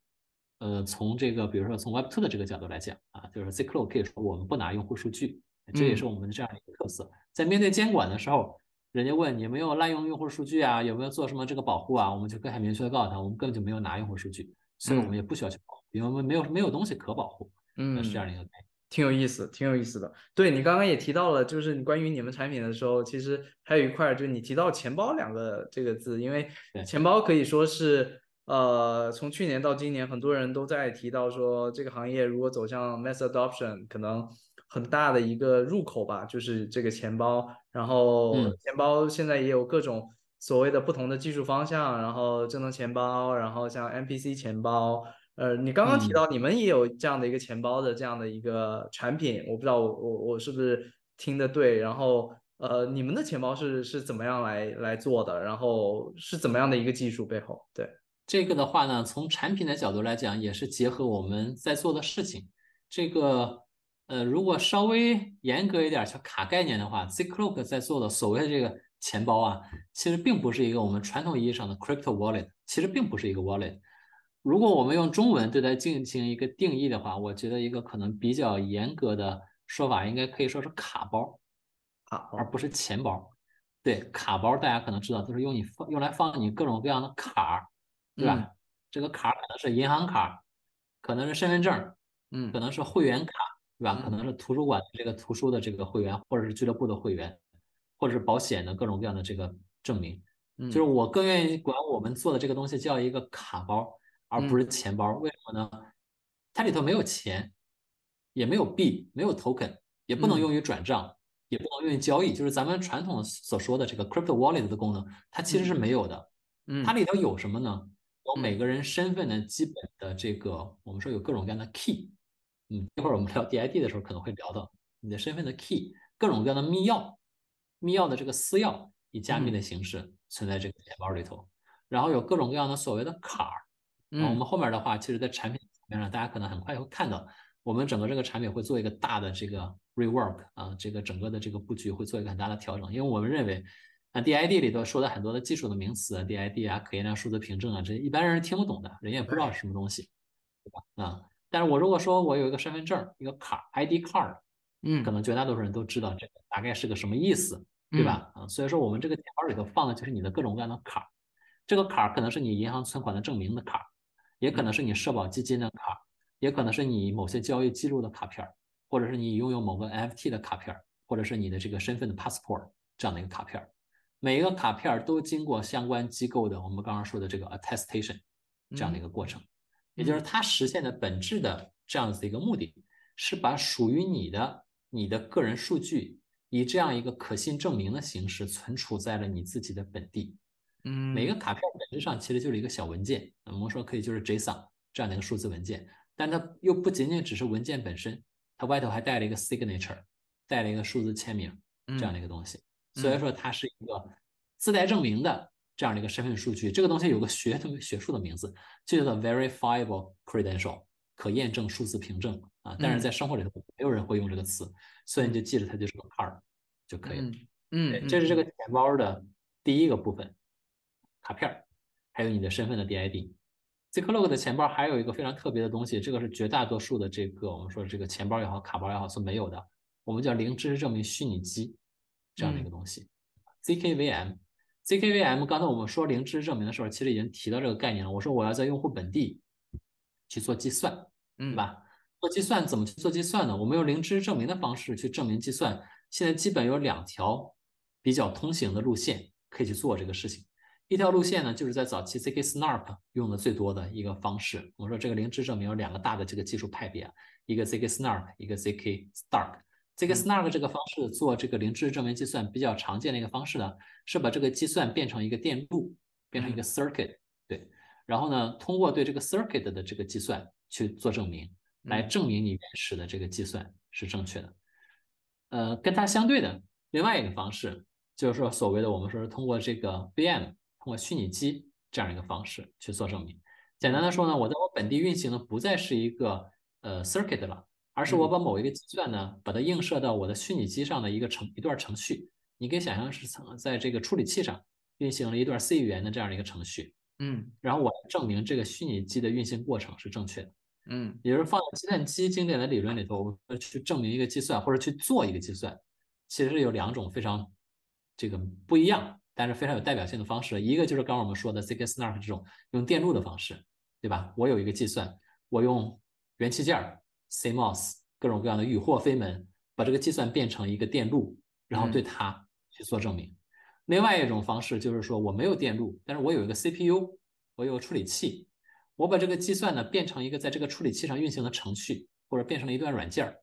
呃，从这个比如说从 Web2 的这个角度来讲啊，就是 Zcloak 可以说我们不拿用户数据，这也是我们的这样一个特色。在面对监管的时候，人家问你有没有滥用用户数据啊，有没有做什么这个保护啊，我们就更很明确的告诉他，我们根本就没有拿用户数据，所以我们也不需要去保护。因为我们没有没有东西可保护，嗯，是这样的一个概念，挺有意思，挺有意思的。对你刚刚也提到了，就是你关于你们产品的时候，其实还有一块，就是你提到钱包两个这个字，因为钱包可以说是，呃，从去年到今年，很多人都在提到说，这个行业如果走向 mass adoption，可能很大的一个入口吧，就是这个钱包。然后钱包现在也有各种。所谓的不同的技术方向，然后智能钱包，然后像 MPC 钱包，呃，你刚刚提到你们也有这样的一个钱包的这样的一个产品，我不知道我我我是不是听的对，然后呃，你们的钱包是是怎么样来来做的，然后是怎么样的一个技术背后？对这个的话呢，从产品的角度来讲，也是结合我们在做的事情。这个呃，如果稍微严格一点去卡概念的话，Zcloak 在做的所谓的这个。钱包啊，其实并不是一个我们传统意义上的 crypto wallet，其实并不是一个 wallet。如果我们用中文对它进行一个定义的话，我觉得一个可能比较严格的说法，应该可以说是卡包，卡而不是钱包。对，卡包大家可能知道，都是用你放用来放你各种各样的卡，对吧？这个卡可能是银行卡，可能是身份证，嗯，可能是会员卡，对吧？可能是图书馆这个图书的这个会员，或者是俱乐部的会员。或者是保险的各种各样的这个证明，就是我更愿意管我们做的这个东西叫一个卡包，而不是钱包。为什么呢？它里头没有钱，也没有币，没有 token，也不能用于转账，也不能用于交易。就是咱们传统所说的这个 crypto wallet 的功能，它其实是没有的。它里头有什么呢？有每个人身份的基本的这个，我们说有各种各样的 key。嗯，一会儿我们聊 DID 的时候可能会聊到你的身份的 key，各种各样的密钥。密钥的这个私钥以加密的形式存在这个钱包里头，然后有各种各样的所谓的卡儿。嗯，我们后面的话，其实在产品层面上，大家可能很快会看到，我们整个这个产品会做一个大的这个 rework 啊，这个整个的这个布局会做一个很大的调整，因为我们认为，啊 DID 里头说的很多的技术的名词，DID 啊，可验量数字凭证啊，这一般人是听不懂的，人也不知道是什么东西，对吧？啊，但是我如果说我有一个身份证，一个卡，ID card。嗯，可能绝大多数人都知道这个大概是个什么意思，对吧？啊，所以说我们这个钱包里头放的就是你的各种各样的卡，这个卡可能是你银行存款的证明的卡，也可能是你社保基金的卡，也可能是你某些交易记录的卡片，或者是你拥有某个 NFT 的卡片，或者是你的这个身份的 passport 这样的一个卡片，每一个卡片都经过相关机构的我们刚刚说的这个 attestation 这样的一个过程，也就是它实现的本质的这样子的一个目的，是把属于你的你的个人数据以这样一个可信证明的形式存储在了你自己的本地。嗯，每个卡片本质上其实就是一个小文件，我们说可以就是 JSON 这样的一个数字文件，但它又不仅仅只是文件本身，它外头还带了一个 signature，带了一个数字签名这样的一个东西，所以说它是一个自带证明的这样的一个身份数据。这个东西有个学的学术的名字，就叫做 verifiable credential，可验证数字凭证啊。但是在生活里头没有人会用这个词，所以你就记着它就是个 card 就可以了。嗯，这是这个钱包的第一个部分。卡片还有你的身份的 DID。Zcloak 的钱包还有一个非常特别的东西，这个是绝大多数的这个我们说这个钱包也好，卡包也好所没有的，我们叫零知识证明虚拟机这样的一个东西。ZKVM，ZKVM，刚才我们说零知识证明的时候，其实已经提到这个概念了。我说我要在用户本地去做计算，对吧？做计算怎么去做计算呢？我们用零知识证明的方式去证明计算。现在基本有两条比较通行的路线可以去做这个事情。一条路线呢，就是在早期 ZK Snark 用的最多的一个方式。我们说这个零知证明有两个大的这个技术派别，一个 ZK Snark，一个 ZK Stark。ZK Snark 这个方式做这个零知识证明计算比较常见的一个方式呢，是把这个计算变成一个电路，变成一个 circuit，对。然后呢，通过对这个 circuit 的这个计算去做证明，来证明你原始的这个计算是正确的。呃，跟它相对的另外一个方式，就是说所谓的我们说是通过这个 VM。通过虚拟机这样一个方式去做证明。简单的说呢，我在我本地运行的不再是一个呃 circuit 了，而是我把某一个计算呢，把它映射到我的虚拟机上的一个程一段程序。你可以想象是曾在这个处理器上运行了一段 C 语言的这样的一个程序。嗯，然后我证明这个虚拟机的运行过程是正确的。嗯，也就是放在计算机经典的理论里头，我们去证明一个计算或者去做一个计算，其实有两种非常这个不一样。但是非常有代表性的方式，一个就是刚刚我们说的 ZK Snark 这种用电路的方式，对吧？我有一个计算，我用元器件、CMOS 各种各样的与货飞门，把这个计算变成一个电路，然后对它去做证明。另外一种方式就是说，我没有电路，但是我有一个 CPU，我有个处理器，我把这个计算呢变成一个在这个处理器上运行的程序，或者变成了一段软件儿。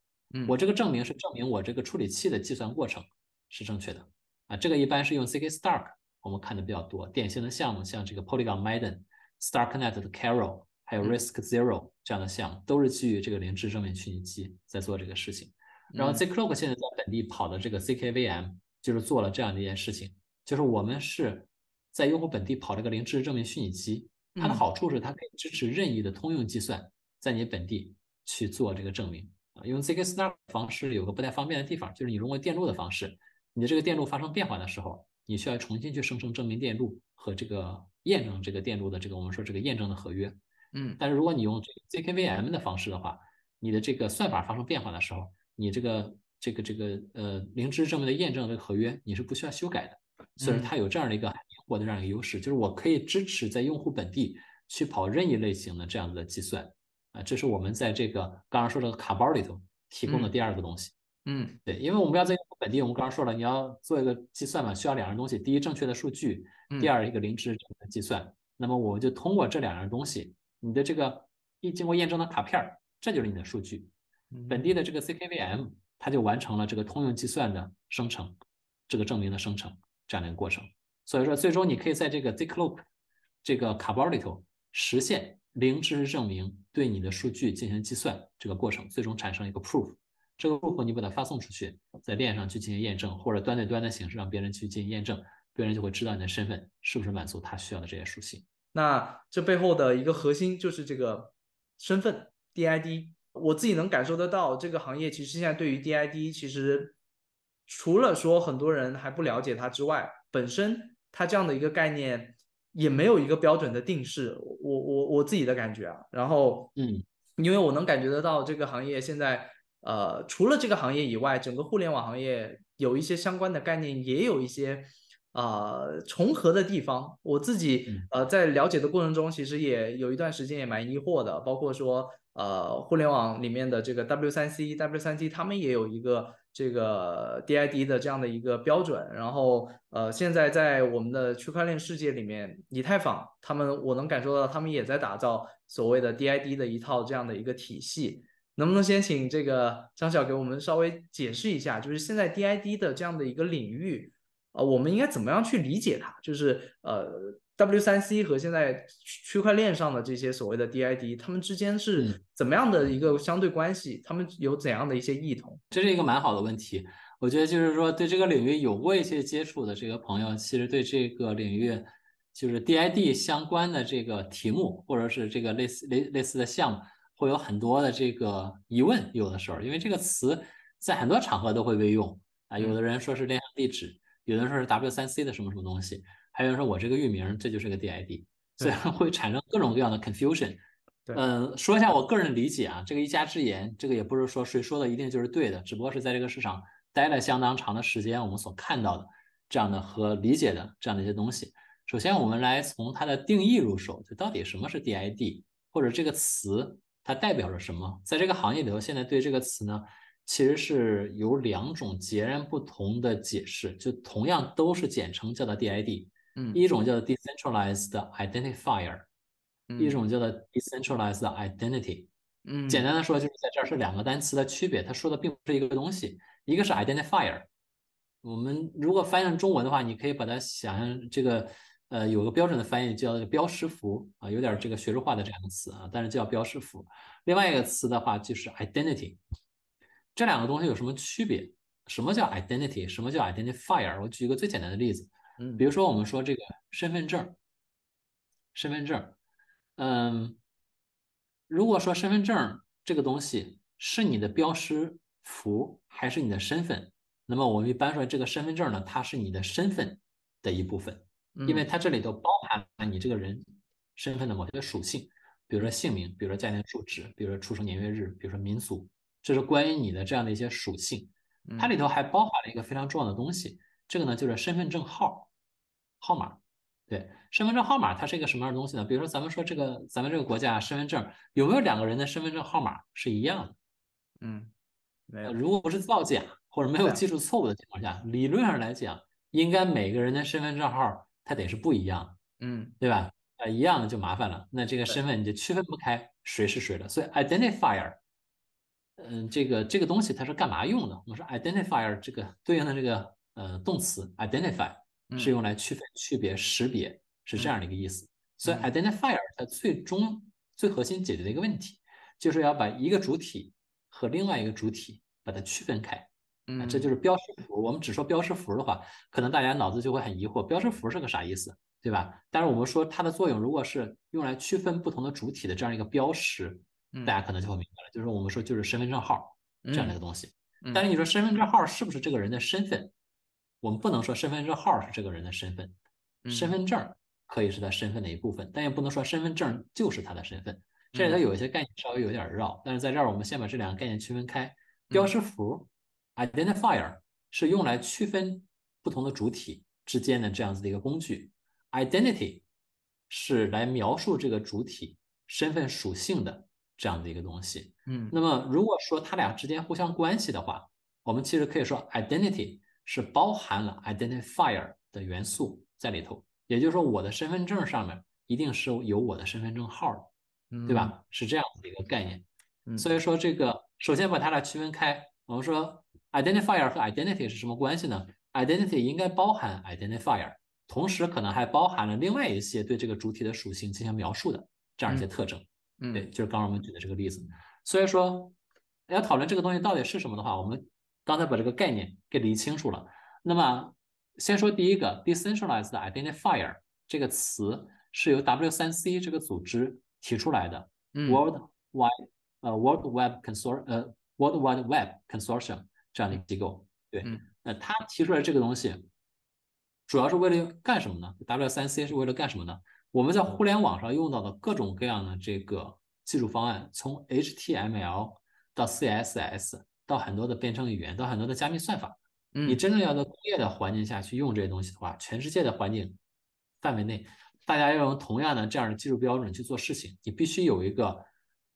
我这个证明是证明我这个处理器的计算过程是正确的。啊，这个一般是用 ZK Stark，我们看的比较多。典型的项目像这个 Polygon Maiden、Starknet 的 Carol，还有 Risk Zero 这样的项目，都是基于这个零知证明虚拟机在做这个事情。然后 Zcloak 现在在本地跑的这个 ZKVM，就是做了这样的一件事情，就是我们是在用户本地跑这个零知证明虚拟机。它的好处是它可以支持任意的通用计算，在你本地去做这个证明。啊，用 ZK Stark 方式有个不太方便的地方，就是你用电路的方式。你的这个电路发生变化的时候，你需要重新去生成证明电路和这个验证这个电路的这个我们说这个验证的合约。嗯，但是如果你用这个 ZKVM 的方式的话，你的这个算法发生变化的时候，你这个这个这个呃零知证明的验证这个合约你是不需要修改的。所以它有这样的一个灵活的这样一个优势，就是我可以支持在用户本地去跑任意类型的这样子的计算。啊，这是我们在这个刚刚说这个卡包里头提供的第二个东西。嗯，对，因为我们要在本地，我们刚刚说了，你要做一个计算嘛，需要两样东西：第一，正确的数据；第二，一个零知识的计算。那么我们就通过这两样东西，你的这个一经过验证的卡片儿，这就是你的数据。本地的这个 CKVM，它就完成了这个通用计算的生成，这个证明的生成这样的一个过程。所以说，最终你可以在这个 Zcloak 这个卡包里头实现零知识证明对你的数据进行计算这个过程，最终产生一个 proof。这个 proof 你把它发送出去，在链上去进行验证，或者端对端的形式让别人去进行验证，别人就会知道你的身份是不是满足他需要的这些属性。那这背后的一个核心就是这个身份 DID。我自己能感受得到，这个行业其实现在对于 DID，其实除了说很多人还不了解它之外，本身它这样的一个概念也没有一个标准的定式。我我我自己的感觉啊，然后嗯，因为我能感觉得到这个行业现在。呃，除了这个行业以外，整个互联网行业有一些相关的概念，也有一些呃重合的地方。我自己呃在了解的过程中，其实也有一段时间也蛮疑惑的，包括说呃互联网里面的这个 W3C、W3C，他们也有一个这个 DID 的这样的一个标准。然后呃，现在在我们的区块链世界里面，以太坊他们我能感受到他们也在打造所谓的 DID 的一套这样的一个体系。能不能先请这个张晓给我们稍微解释一下，就是现在 DID 的这样的一个领域，呃，我们应该怎么样去理解它？就是呃，W3C 和现在区块链上的这些所谓的 DID，它们之间是怎么样的一个相对关系？他们有怎样的一些异同？这是一个蛮好的问题。我觉得就是说，对这个领域有过一些接触的这个朋友，其实对这个领域就是 DID 相关的这个题目，或者是这个类似类类似的项目。会有很多的这个疑问，有的时候，因为这个词在很多场合都会被用啊。有的人说是链上地址，有的人说是 W 三 C 的什么什么东西，还有人说我这个域名这就是个 DID，所以会产生各种各样的 confusion。嗯，说一下我个人理解啊，这个一家之言，这个也不是说谁说的一定就是对的，只不过是在这个市场待了相当长的时间，我们所看到的这样的和理解的这样的一些东西。首先，我们来从它的定义入手，就到底什么是 DID，或者这个词。它代表着什么？在这个行业里头，现在对这个词呢，其实是有两种截然不同的解释，就同样都是简称叫做 DID，嗯，一种叫做 Decentralized Identifier，一种叫做 Decentralized Identity，嗯，简单的说就是在这儿是两个单词的区别，它说的并不是一个东西，一个是 Identifier，我们如果翻译成中文的话，你可以把它想象这个。呃，有个标准的翻译叫标识符啊，有点这个学术化的这样的词啊，但是叫标识符。另外一个词的话就是 identity，这两个东西有什么区别？什么叫 identity？什么叫 identifier？我举一个最简单的例子，嗯，比如说我们说这个身份证，身份证，嗯，如果说身份证这个东西是你的标识符还是你的身份，那么我们一般说这个身份证呢，它是你的身份的一部分。因为它这里头包含了你这个人身份的某些属性，比如说姓名，比如说家庭住址，比如说出生年月日，比如说民族，这是关于你的这样的一些属性。它里头还包含了一个非常重要的东西，这个呢就是身份证号号码。对，身份证号码它是一个什么样的东西呢？比如说咱们说这个咱们这个国家身份证有没有两个人的身份证号码是一样的？嗯，没有。如果不是造假或者没有技术错误的情况下，理论上来讲，应该每个人的身份证号。它得是不一样的，嗯，对吧？呃，一样的就麻烦了，那这个身份你就区分不开谁是谁了。所以 identifier，嗯，这个这个东西它是干嘛用的？我们说 identifier 这个对应的这个呃动词 identify 是用来区分、区别、识别，是这样的一个意思。所以 identifier 它最终最核心解决的一个问题，就是要把一个主体和另外一个主体把它区分开。嗯，这就是标识符。我们只说标识符的话，可能大家脑子就会很疑惑，标识符是个啥意思，对吧？但是我们说它的作用，如果是用来区分不同的主体的这样一个标识，大家可能就会明白了。就是我们说就是身份证号这样的一个东西。但是你说身份证号是不是这个人的身份？我们不能说身份证号是这个人的身份，身份证可以是他身份的一部分，但也不能说身份证就是他的身份。这里头有一些概念稍微有点绕，但是在这儿我们先把这两个概念区分开，标识符。Identifier 是用来区分不同的主体之间的这样子的一个工具，Identity 是来描述这个主体身份属性的这样的一个东西。嗯，那么如果说它俩之间互相关系的话，我们其实可以说 Identity 是包含了 Identifier 的元素在里头。也就是说，我的身份证上面一定是有我的身份证号的，对吧？是这样子的一个概念。所以说，这个首先把它俩区分开，我们说。Identifier 和 identity 是什么关系呢？Identity 应该包含 identifier，同时可能还包含了另外一些对这个主体的属性进行描述的这样一些特征。嗯，对，就是刚刚我们举的这个例子。所以说，要讨论这个东西到底是什么的话，我们刚才把这个概念给理清楚了。那么，先说第一个 decentralized identifier 这个词是由 W3C 这个组织提出来的，World Wide 呃 World Web Consor 呃 World Wide Web Consortium。这样的机构，对，那他提出来这个东西，主要是为了干什么呢？W3C 是为了干什么呢？我们在互联网上用到的各种各样的这个技术方案，从 HTML 到 CSS，到很多的编程语言，到很多的加密算法，你真正要在工业的环境下去用这些东西的话，全世界的环境范围内，大家要用同样的这样的技术标准去做事情，你必须有一个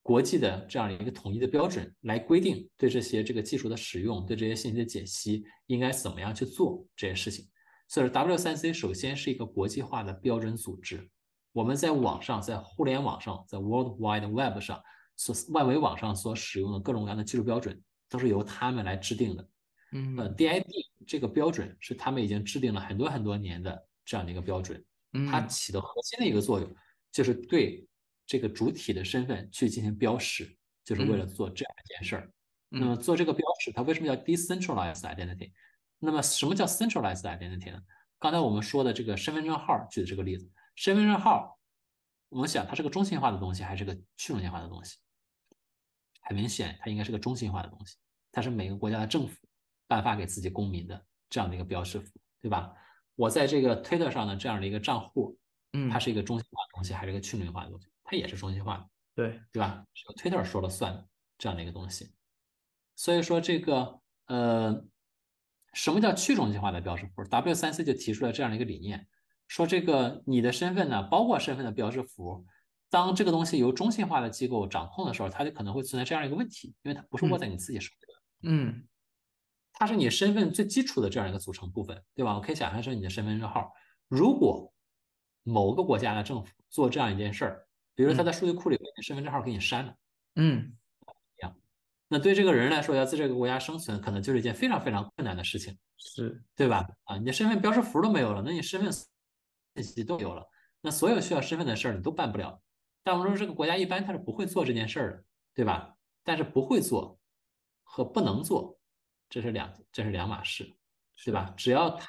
国际的这样一个统一的标准来规定对这些这个技术的使用，对这些信息的解析应该怎么样去做这些事情。所以 W3C 首先是一个国际化的标准组织。我们在网上，在互联网上，在 World Wide Web 上所外围网上所使用的各种各样的技术标准，都是由他们来制定的。嗯呃，DID 这个标准是他们已经制定了很多很多年的这样的一个标准，它嗯起的核心的一个作用就是对这个主体的身份去进行标识，就是为了做这样一件事儿。那么嗯做这个标识，它为什么叫 decentralized identity？那么什么叫 centralized identity 呢？刚才我们说的这个身份证号举的这个例子，身份证号，我们想它是个中心化的东西还是个去中心化的东西？很明显，它应该是个中心化的东西，它是每个国家的政府颁发给自己公民的这样的一个标识符，对吧？我在这个 Twitter 上的这样的一个账户，嗯，它是一个中心化的东西还是一个去中心化的东西？它也是中心化的。对，对吧？是由 Twitter 说了算这样的一个东西。所以说这个呃，什么叫去中心化的标识符？W3C 就提出了这样的一个理念，说这个你的身份呢，包括身份的标识符，当这个东西由中心化的机构掌控的时候，它就可能会存在这样一个问题，因为它不是握在你自己手里的，嗯它是你身份最基础的这样一个组成部分，对吧？我可以想象是你的身份证号。如果某个国家的政府做这样一件事儿，比如说他在数据库里把你身份证号给你删了。嗯那对这个人来说，要在这个国家生存，可能就是一件非常非常困难的事情，是，对吧？啊，你的身份标识符都没有了，那你身份信息都有了，那所有需要身份的事儿你都办不了。但我们说这个国家一般他是不会做这件事儿的，对吧？但是不会做和不能做，这是两这是两码事，对吧？只要他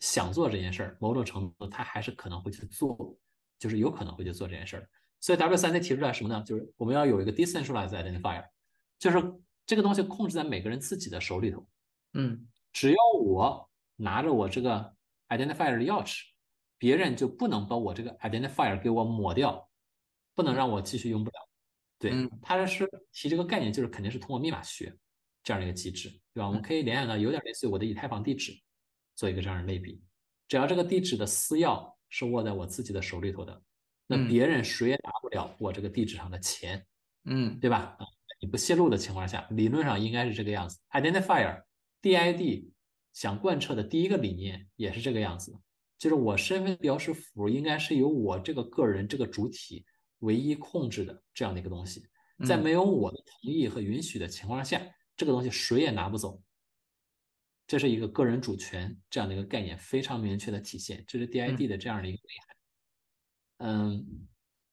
想做这件事儿，某种程度他还是可能会去做，就是有可能会去做这件事儿。所以 W 三 C 提出来什么呢？就是我们要有一个 decentralized identifier，就是这个东西控制在每个人自己的手里头。嗯只要我拿着我这个 identifier 的钥匙，别人就不能把我这个 identifier 给我抹掉，不能让我继续用不了。对嗯，他是提这个概念，就是肯定是通过密码学这样的一个机制，对吧？我们可以联想到有点类似于我的以太坊地址，做一个这样的类比。只要这个地址的私钥是握在我自己的手里头的，那嗯别人谁也拿不了我这个地址上的钱。嗯对吧？啊，你不泄露的情况下，理论上应该是这个样子。Identifier DID 想贯彻的第一个理念也是这个样子，就是我身份标识符应该是由我这个个人这个主体唯一控制的这样的一个东西，在嗯没有我的同意和允许的情况下，这个东西谁也拿不走。这是一个个人主权这样的一个概念非常明确的体现，这是 DID 的这样的一个内涵。嗯，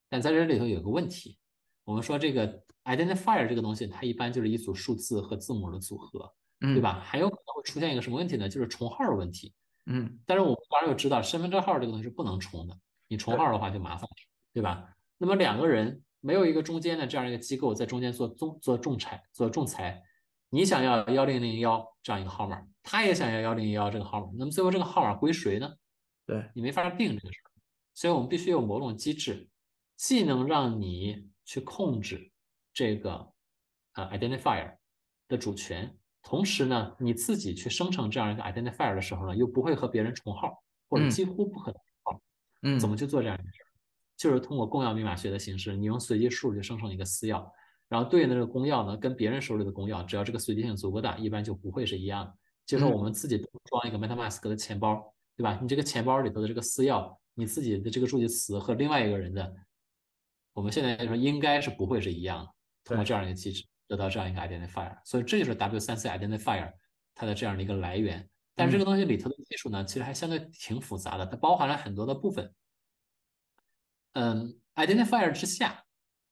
但在这里头有个问题，我们说这个 identifier 这个东西，它一般就是一组数字和字母的组合，嗯，对？吧？还有可能会出现一个什么问题呢？就是重号的问题。嗯但是我们当然又知道，身份证号这个东西是不能重的，你重号的话就麻烦了，对吧？那么两个人没有一个中间的这样一个机构在中间做仲做仲裁做仲裁，你想要幺零零幺这样一个号码，他也想要幺零零幺这个号码，那么最后这个号码归谁呢？对，你没法定这个事儿，所以我们必须有某种机制，既能让你去控制这个呃 identifier 的主权，同时呢，你自己去生成这样一个 identifier 的时候呢，又不会和别人重号，或者嗯几乎不可能重号。嗯怎么去做这样一件事儿？就是通过公钥密码学的形式，你用随机数去生成一个私钥，然后对应的这个公钥呢，跟别人手里的公钥，只要这个随机性足够大，一般就不会是一样的。就是我们自己装一个 MetaMask 的钱包，对吧？你这个钱包里头的这个私钥，你自己的这个助记词和另外一个人的，我们现在来说应该是不会是一样的。通过这样一个机制得到这样一个 identifier，所以这就是 W3C identifier 它的这样的一个来源。但是这个东西里头的技术呢，其实还相对挺复杂的，它包含了很多的部分。嗯，identifier 之下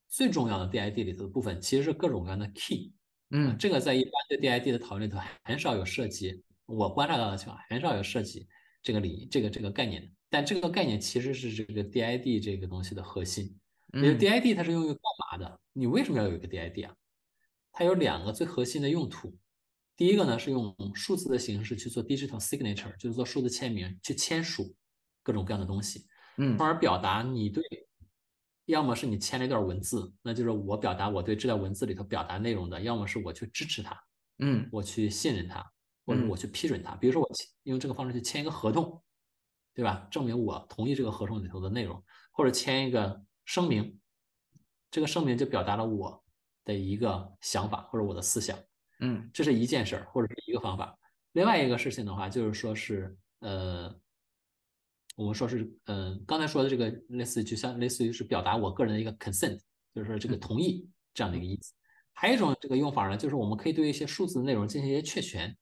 最重要的 DID 里头的部分其实是各种各样的 key。嗯这个在一般的 DID 的讨论里头很少有涉及，我观察到的情况很少有涉及这个理这个这个概念的。但这个概念其实是这个 DID 这个东西的核心。因为嗯 DID 它是用于干嘛的？你为什么要有一个 DID 啊？它有两个最核心的用途。第一个呢是用数字的形式去做 digital signature，就是做数字签名，去签署各种各样的东西，嗯从而表达你对，要么是你签了一段文字，那就是我表达我对这段文字里头表达内容的；要么是我去支持它，嗯我去信任它，或者嗯我去批准它。比如说我用这个方式去签一个合同，对吧？证明我同意这个合同里头的内容，或者签一个声明，这个声明就表达了我的一个想法或者我的思想，嗯这是一件事儿或者是一个方法。另外一个事情的话，就是说是呃，我们说是呃，刚才说的这个类似于就像类似于是表达我个人的一个 consent，就是说这个同意这样的一个意思。还有一种这个用法呢，就是我们可以对一些数字的内容进行一些确权。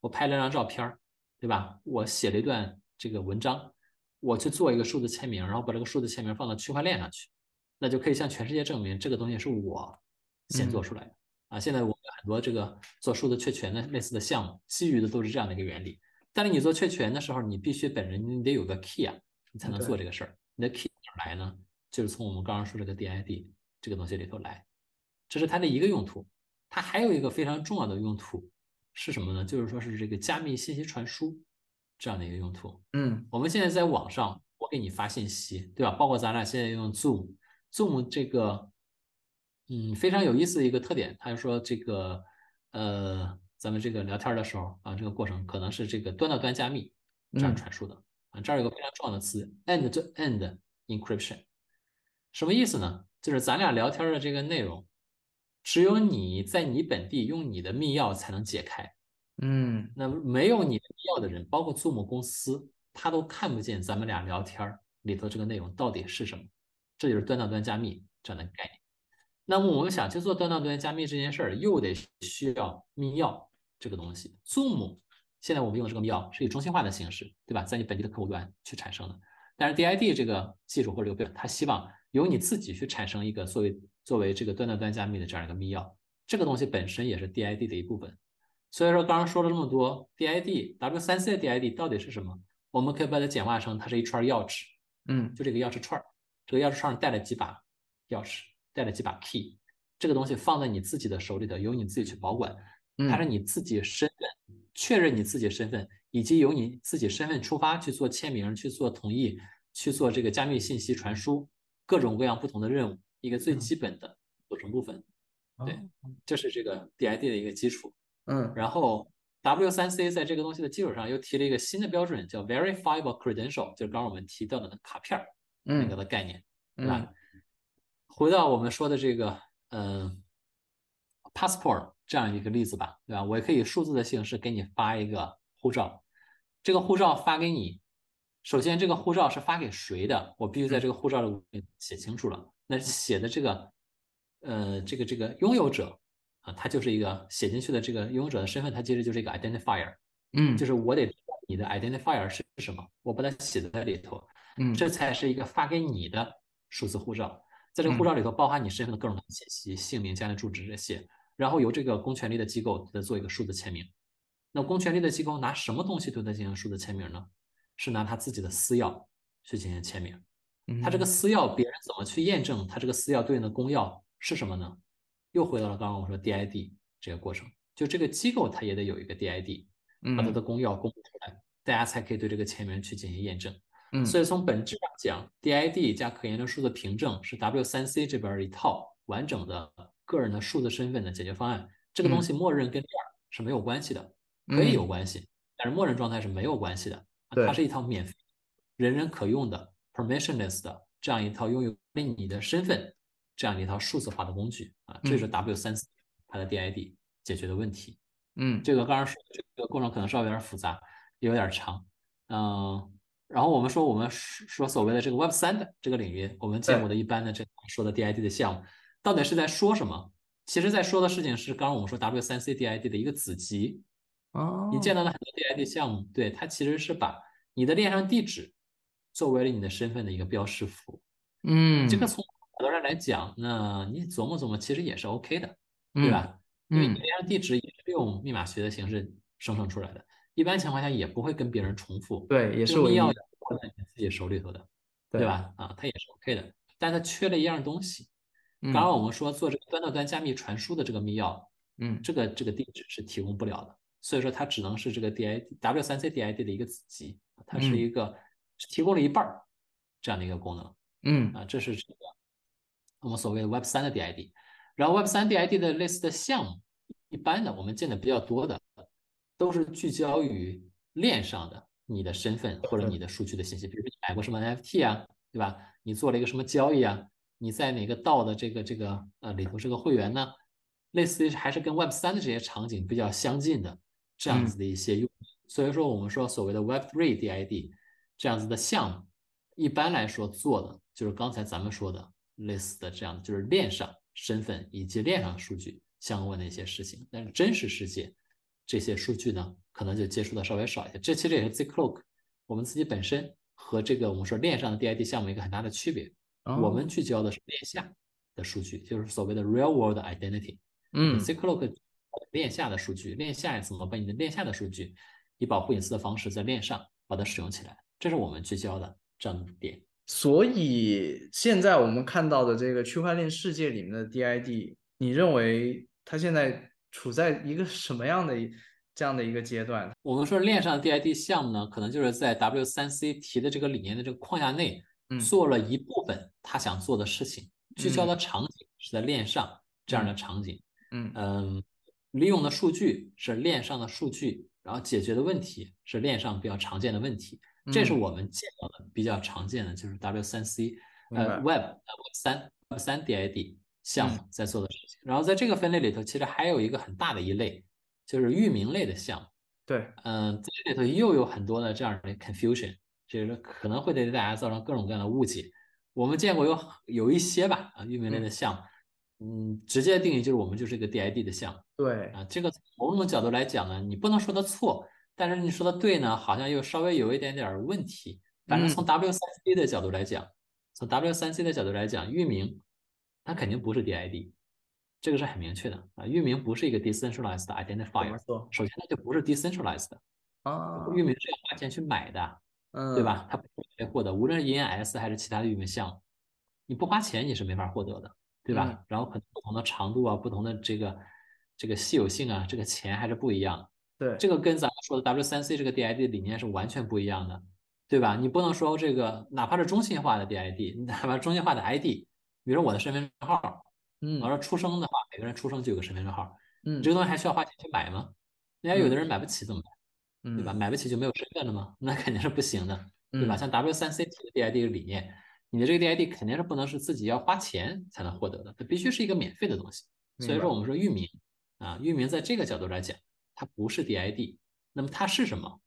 我拍了张照片儿，对吧？我写了一段这个文章，我去做一个数字签名，然后把这个数字签名放到区块链上去，那就可以向全世界证明这个东西是我先做出来的啊。现在我们很多这个做数字确权的类似的项目，基于的都是这样的一个原理。但是你做确权的时候，你必须本人你得有个 key 啊，你才能做这个事儿。你的 key 哪来呢？就是从我们刚刚说这个 DID 这个东西里头来，这是它的一个用途。它还有一个非常重要的用途。是什么呢？就是说是这个加密信息传输这样的一个用途。嗯，我们现在在网上，我给你发信息，对吧？包括咱俩现在用 Zoom，Zoom 这个，嗯，非常有意思的一个特点，他就说这个，呃，咱们这个聊天的时候啊，这个过程可能是这个端到端加密这样传输的啊。这儿有个非常重要的词，end-to-end encryption，什么意思呢？就是咱俩聊天的这个内容。只有你在你本地用你的密钥才能解开，嗯，那没有你的密钥的人，包括 Zoom 公司，他都看不见咱们俩聊天里头这个内容到底是什么。这就是端到端加密这样的概念。那么我们想去做端到端加密这件事儿，又得需要密钥这个东西。Zoom 现在我们用的这个密钥是以中心化的形式，对吧？在你本地的客户端去产生的。但是 DID 这个技术或者这个标准，它希望由你自己去产生一个作为作为这个端到端加密的这样一个密钥，这个东西本身也是 DID 的一部分。所以说，刚刚说了这么多，DID W3C 的 DID 到底是什么？我们可以把它简化成它是一串钥匙，嗯，就这个钥匙串儿，这个钥匙串上带了几把钥匙，带了几把 key，这个东西放在你自己的手里头，由你自己去保管，它是你自己身份确认你自己身份，以及由你自己身份出发去做签名、去做同意、去做这个加密信息传输，各种各样不同的任务，一个最基本的组成部分。对，这是这个 DID 的一个基础。嗯，然后 W3C 在这个东西的基础上又提了一个新的标准，叫 Verifiable Credential，就是刚刚我们提到的卡片儿那个的概念，对吧？回到我们说的这个，嗯，passport 这样一个例子吧，对吧？我也可以数字的形式给你发一个护照，这个护照发给你，首先这个护照是发给谁的？我必须在这个护照里写清楚了。那写的这个，呃，这个这个拥有者啊，他就是一个写进去的这个拥有者的身份，它其实就是一个 identifier，嗯，就是我得知道你的 identifier 是什么，我把它写在里头，嗯，这才是一个发给你的数字护照。在这个护照里头包含你身份的各种信息，姓名、家庭住址这些，然后由这个公权力的机构来做一个数字签名。那公权力的机构拿什么东西对它进行数字签名呢？是拿他自己的私钥去进行签名。他这个私钥别人怎么去验证他这个私钥对应的公钥是什么呢？又回到了刚刚我说 DID 这个过程，就这个机构它也得有一个 DID，把它的公钥公布出来，大家才可以对这个签名去进行验证。嗯，所以从本质上讲，DID 加可验证数字凭证是 W3C 这边一套完整的个人的数字身份的解决方案。这个东西默认跟这儿是没有关系的，可以有关系，但是默认状态是没有关系的。它是一套免费、人人可用的 permissionless 的这样一套拥有你的身份这样一套数字化的工具啊，这是 W3C 它的 DID 解决的问题。嗯，这个刚刚说这个过程可能稍微有点复杂，有点长。嗯。然后我们说，我们说所谓的这个 Web 三的这个领域，我们见过的一般的这说的 DID 的项目，到底是在说什么？其实，在说的事情是，刚刚我们说 W 三 C DID 的一个子集。哦，你见到了很多 DID 项目，对它其实是把你的链上地址作为了你的身份的一个标识符。嗯，这个从很多人来讲，那你琢磨琢磨，其实也是 OK 的，对吧？因为你链上地址也是用密码学的形式生成出来的。一般情况下也不会跟别人重复，对，也是密钥握在你自己手里头的，对吧？啊，它也是 OK 的，但它缺了一样东西。刚刚我们说做这个端到端加密传输的这个密钥，嗯，这个这个地址是提供不了的，所以说它只能是这个 DID W3C DID 的一个子集，它是一个提供了一半儿这样的一个功能，嗯啊，这是这个我们所谓的 Web 三的 DID，然后 Web 三 DID 的类似的项目，一般的我们见的比较多的。都是聚焦于链上的你的身份或者你的数据的信息，比如说你买过什么 NFT 啊，对吧？你做了一个什么交易啊？你在哪个道的这个这个呃里头是个会员呢？类似于还是跟 Web 三的这些场景比较相近的这样子的一些用。所以说我们说所谓的 Web three DID 这样子的项目，一般来说做的就是刚才咱们说的类似的这样，就是链上身份以及链上数据相关的一些事情。但是真实世界这些数据呢，可能就接触的稍微少一些。这其实也是 Zcloak 我们自己本身和这个我们说链上的 DID 项目一个很大的区别。我们聚焦的是链下的数据，就是所谓的 real world identity。嗯，Zcloak 链下的数据，链下怎么把你的链下的数据以保护隐私的方式在链上把它使用起来，这是我们聚焦的这样的点。所以现在我们看到的这个区块链世界里面的 DID，你认为它现在处在一个什么样的这样的一个阶段？我们说链上的 DID 项目呢，可能就是在 W3C 提的这个理念的这个框架内，做了一部分他想做的事情，聚焦的场景是在链上这样的场景。嗯。嗯，利用的数据是链上的数据，然后解决的问题是链上比较常见的问题，这是我们见到的比较常见的，就是 W 三 C 呃 Web Web 三 Web 三 DID 项目在做的事情。然后在这个分类里头，其实还有一个很大的一类，就是域名类的项目。对，嗯，在这里头又有很多的这样的 confusion，就是可能会对大家造成各种各样的误解。我们见过有有一些吧啊域名类的项目。嗯，直接定义就是我们就是一个 DID 的项目。对啊，这个某种角度来讲呢，你不能说它错，但是你说的对呢，好像又稍微有一点点问题。反正从 W3C 的角度来讲，从 W3C 的角度来讲，域名它肯定不是 DID，这个是很明确的啊。域名不是一个 decentralized identifier，首先它就不是 decentralized 的啊。域名是要花钱去买的，嗯，对吧？它不是免费获得，无论是 ENS 还是其他的域名项目，你不花钱你是没法获得的。对吧？然后可能不同的长度啊，不同的这个这个稀有性啊，这个钱还是不一样。对，这个跟咱们说的 W3C 这个 DID 理念是完全不一样的，对吧？你不能说这个哪怕是中心化的 DID，哪怕中心化的 ID，比如我的身份证号，嗯，我说出生的话，每个人出生就有个身份证号，嗯，这个东西还需要花钱去买吗？人家有的人买不起怎么办？嗯对吧？买不起就没有身份了吗？(laughs) 那肯定是不行的，对吧？像 W3C 的 DID 理念。你的这个 DID 肯定是不能是自己要花钱才能获得的，它必须是一个免费的东西。所以说我们说域名啊，域名在这个角度来讲，它不是 DID，那么它是什么？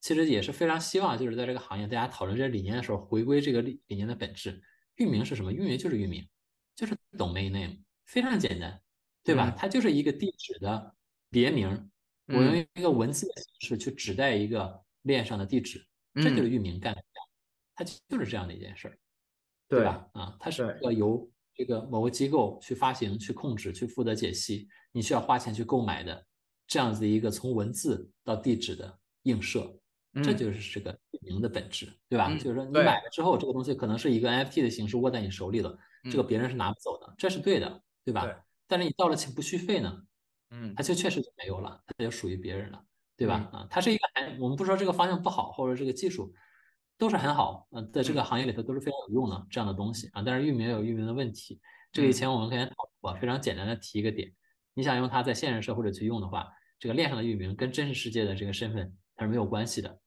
其实也是非常希望就是在这个行业大家讨论这理念的时候，回归这个理理念的本质。域名是什么？域名就是域名，就是 domain name，非常简单，对吧？它就是一个地址的别名，我用一个文字的形式去指代一个链上的地址，这就是域名干的，它就是这样的一件事儿。对吧？啊，它是要由这个某个机构去发行、去控制、去负责解析，你需要花钱去购买的这样子一个从文字到地址的映射，这就是这个域名的本质，对吧？就是说你买了之后，这个东西可能是一个 NFT 的形式握在你手里了，这个别人是拿不走的，这是对的，对吧？但是你到了钱不续费呢，嗯，它就确实就没有了，它就属于别人了，对吧？啊，它是一个，我们不说这个方向不好，或者这个技术。都是很好，嗯，在这个行业里头都是非常有用的这样的东西啊。但是域名有域名的问题，这个以前我们可以讨论过，非常简单的提一个点，你想用它在现实社会里去用的话，这个链上的域名跟真实世界的这个身份它是没有关系的，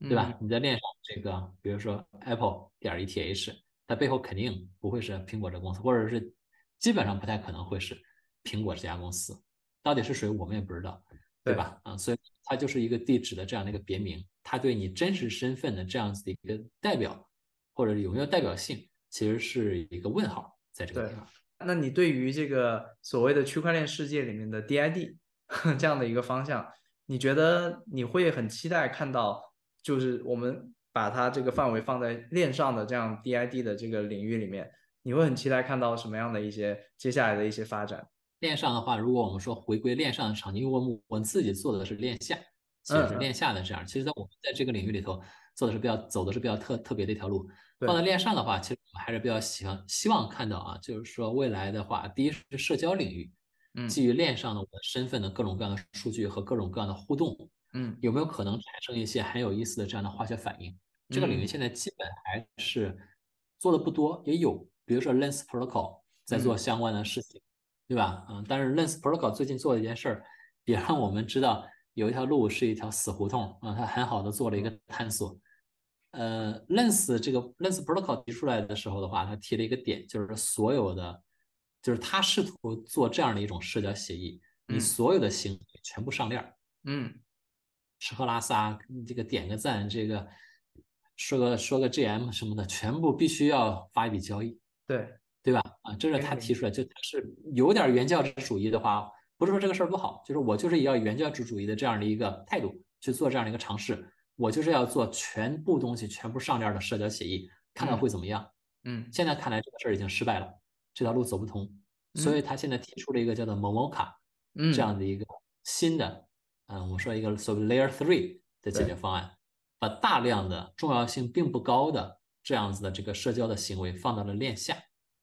对吧？你在链上这个，比如说 Apple 点 ETH，它背后肯定不会是苹果这公司，或者是基本上不太可能会是苹果这家公司，到底是谁我们也不知道，对吧？啊，所以它就是一个地址的这样的一个别名。它对你真实身份的这样子的一个代表，或者有没有代表性，其实是一个问号在这个地方。那你对于这个所谓的区块链世界里面的 DID (laughs) 这样的一个方向，你觉得你会很期待看到，就是我们把它这个范围放在链上的这样 DID 的这个领域里面，你会很期待看到什么样的一些接下来的一些发展？链上的话，如果我们说回归链上的场景，因为我们我们自己做的是链下。其实是链下的这样，其实，在我们在这个领域里头做的是比较走的是比较特特别的一条路。放在链上的话，其实我们还是比较喜欢希望看到啊，就是说未来的话，第一是社交领域，嗯，基于链上的我的身份的各种各样的数据和各种各样的互动，嗯，有没有可能产生一些很有意思的这样的化学反应？这个领域现在基本还是做的不多，也有，比如说 Lens Protocol 在做相关的事情，对吧？嗯，但是 Lens Protocol 最近做了一件事儿，也让我们知道。有一条路是一条死胡同啊，它很好的做了一个探索。呃，Lens 这个 Lens Protocol 提出来的时候的话，他提了一个点，就是所有的，就是他试图做这样的一种社交协议，你所有的行为全部上链，嗯，吃喝拉撒，这个点个赞，这个说个说个 GM 什么的，全部必须要发一笔交易，对对吧？啊，这是他提出来，就他是有点原教旨主义的话，不是说这个事儿不好，就是我就是要原教旨主义的这样的一个态度去做这样的一个尝试。我就是要做全部东西全部上链的社交协议，看看会怎么样。嗯，现在看来这个事儿已经失败了，这条路走不通，所以他现在提出了一个叫做 Momoka 这样的一个新的，嗯，我们说一个所谓 Layer Three 的解决方案，把大量的重要性并不高的这样子的这个社交的行为放到了链下，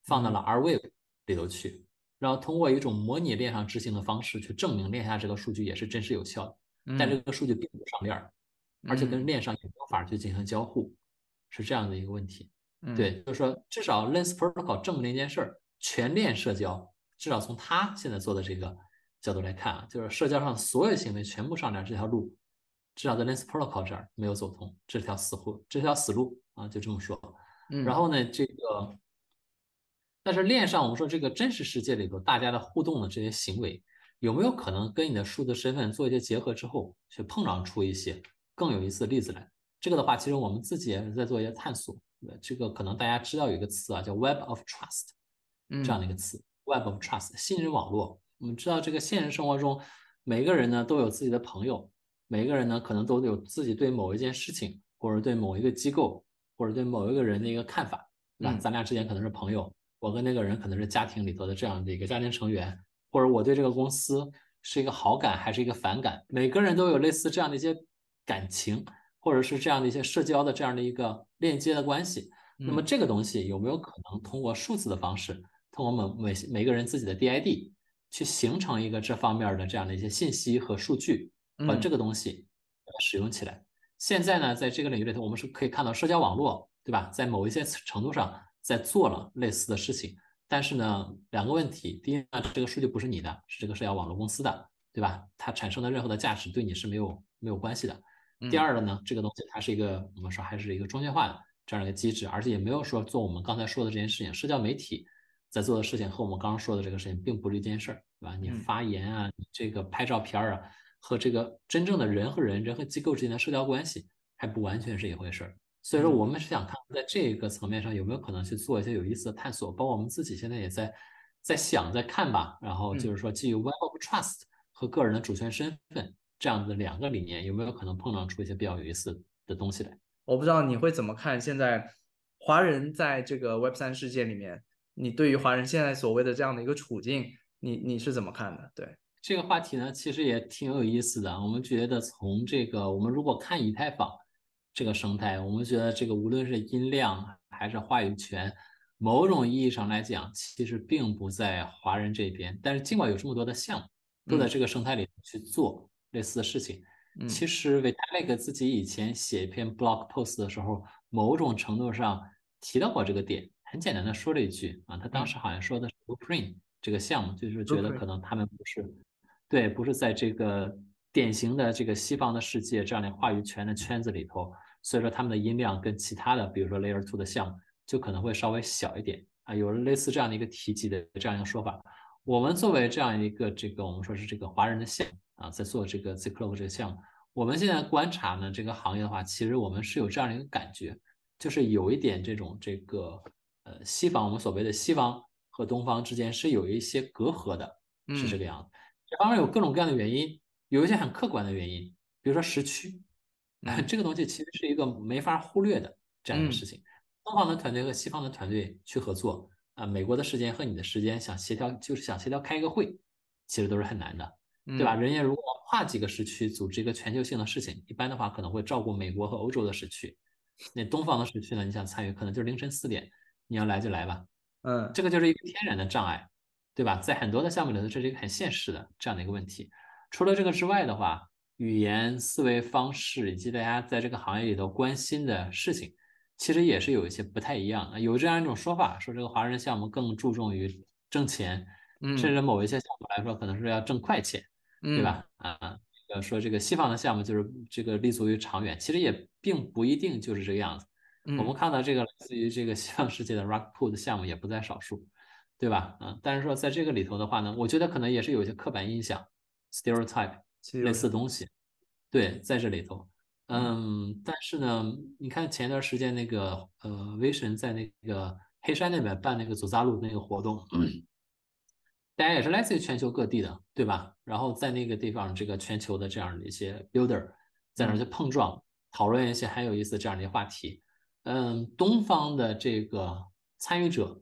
放到了 R Wave 里头去，然后通过一种模拟链上执行的方式去证明链下这个数据也是真实有效的，但这个数据并不上链。而且跟链上也没有法去进行交互，是这样的一个问题。对，就是说，至少 Lens Protocol 证明了一件事儿：全链社交，至少从他现在做的这个角度来看啊，就是社交上所有行为全部上链这条路，至少在 Lens Protocol 这儿没有走通，这条死路，这条死路啊，就这么说。然后呢，这个，但是链上我们说这个真实世界里头大家的互动的这些行为，有没有可能跟你的数字身份做一些结合之后，去碰撞出一些？更有意思的例子来，这个的话，其实我们自己也是在做一些探索。这个可能大家知道有一个词啊，叫 Web of Trust，这样的一个词，Web of Trust，信任网络。我们知道，这个现实生活中，每个人呢都有自己的朋友，每个人呢可能都有自己对某一件事情，或者对某一个机构，或者对某一个人的一个看法，对吧？咱俩之间可能是朋友，我跟那个人可能是家庭里头的这样的一个家庭成员，或者我对这个公司是一个好感还是一个反感，每个人都有类似这样的一些。感情，或者是这样的一些社交的这样的一个链接的关系，那么这个东西有没有可能通过数字的方式，通过每每每个人自己的 DID 去形成一个这方面的这样的一些信息和数据，把这个东西使用起来？现在呢，在这个领域里头，我们是可以看到社交网络，对吧？在某一些程度上在做了类似的事情，但是呢，两个问题：第一呢，这个数据不是你的，是这个社交网络公司的，对吧？它产生的任何的价值对你是没有没有关系的。第二个呢，这个东西它是一个我们说还是一个中心化的这样一个机制，而且也没有说做我们刚才说的这件事情。社交媒体在做的事情和我们刚刚说的这个事情并不是一件事儿，对吧？你发言啊，你这个拍照片啊，和这个真正的人和人、人和机构之间的社交关系还不完全是一回事儿。所以说，我们是想看在这个层面上有没有可能去做一些有意思的探索，包括我们自己现在也在在想、在看吧。然后就是说，基于 Web of Trust 和个人的主权身份。这样的两个理念有没有可能碰撞出一些比较有意思的东西来？我不知道你会怎么看。现在华人在这个 Web 三世界里面，你对于华人现在所谓的这样的一个处境，你你是怎么看的？对这个话题呢，其实也挺有意思的。我们觉得从这个，我们如果看以太坊这个生态，我们觉得这个无论是音量还是话语权，某种意义上来讲，其实并不在华人这边。但是尽管有这么多的项目都在这个生态里去做。类似的事情，其实 Vitalik 自己以前写一篇 blog post 的时候，某种程度上提到过这个点。很简单的说了一句啊，他当时好像说的是 Blueprint 这个项目，就是觉得可能他们不是对，不是在这个典型的这个西方的世界这样的话语权的圈子里头，所以说他们的音量跟其他的，比如说 Layer Two 的项目就可能会稍微小一点啊，有了类似这样的一个提及的这样一个说法。我们作为这样一个这个我们说是这个华人的项。啊，在做这个 Zclone 这个项目，我们现在观察呢，这个行业的话，其实我们是有这样的一个感觉，就是有一点这种这个呃西方我们所谓的西方和东方之间是有一些隔阂的，是这个样子。这方面有各种各样的原因，有一些很客观的原因，比如说时区，(laughs) 这个东西其实是一个没法忽略的这样一个事情。东方的团队和西方的团队去合作啊，美国的时间和你的时间想协调，就是想协调开一个会，其实都是很难的。对吧？人家如果跨几个时区组织一个全球性的事情，一般的话可能会照顾美国和欧洲的时区。那东方的时区呢？你想参与，可能就是凌晨四点，你要来就来吧。嗯，这个就是一个天然的障碍，对吧？在很多的项目里头，这是一个很现实的这样的一个问题。除了这个之外的话，语言思维方式以及大家在这个行业里头关心的事情，其实也是有一些不太一样。有这样一种说法，说这个华人项目更注重于挣钱，甚至某一些项目来说，可能是要挣快钱。对吧？啊，个说这个西方的项目就是这个立足于长远，其实也并不一定就是这个样子。我们看到这个来自于这个西方世界的 rock pool 的项目也不在少数，对吧？嗯，但是说在这个里头的话呢，我觉得可能也是有些刻板印象 （stereotype） 类似东西，对，在这里头。嗯，但是呢，你看前一段时间那个呃，Vision 在那个黑山那边办那个走扎路那个活动，大家也是来自于全球各地的，对吧？然后在那个地方，这个全球的这样的一些 builder 在那去碰撞，讨论一些很有意思这样的一些话题。嗯，东方的这个参与者，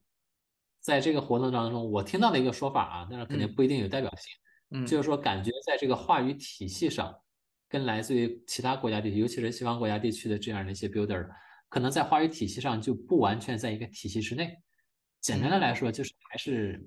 在这个活动当中，我听到的一个说法啊，但是肯定不一定有代表性。嗯，就是说，感觉在这个话语体系上，跟来自于其他国家地区，尤其是西方国家地区的这样的一些 builder，可能在话语体系上就不完全在一个体系之内。简单的来说，就是还是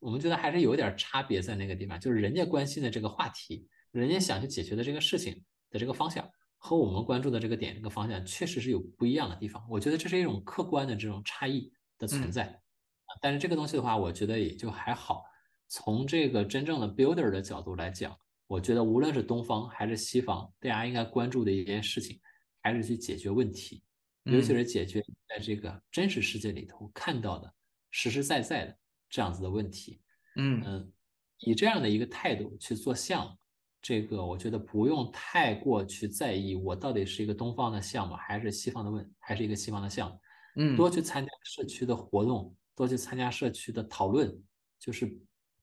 我们觉得还是有点差别在那个地方，就是人家关心的这个话题，人家想去解决的这个事情的这个方向。和我们关注的这个点、这个方向确实是有不一样的地方，我觉得这是一种客观的这种差异的存在啊。但是这个东西的话，我觉得也就还好。从这个真正的 builder 的角度来讲，我觉得无论是东方还是西方，大家应该关注的一件事情，还是去解决问题，尤其是解决在这个真实世界里头看到的实实在在的这样子的问题。嗯嗯，以这样的一个态度去做项目。这个我觉得不用太过去在意，我到底是一个东方的项目，还是西方的问，还是一个西方的项目？嗯，多去参加社区的活动，多去参加社区的讨论，就是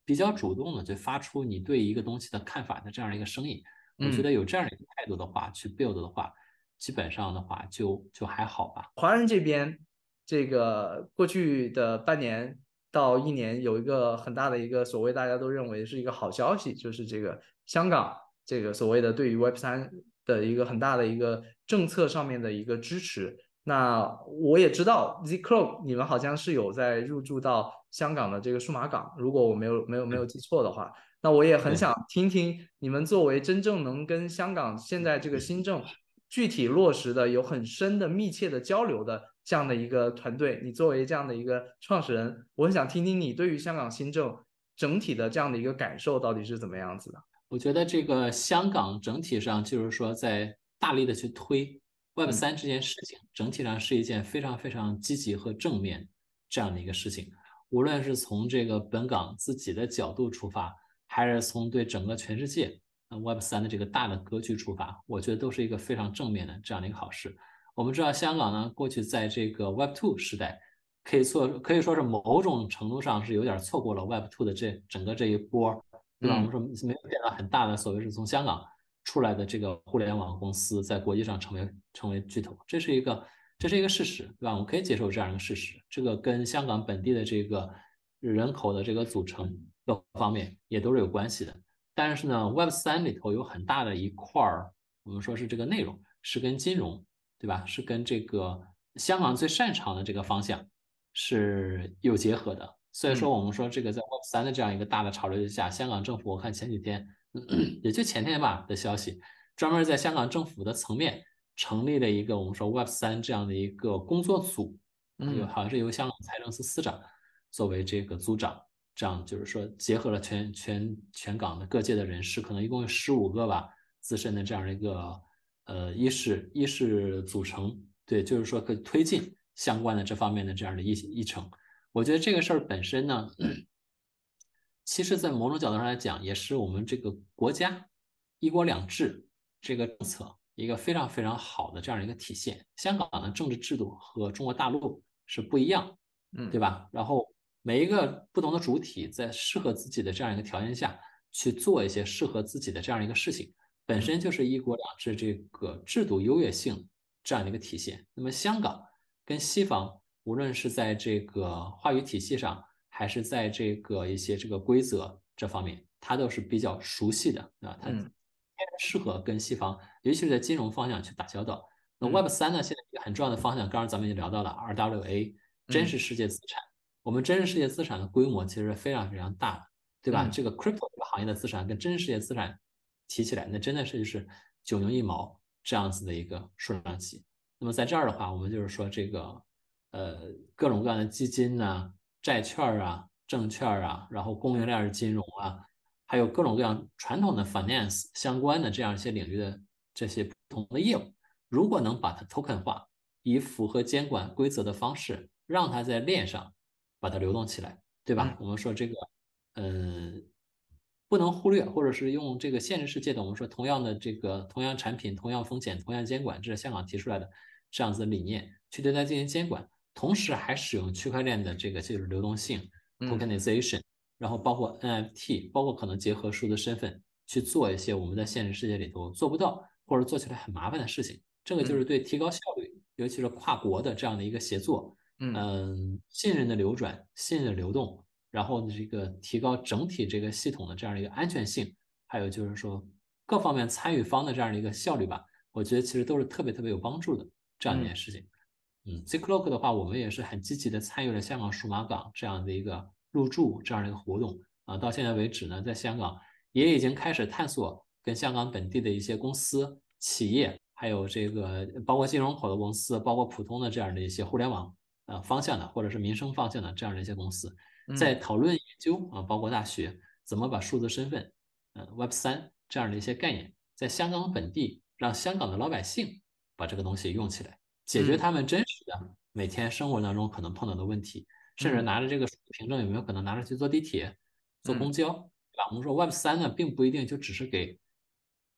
比较主动的，去发出你对一个东西的看法的这样一个声音。我觉得有这样的一个态度的话，去 build 的话，基本上的话就就还好吧。华人这边，这个过去的半年到一年，有一个很大的一个所谓大家都认为是一个好消息，就是这个。香港这个所谓的对于 Web 三的一个很大的一个政策上面的一个支持，那我也知道 Z Club 你们好像是有在入驻到香港的这个数码港，如果我没有没有没有记错的话，那我也很想听听你们作为真正能跟香港现在这个新政具体落实的有很深的密切的交流的这样的一个团队，你作为这样的一个创始人，我很想听听你对于香港新政整体的这样的一个感受到底是怎么样子的。我觉得这个香港整体上就是说，在大力的去推 Web 三这件事情，整体上是一件非常非常积极和正面这样的一个事情。无论是从这个本港自己的角度出发，还是从对整个全世界 Web 三的这个大的格局出发，我觉得都是一个非常正面的这样的一个好事。我们知道，香港呢，过去在这个 Web two 时代，可以说可以说是某种程度上是有点错过了 Web two 的这整个这一波。对吧？我们说没有变到很大的，所谓是从香港出来的这个互联网公司，在国际上成为成为巨头，这是一个这是一个事实，对吧？我们可以接受这样一个事实。这个跟香港本地的这个人口的这个组成各方面也都是有关系的。但是呢，Web 三里头有很大的一块儿，我们说是这个内容是跟金融，对吧？是跟这个香港最擅长的这个方向是有结合的。所以说，我们说这个在 Web 三的这样一个大的潮流之下，香港政府我看前几天，也就前天吧的消息，专门在香港政府的层面成立了一个我们说 Web 三这样的一个工作组，有好像是由香港财政司司长作为这个组长，这样就是说结合了全全全港的各界的人士，可能一共有十五个吧资深的这样一个呃一是一是组成，对，就是说可以推进相关的这方面的这样的议议程。我觉得这个事儿本身呢，(clears throat) 其实，在某种角度上来讲，也是我们这个国家一国两制这个政策一个非常非常好的这样一个体现。香港的政治制度和中国大陆是不一样，嗯，对吧？然后每一个不同的主体在适合自己的这样一个条件下去做一些适合自己的这样一个事情，本身就是一国两制这个制度优越性这样的一个体现。那么，香港跟西方。无论是在这个话语体系上，还是在这个一些这个规则这方面，它都是比较熟悉的啊。它适合跟西方，尤其是在金融方向去打交道。那 Web 三呢，现在一个很重要的方向，刚刚咱们已经聊到了 RWA，真实世界资产。我们真实世界资产的规模其实是非常非常大的，对吧？这个 Crypto 这个行业的资产跟真实世界资产提起来，那真的是就是九牛一毛这样子的一个数量级。那么在这儿的话，我们就是说这个。呃，各种各样的基金呐、债券啊、证券啊，然后供应链金融啊，还有各种各样传统的 finance 相关的这样一些领域的这些不同的业务，如果能把它 token 化，以符合监管规则的方式，让它在链上把它流动起来，对吧？我们说这个，嗯。不能忽略，或者是用这个现实世界的，我们说同样的这个同样产品、同样风险、同样监管，这是香港提出来的这样子的理念，去对它进行监管，同时还使用区块链的这个就是流动性 tokenization，然后包括 NFT，包括可能结合数字身份去做一些我们在现实世界里头做不到或者做起来很麻烦的事情，这个就是对提高效率，尤其是跨国的这样的一个协作，嗯，信任的流转、信任的流动。然后呢，这个提高整体这个系统的这样的一个安全性，还有就是说各方面参与方的这样的一个效率吧，我觉得其实都是特别特别有帮助的这样一件事情。嗯，Zclock 的话，我们也是很积极的参与了香港数码港这样的一个入驻这样的一个活动啊。到现在为止呢，在香港也已经开始探索跟香港本地的一些公司、企业，还有这个包括金融口的公司，包括普通的这样的一些互联网呃方向的或者是民生方向的这样的一些公司。在讨论研究啊，包括大学怎么把数字身份，嗯，Web 三这样的一些概念，在香港本地让香港的老百姓把这个东西用起来，解决他们真实的每天生活当中可能碰到的问题，甚至拿着这个凭证有没有可能拿着去坐地铁、坐公交，对吧？我们说 Web 三呢，并不一定就只是给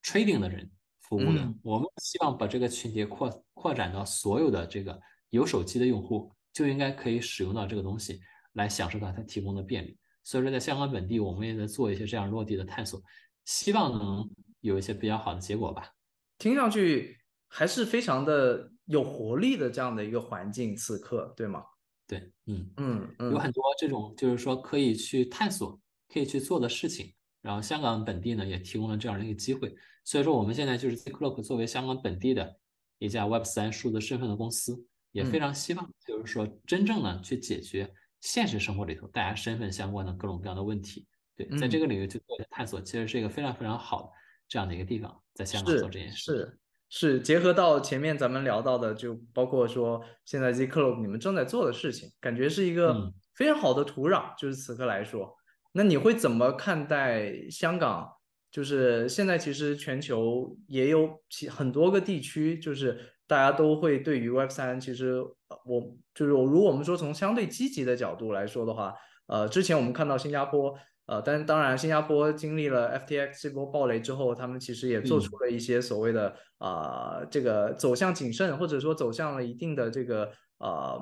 trading 的人服务的，我们希望把这个群体扩扩展到所有的这个有手机的用户就应该可以使用到这个东西。来享受到它提供的便利，所以说在香港本地，我们也在做一些这样落地的探索，希望能有一些比较好的结果吧。听上去还是非常的有活力的这样的一个环境，此刻对吗？对，嗯嗯嗯，有很多这种就是说可以去探索、可以去做的事情，然后香港本地呢也提供了这样的一个机会，所以说我们现在就是 Zclock 作为香港本地的一家 Web 三数字身份的公司，也非常希望就是说真正的去解决。现实生活里头，大家身份相关的各种各样的问题，对，在这个领域去做一些探索，其实是一个非常非常好的这样的一个地方，在香港做这件事。是是，结合到前面咱们聊到的，就包括说现在 Z Club 你们正在做的事情，感觉是一个非常好的土壤。就是此刻来说，那你会怎么看待香港？就是现在其实全球也有其很多个地区，就是。大家都会对于 Web 三，其实我就是我，如果我们说从相对积极的角度来说的话，呃，之前我们看到新加坡，呃，但当然新加坡经历了 FTX 这波暴雷之后，他们其实也做出了一些所谓的啊，这个走向谨慎，或者说走向了一定的这个呃，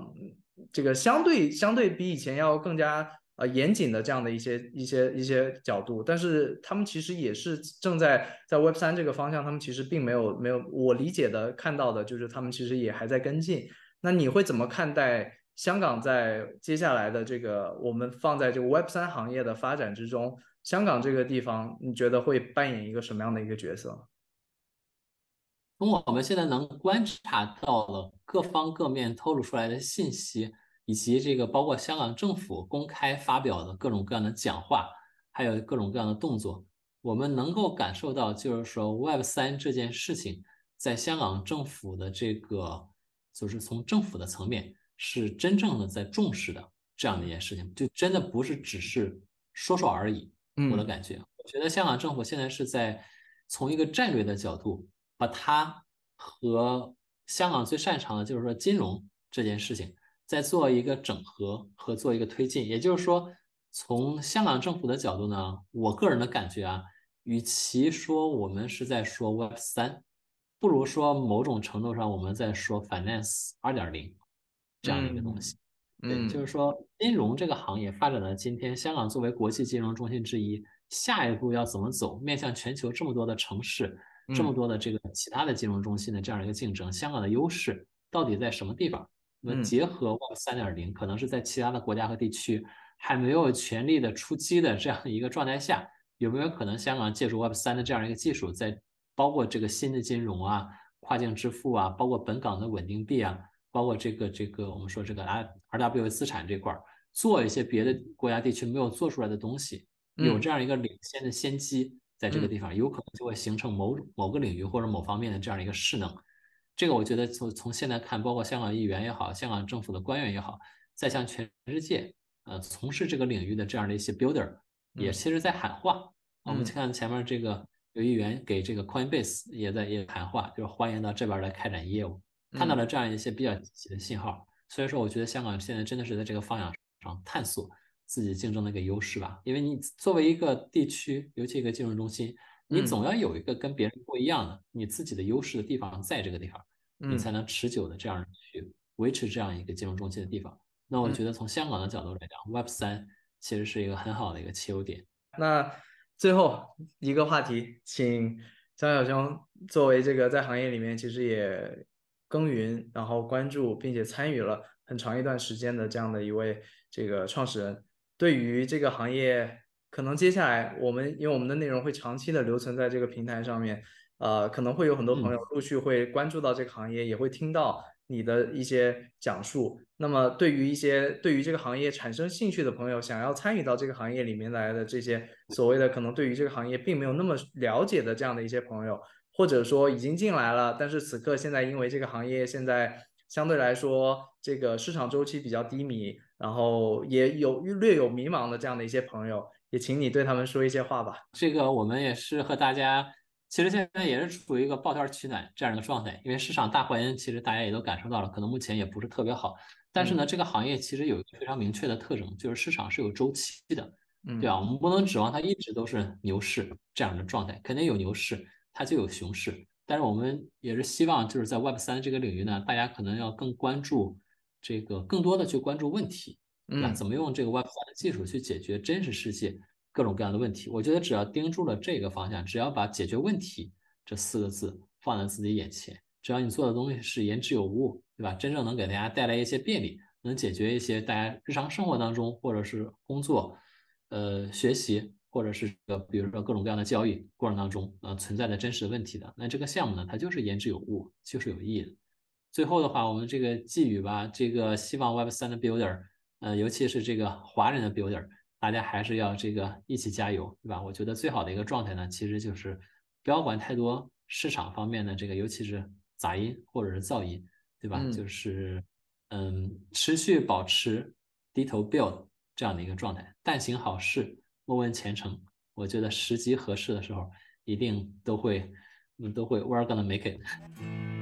这个相对相对比以前要更加。呃，严谨的这样的一些一些一些角度，但是他们其实也是正在在 Web 三这个方向，他们其实并没有没有我理解的看到的，就是他们其实也还在跟进。那你会怎么看待香港在接下来的这个我们放在这个 Web 三行业的发展之中，香港这个地方你觉得会扮演一个什么样的一个角色？从我们现在能观察到了各方各面透露出来的信息。以及这个包括香港政府公开发表的各种各样的讲话，还有各种各样的动作，我们能够感受到，就是说 Web 三这件事情在香港政府的这个，就是从政府的层面是真正的在重视的这样的一件事情，就真的不是只是说说而已。我的感觉，我觉得香港政府现在是在从一个战略的角度，把它和香港最擅长的就是说金融这件事情。在做一个整合和做一个推进，也就是说，从香港政府的角度呢，我个人的感觉啊，与其说我们是在说 Web 三，不如说某种程度上我们在说 Finance 二点零这样的一个东西。对，就是说金融这个行业发展到今天，香港作为国际金融中心之一，下一步要怎么走？面向全球这么多的城市，这么多的这个其他的金融中心的这样一个竞争，香港的优势到底在什么地方？那么结合 Web 三点零，可能是在其他的国家和地区还没有全力的出击的这样一个状态下，有没有可能香港借助 Web 三的这样一个技术，在包括这个新的金融啊、跨境支付啊、包括本港的稳定币啊、包括这个这个我们说这个 R RWA 资产这块儿，做一些别的国家地区没有做出来的东西，有这样一个领先的先机，在这个地方有可能就会形成某某个领域或者某方面的这样一个势能。这个我觉得从从现在看，包括香港议员也好，香港政府的官员也好，在向全世界呃从事这个领域的这样的一些 builder，也其实在喊话。我们看前面这个有议员给这个 Coinbase 也在也喊话，就是欢迎到这边来开展业务，看到了这样一些比较积极的信号。所以说，我觉得香港现在真的是在这个方向上探索自己竞争的一个优势吧。因为你作为一个地区，尤其一个金融中心，你总要有一个跟别人不一样的你自己的优势的地方，在这个地方，你才能持久的这样去维持这样一个金融中心的地方。那我觉得从香港的角度来讲，Web 三其实是一个很好的一个切入点。那最后一个话题，请张小兄作为这个在行业里面其实也耕耘，然后关注并且参与了很长一段时间的这样的一位这个创始人，对于这个行业，可能接下来我们因为我们的内容会长期的留存在这个平台上面，呃，可能会有很多朋友陆续会关注到这个行业，也会听到你的一些讲述。那么，对于一些对于这个行业产生兴趣的朋友，想要参与到这个行业里面来的这些所谓的可能对于这个行业并没有那么了解的这样的一些朋友，或者说已经进来了，但是此刻现在因为这个行业现在相对来说这个市场周期比较低迷，然后也有略有迷茫的这样的一些朋友，也请你对他们说一些话吧。这个我们也是和大家。其实现在也是处于一个抱团取暖这样的状态，因为市场大环境其实大家也都感受到了，可能目前也不是特别好。但是呢，这个行业其实有一个非常明确的特征，就是市场是有周期的，对吧？我们不能指望它一直都是牛市这样的状态，肯定有牛市，它就有熊市。但是我们也是希望，就是在 Web 三这个领域呢，大家可能要更关注这个，更多的去关注问题，对吧？怎么用这个 Web 三的技术去解决真实世界？各种各样的问题，我觉得只要盯住了这个方向，只要把解决问题这四个字放在自己眼前，只要你做的东西是言之有物，对吧？真正能给大家带来一些便利，能解决一些大家日常生活当中或者是工作、呃学习或者是呃比如说各种各样的交易过程当中呃存在的真实的问题的，那这个项目呢，它就是言之有物，就是有意义的。最后的话，我们这个寄语吧，这个希望 Web 三的 Builder，呃，尤其是这个华人的 Builder。大家还是要这个一起加油，对吧？我觉得最好的一个状态呢，其实就是不要管太多市场方面的这个，尤其是杂音或者是噪音，对吧？就是嗯，持续保持低头 build 这样的一个状态，但行好事，莫问前程。我觉得时机合适的时候，一定都会，嗯，都会 we're gonna make it。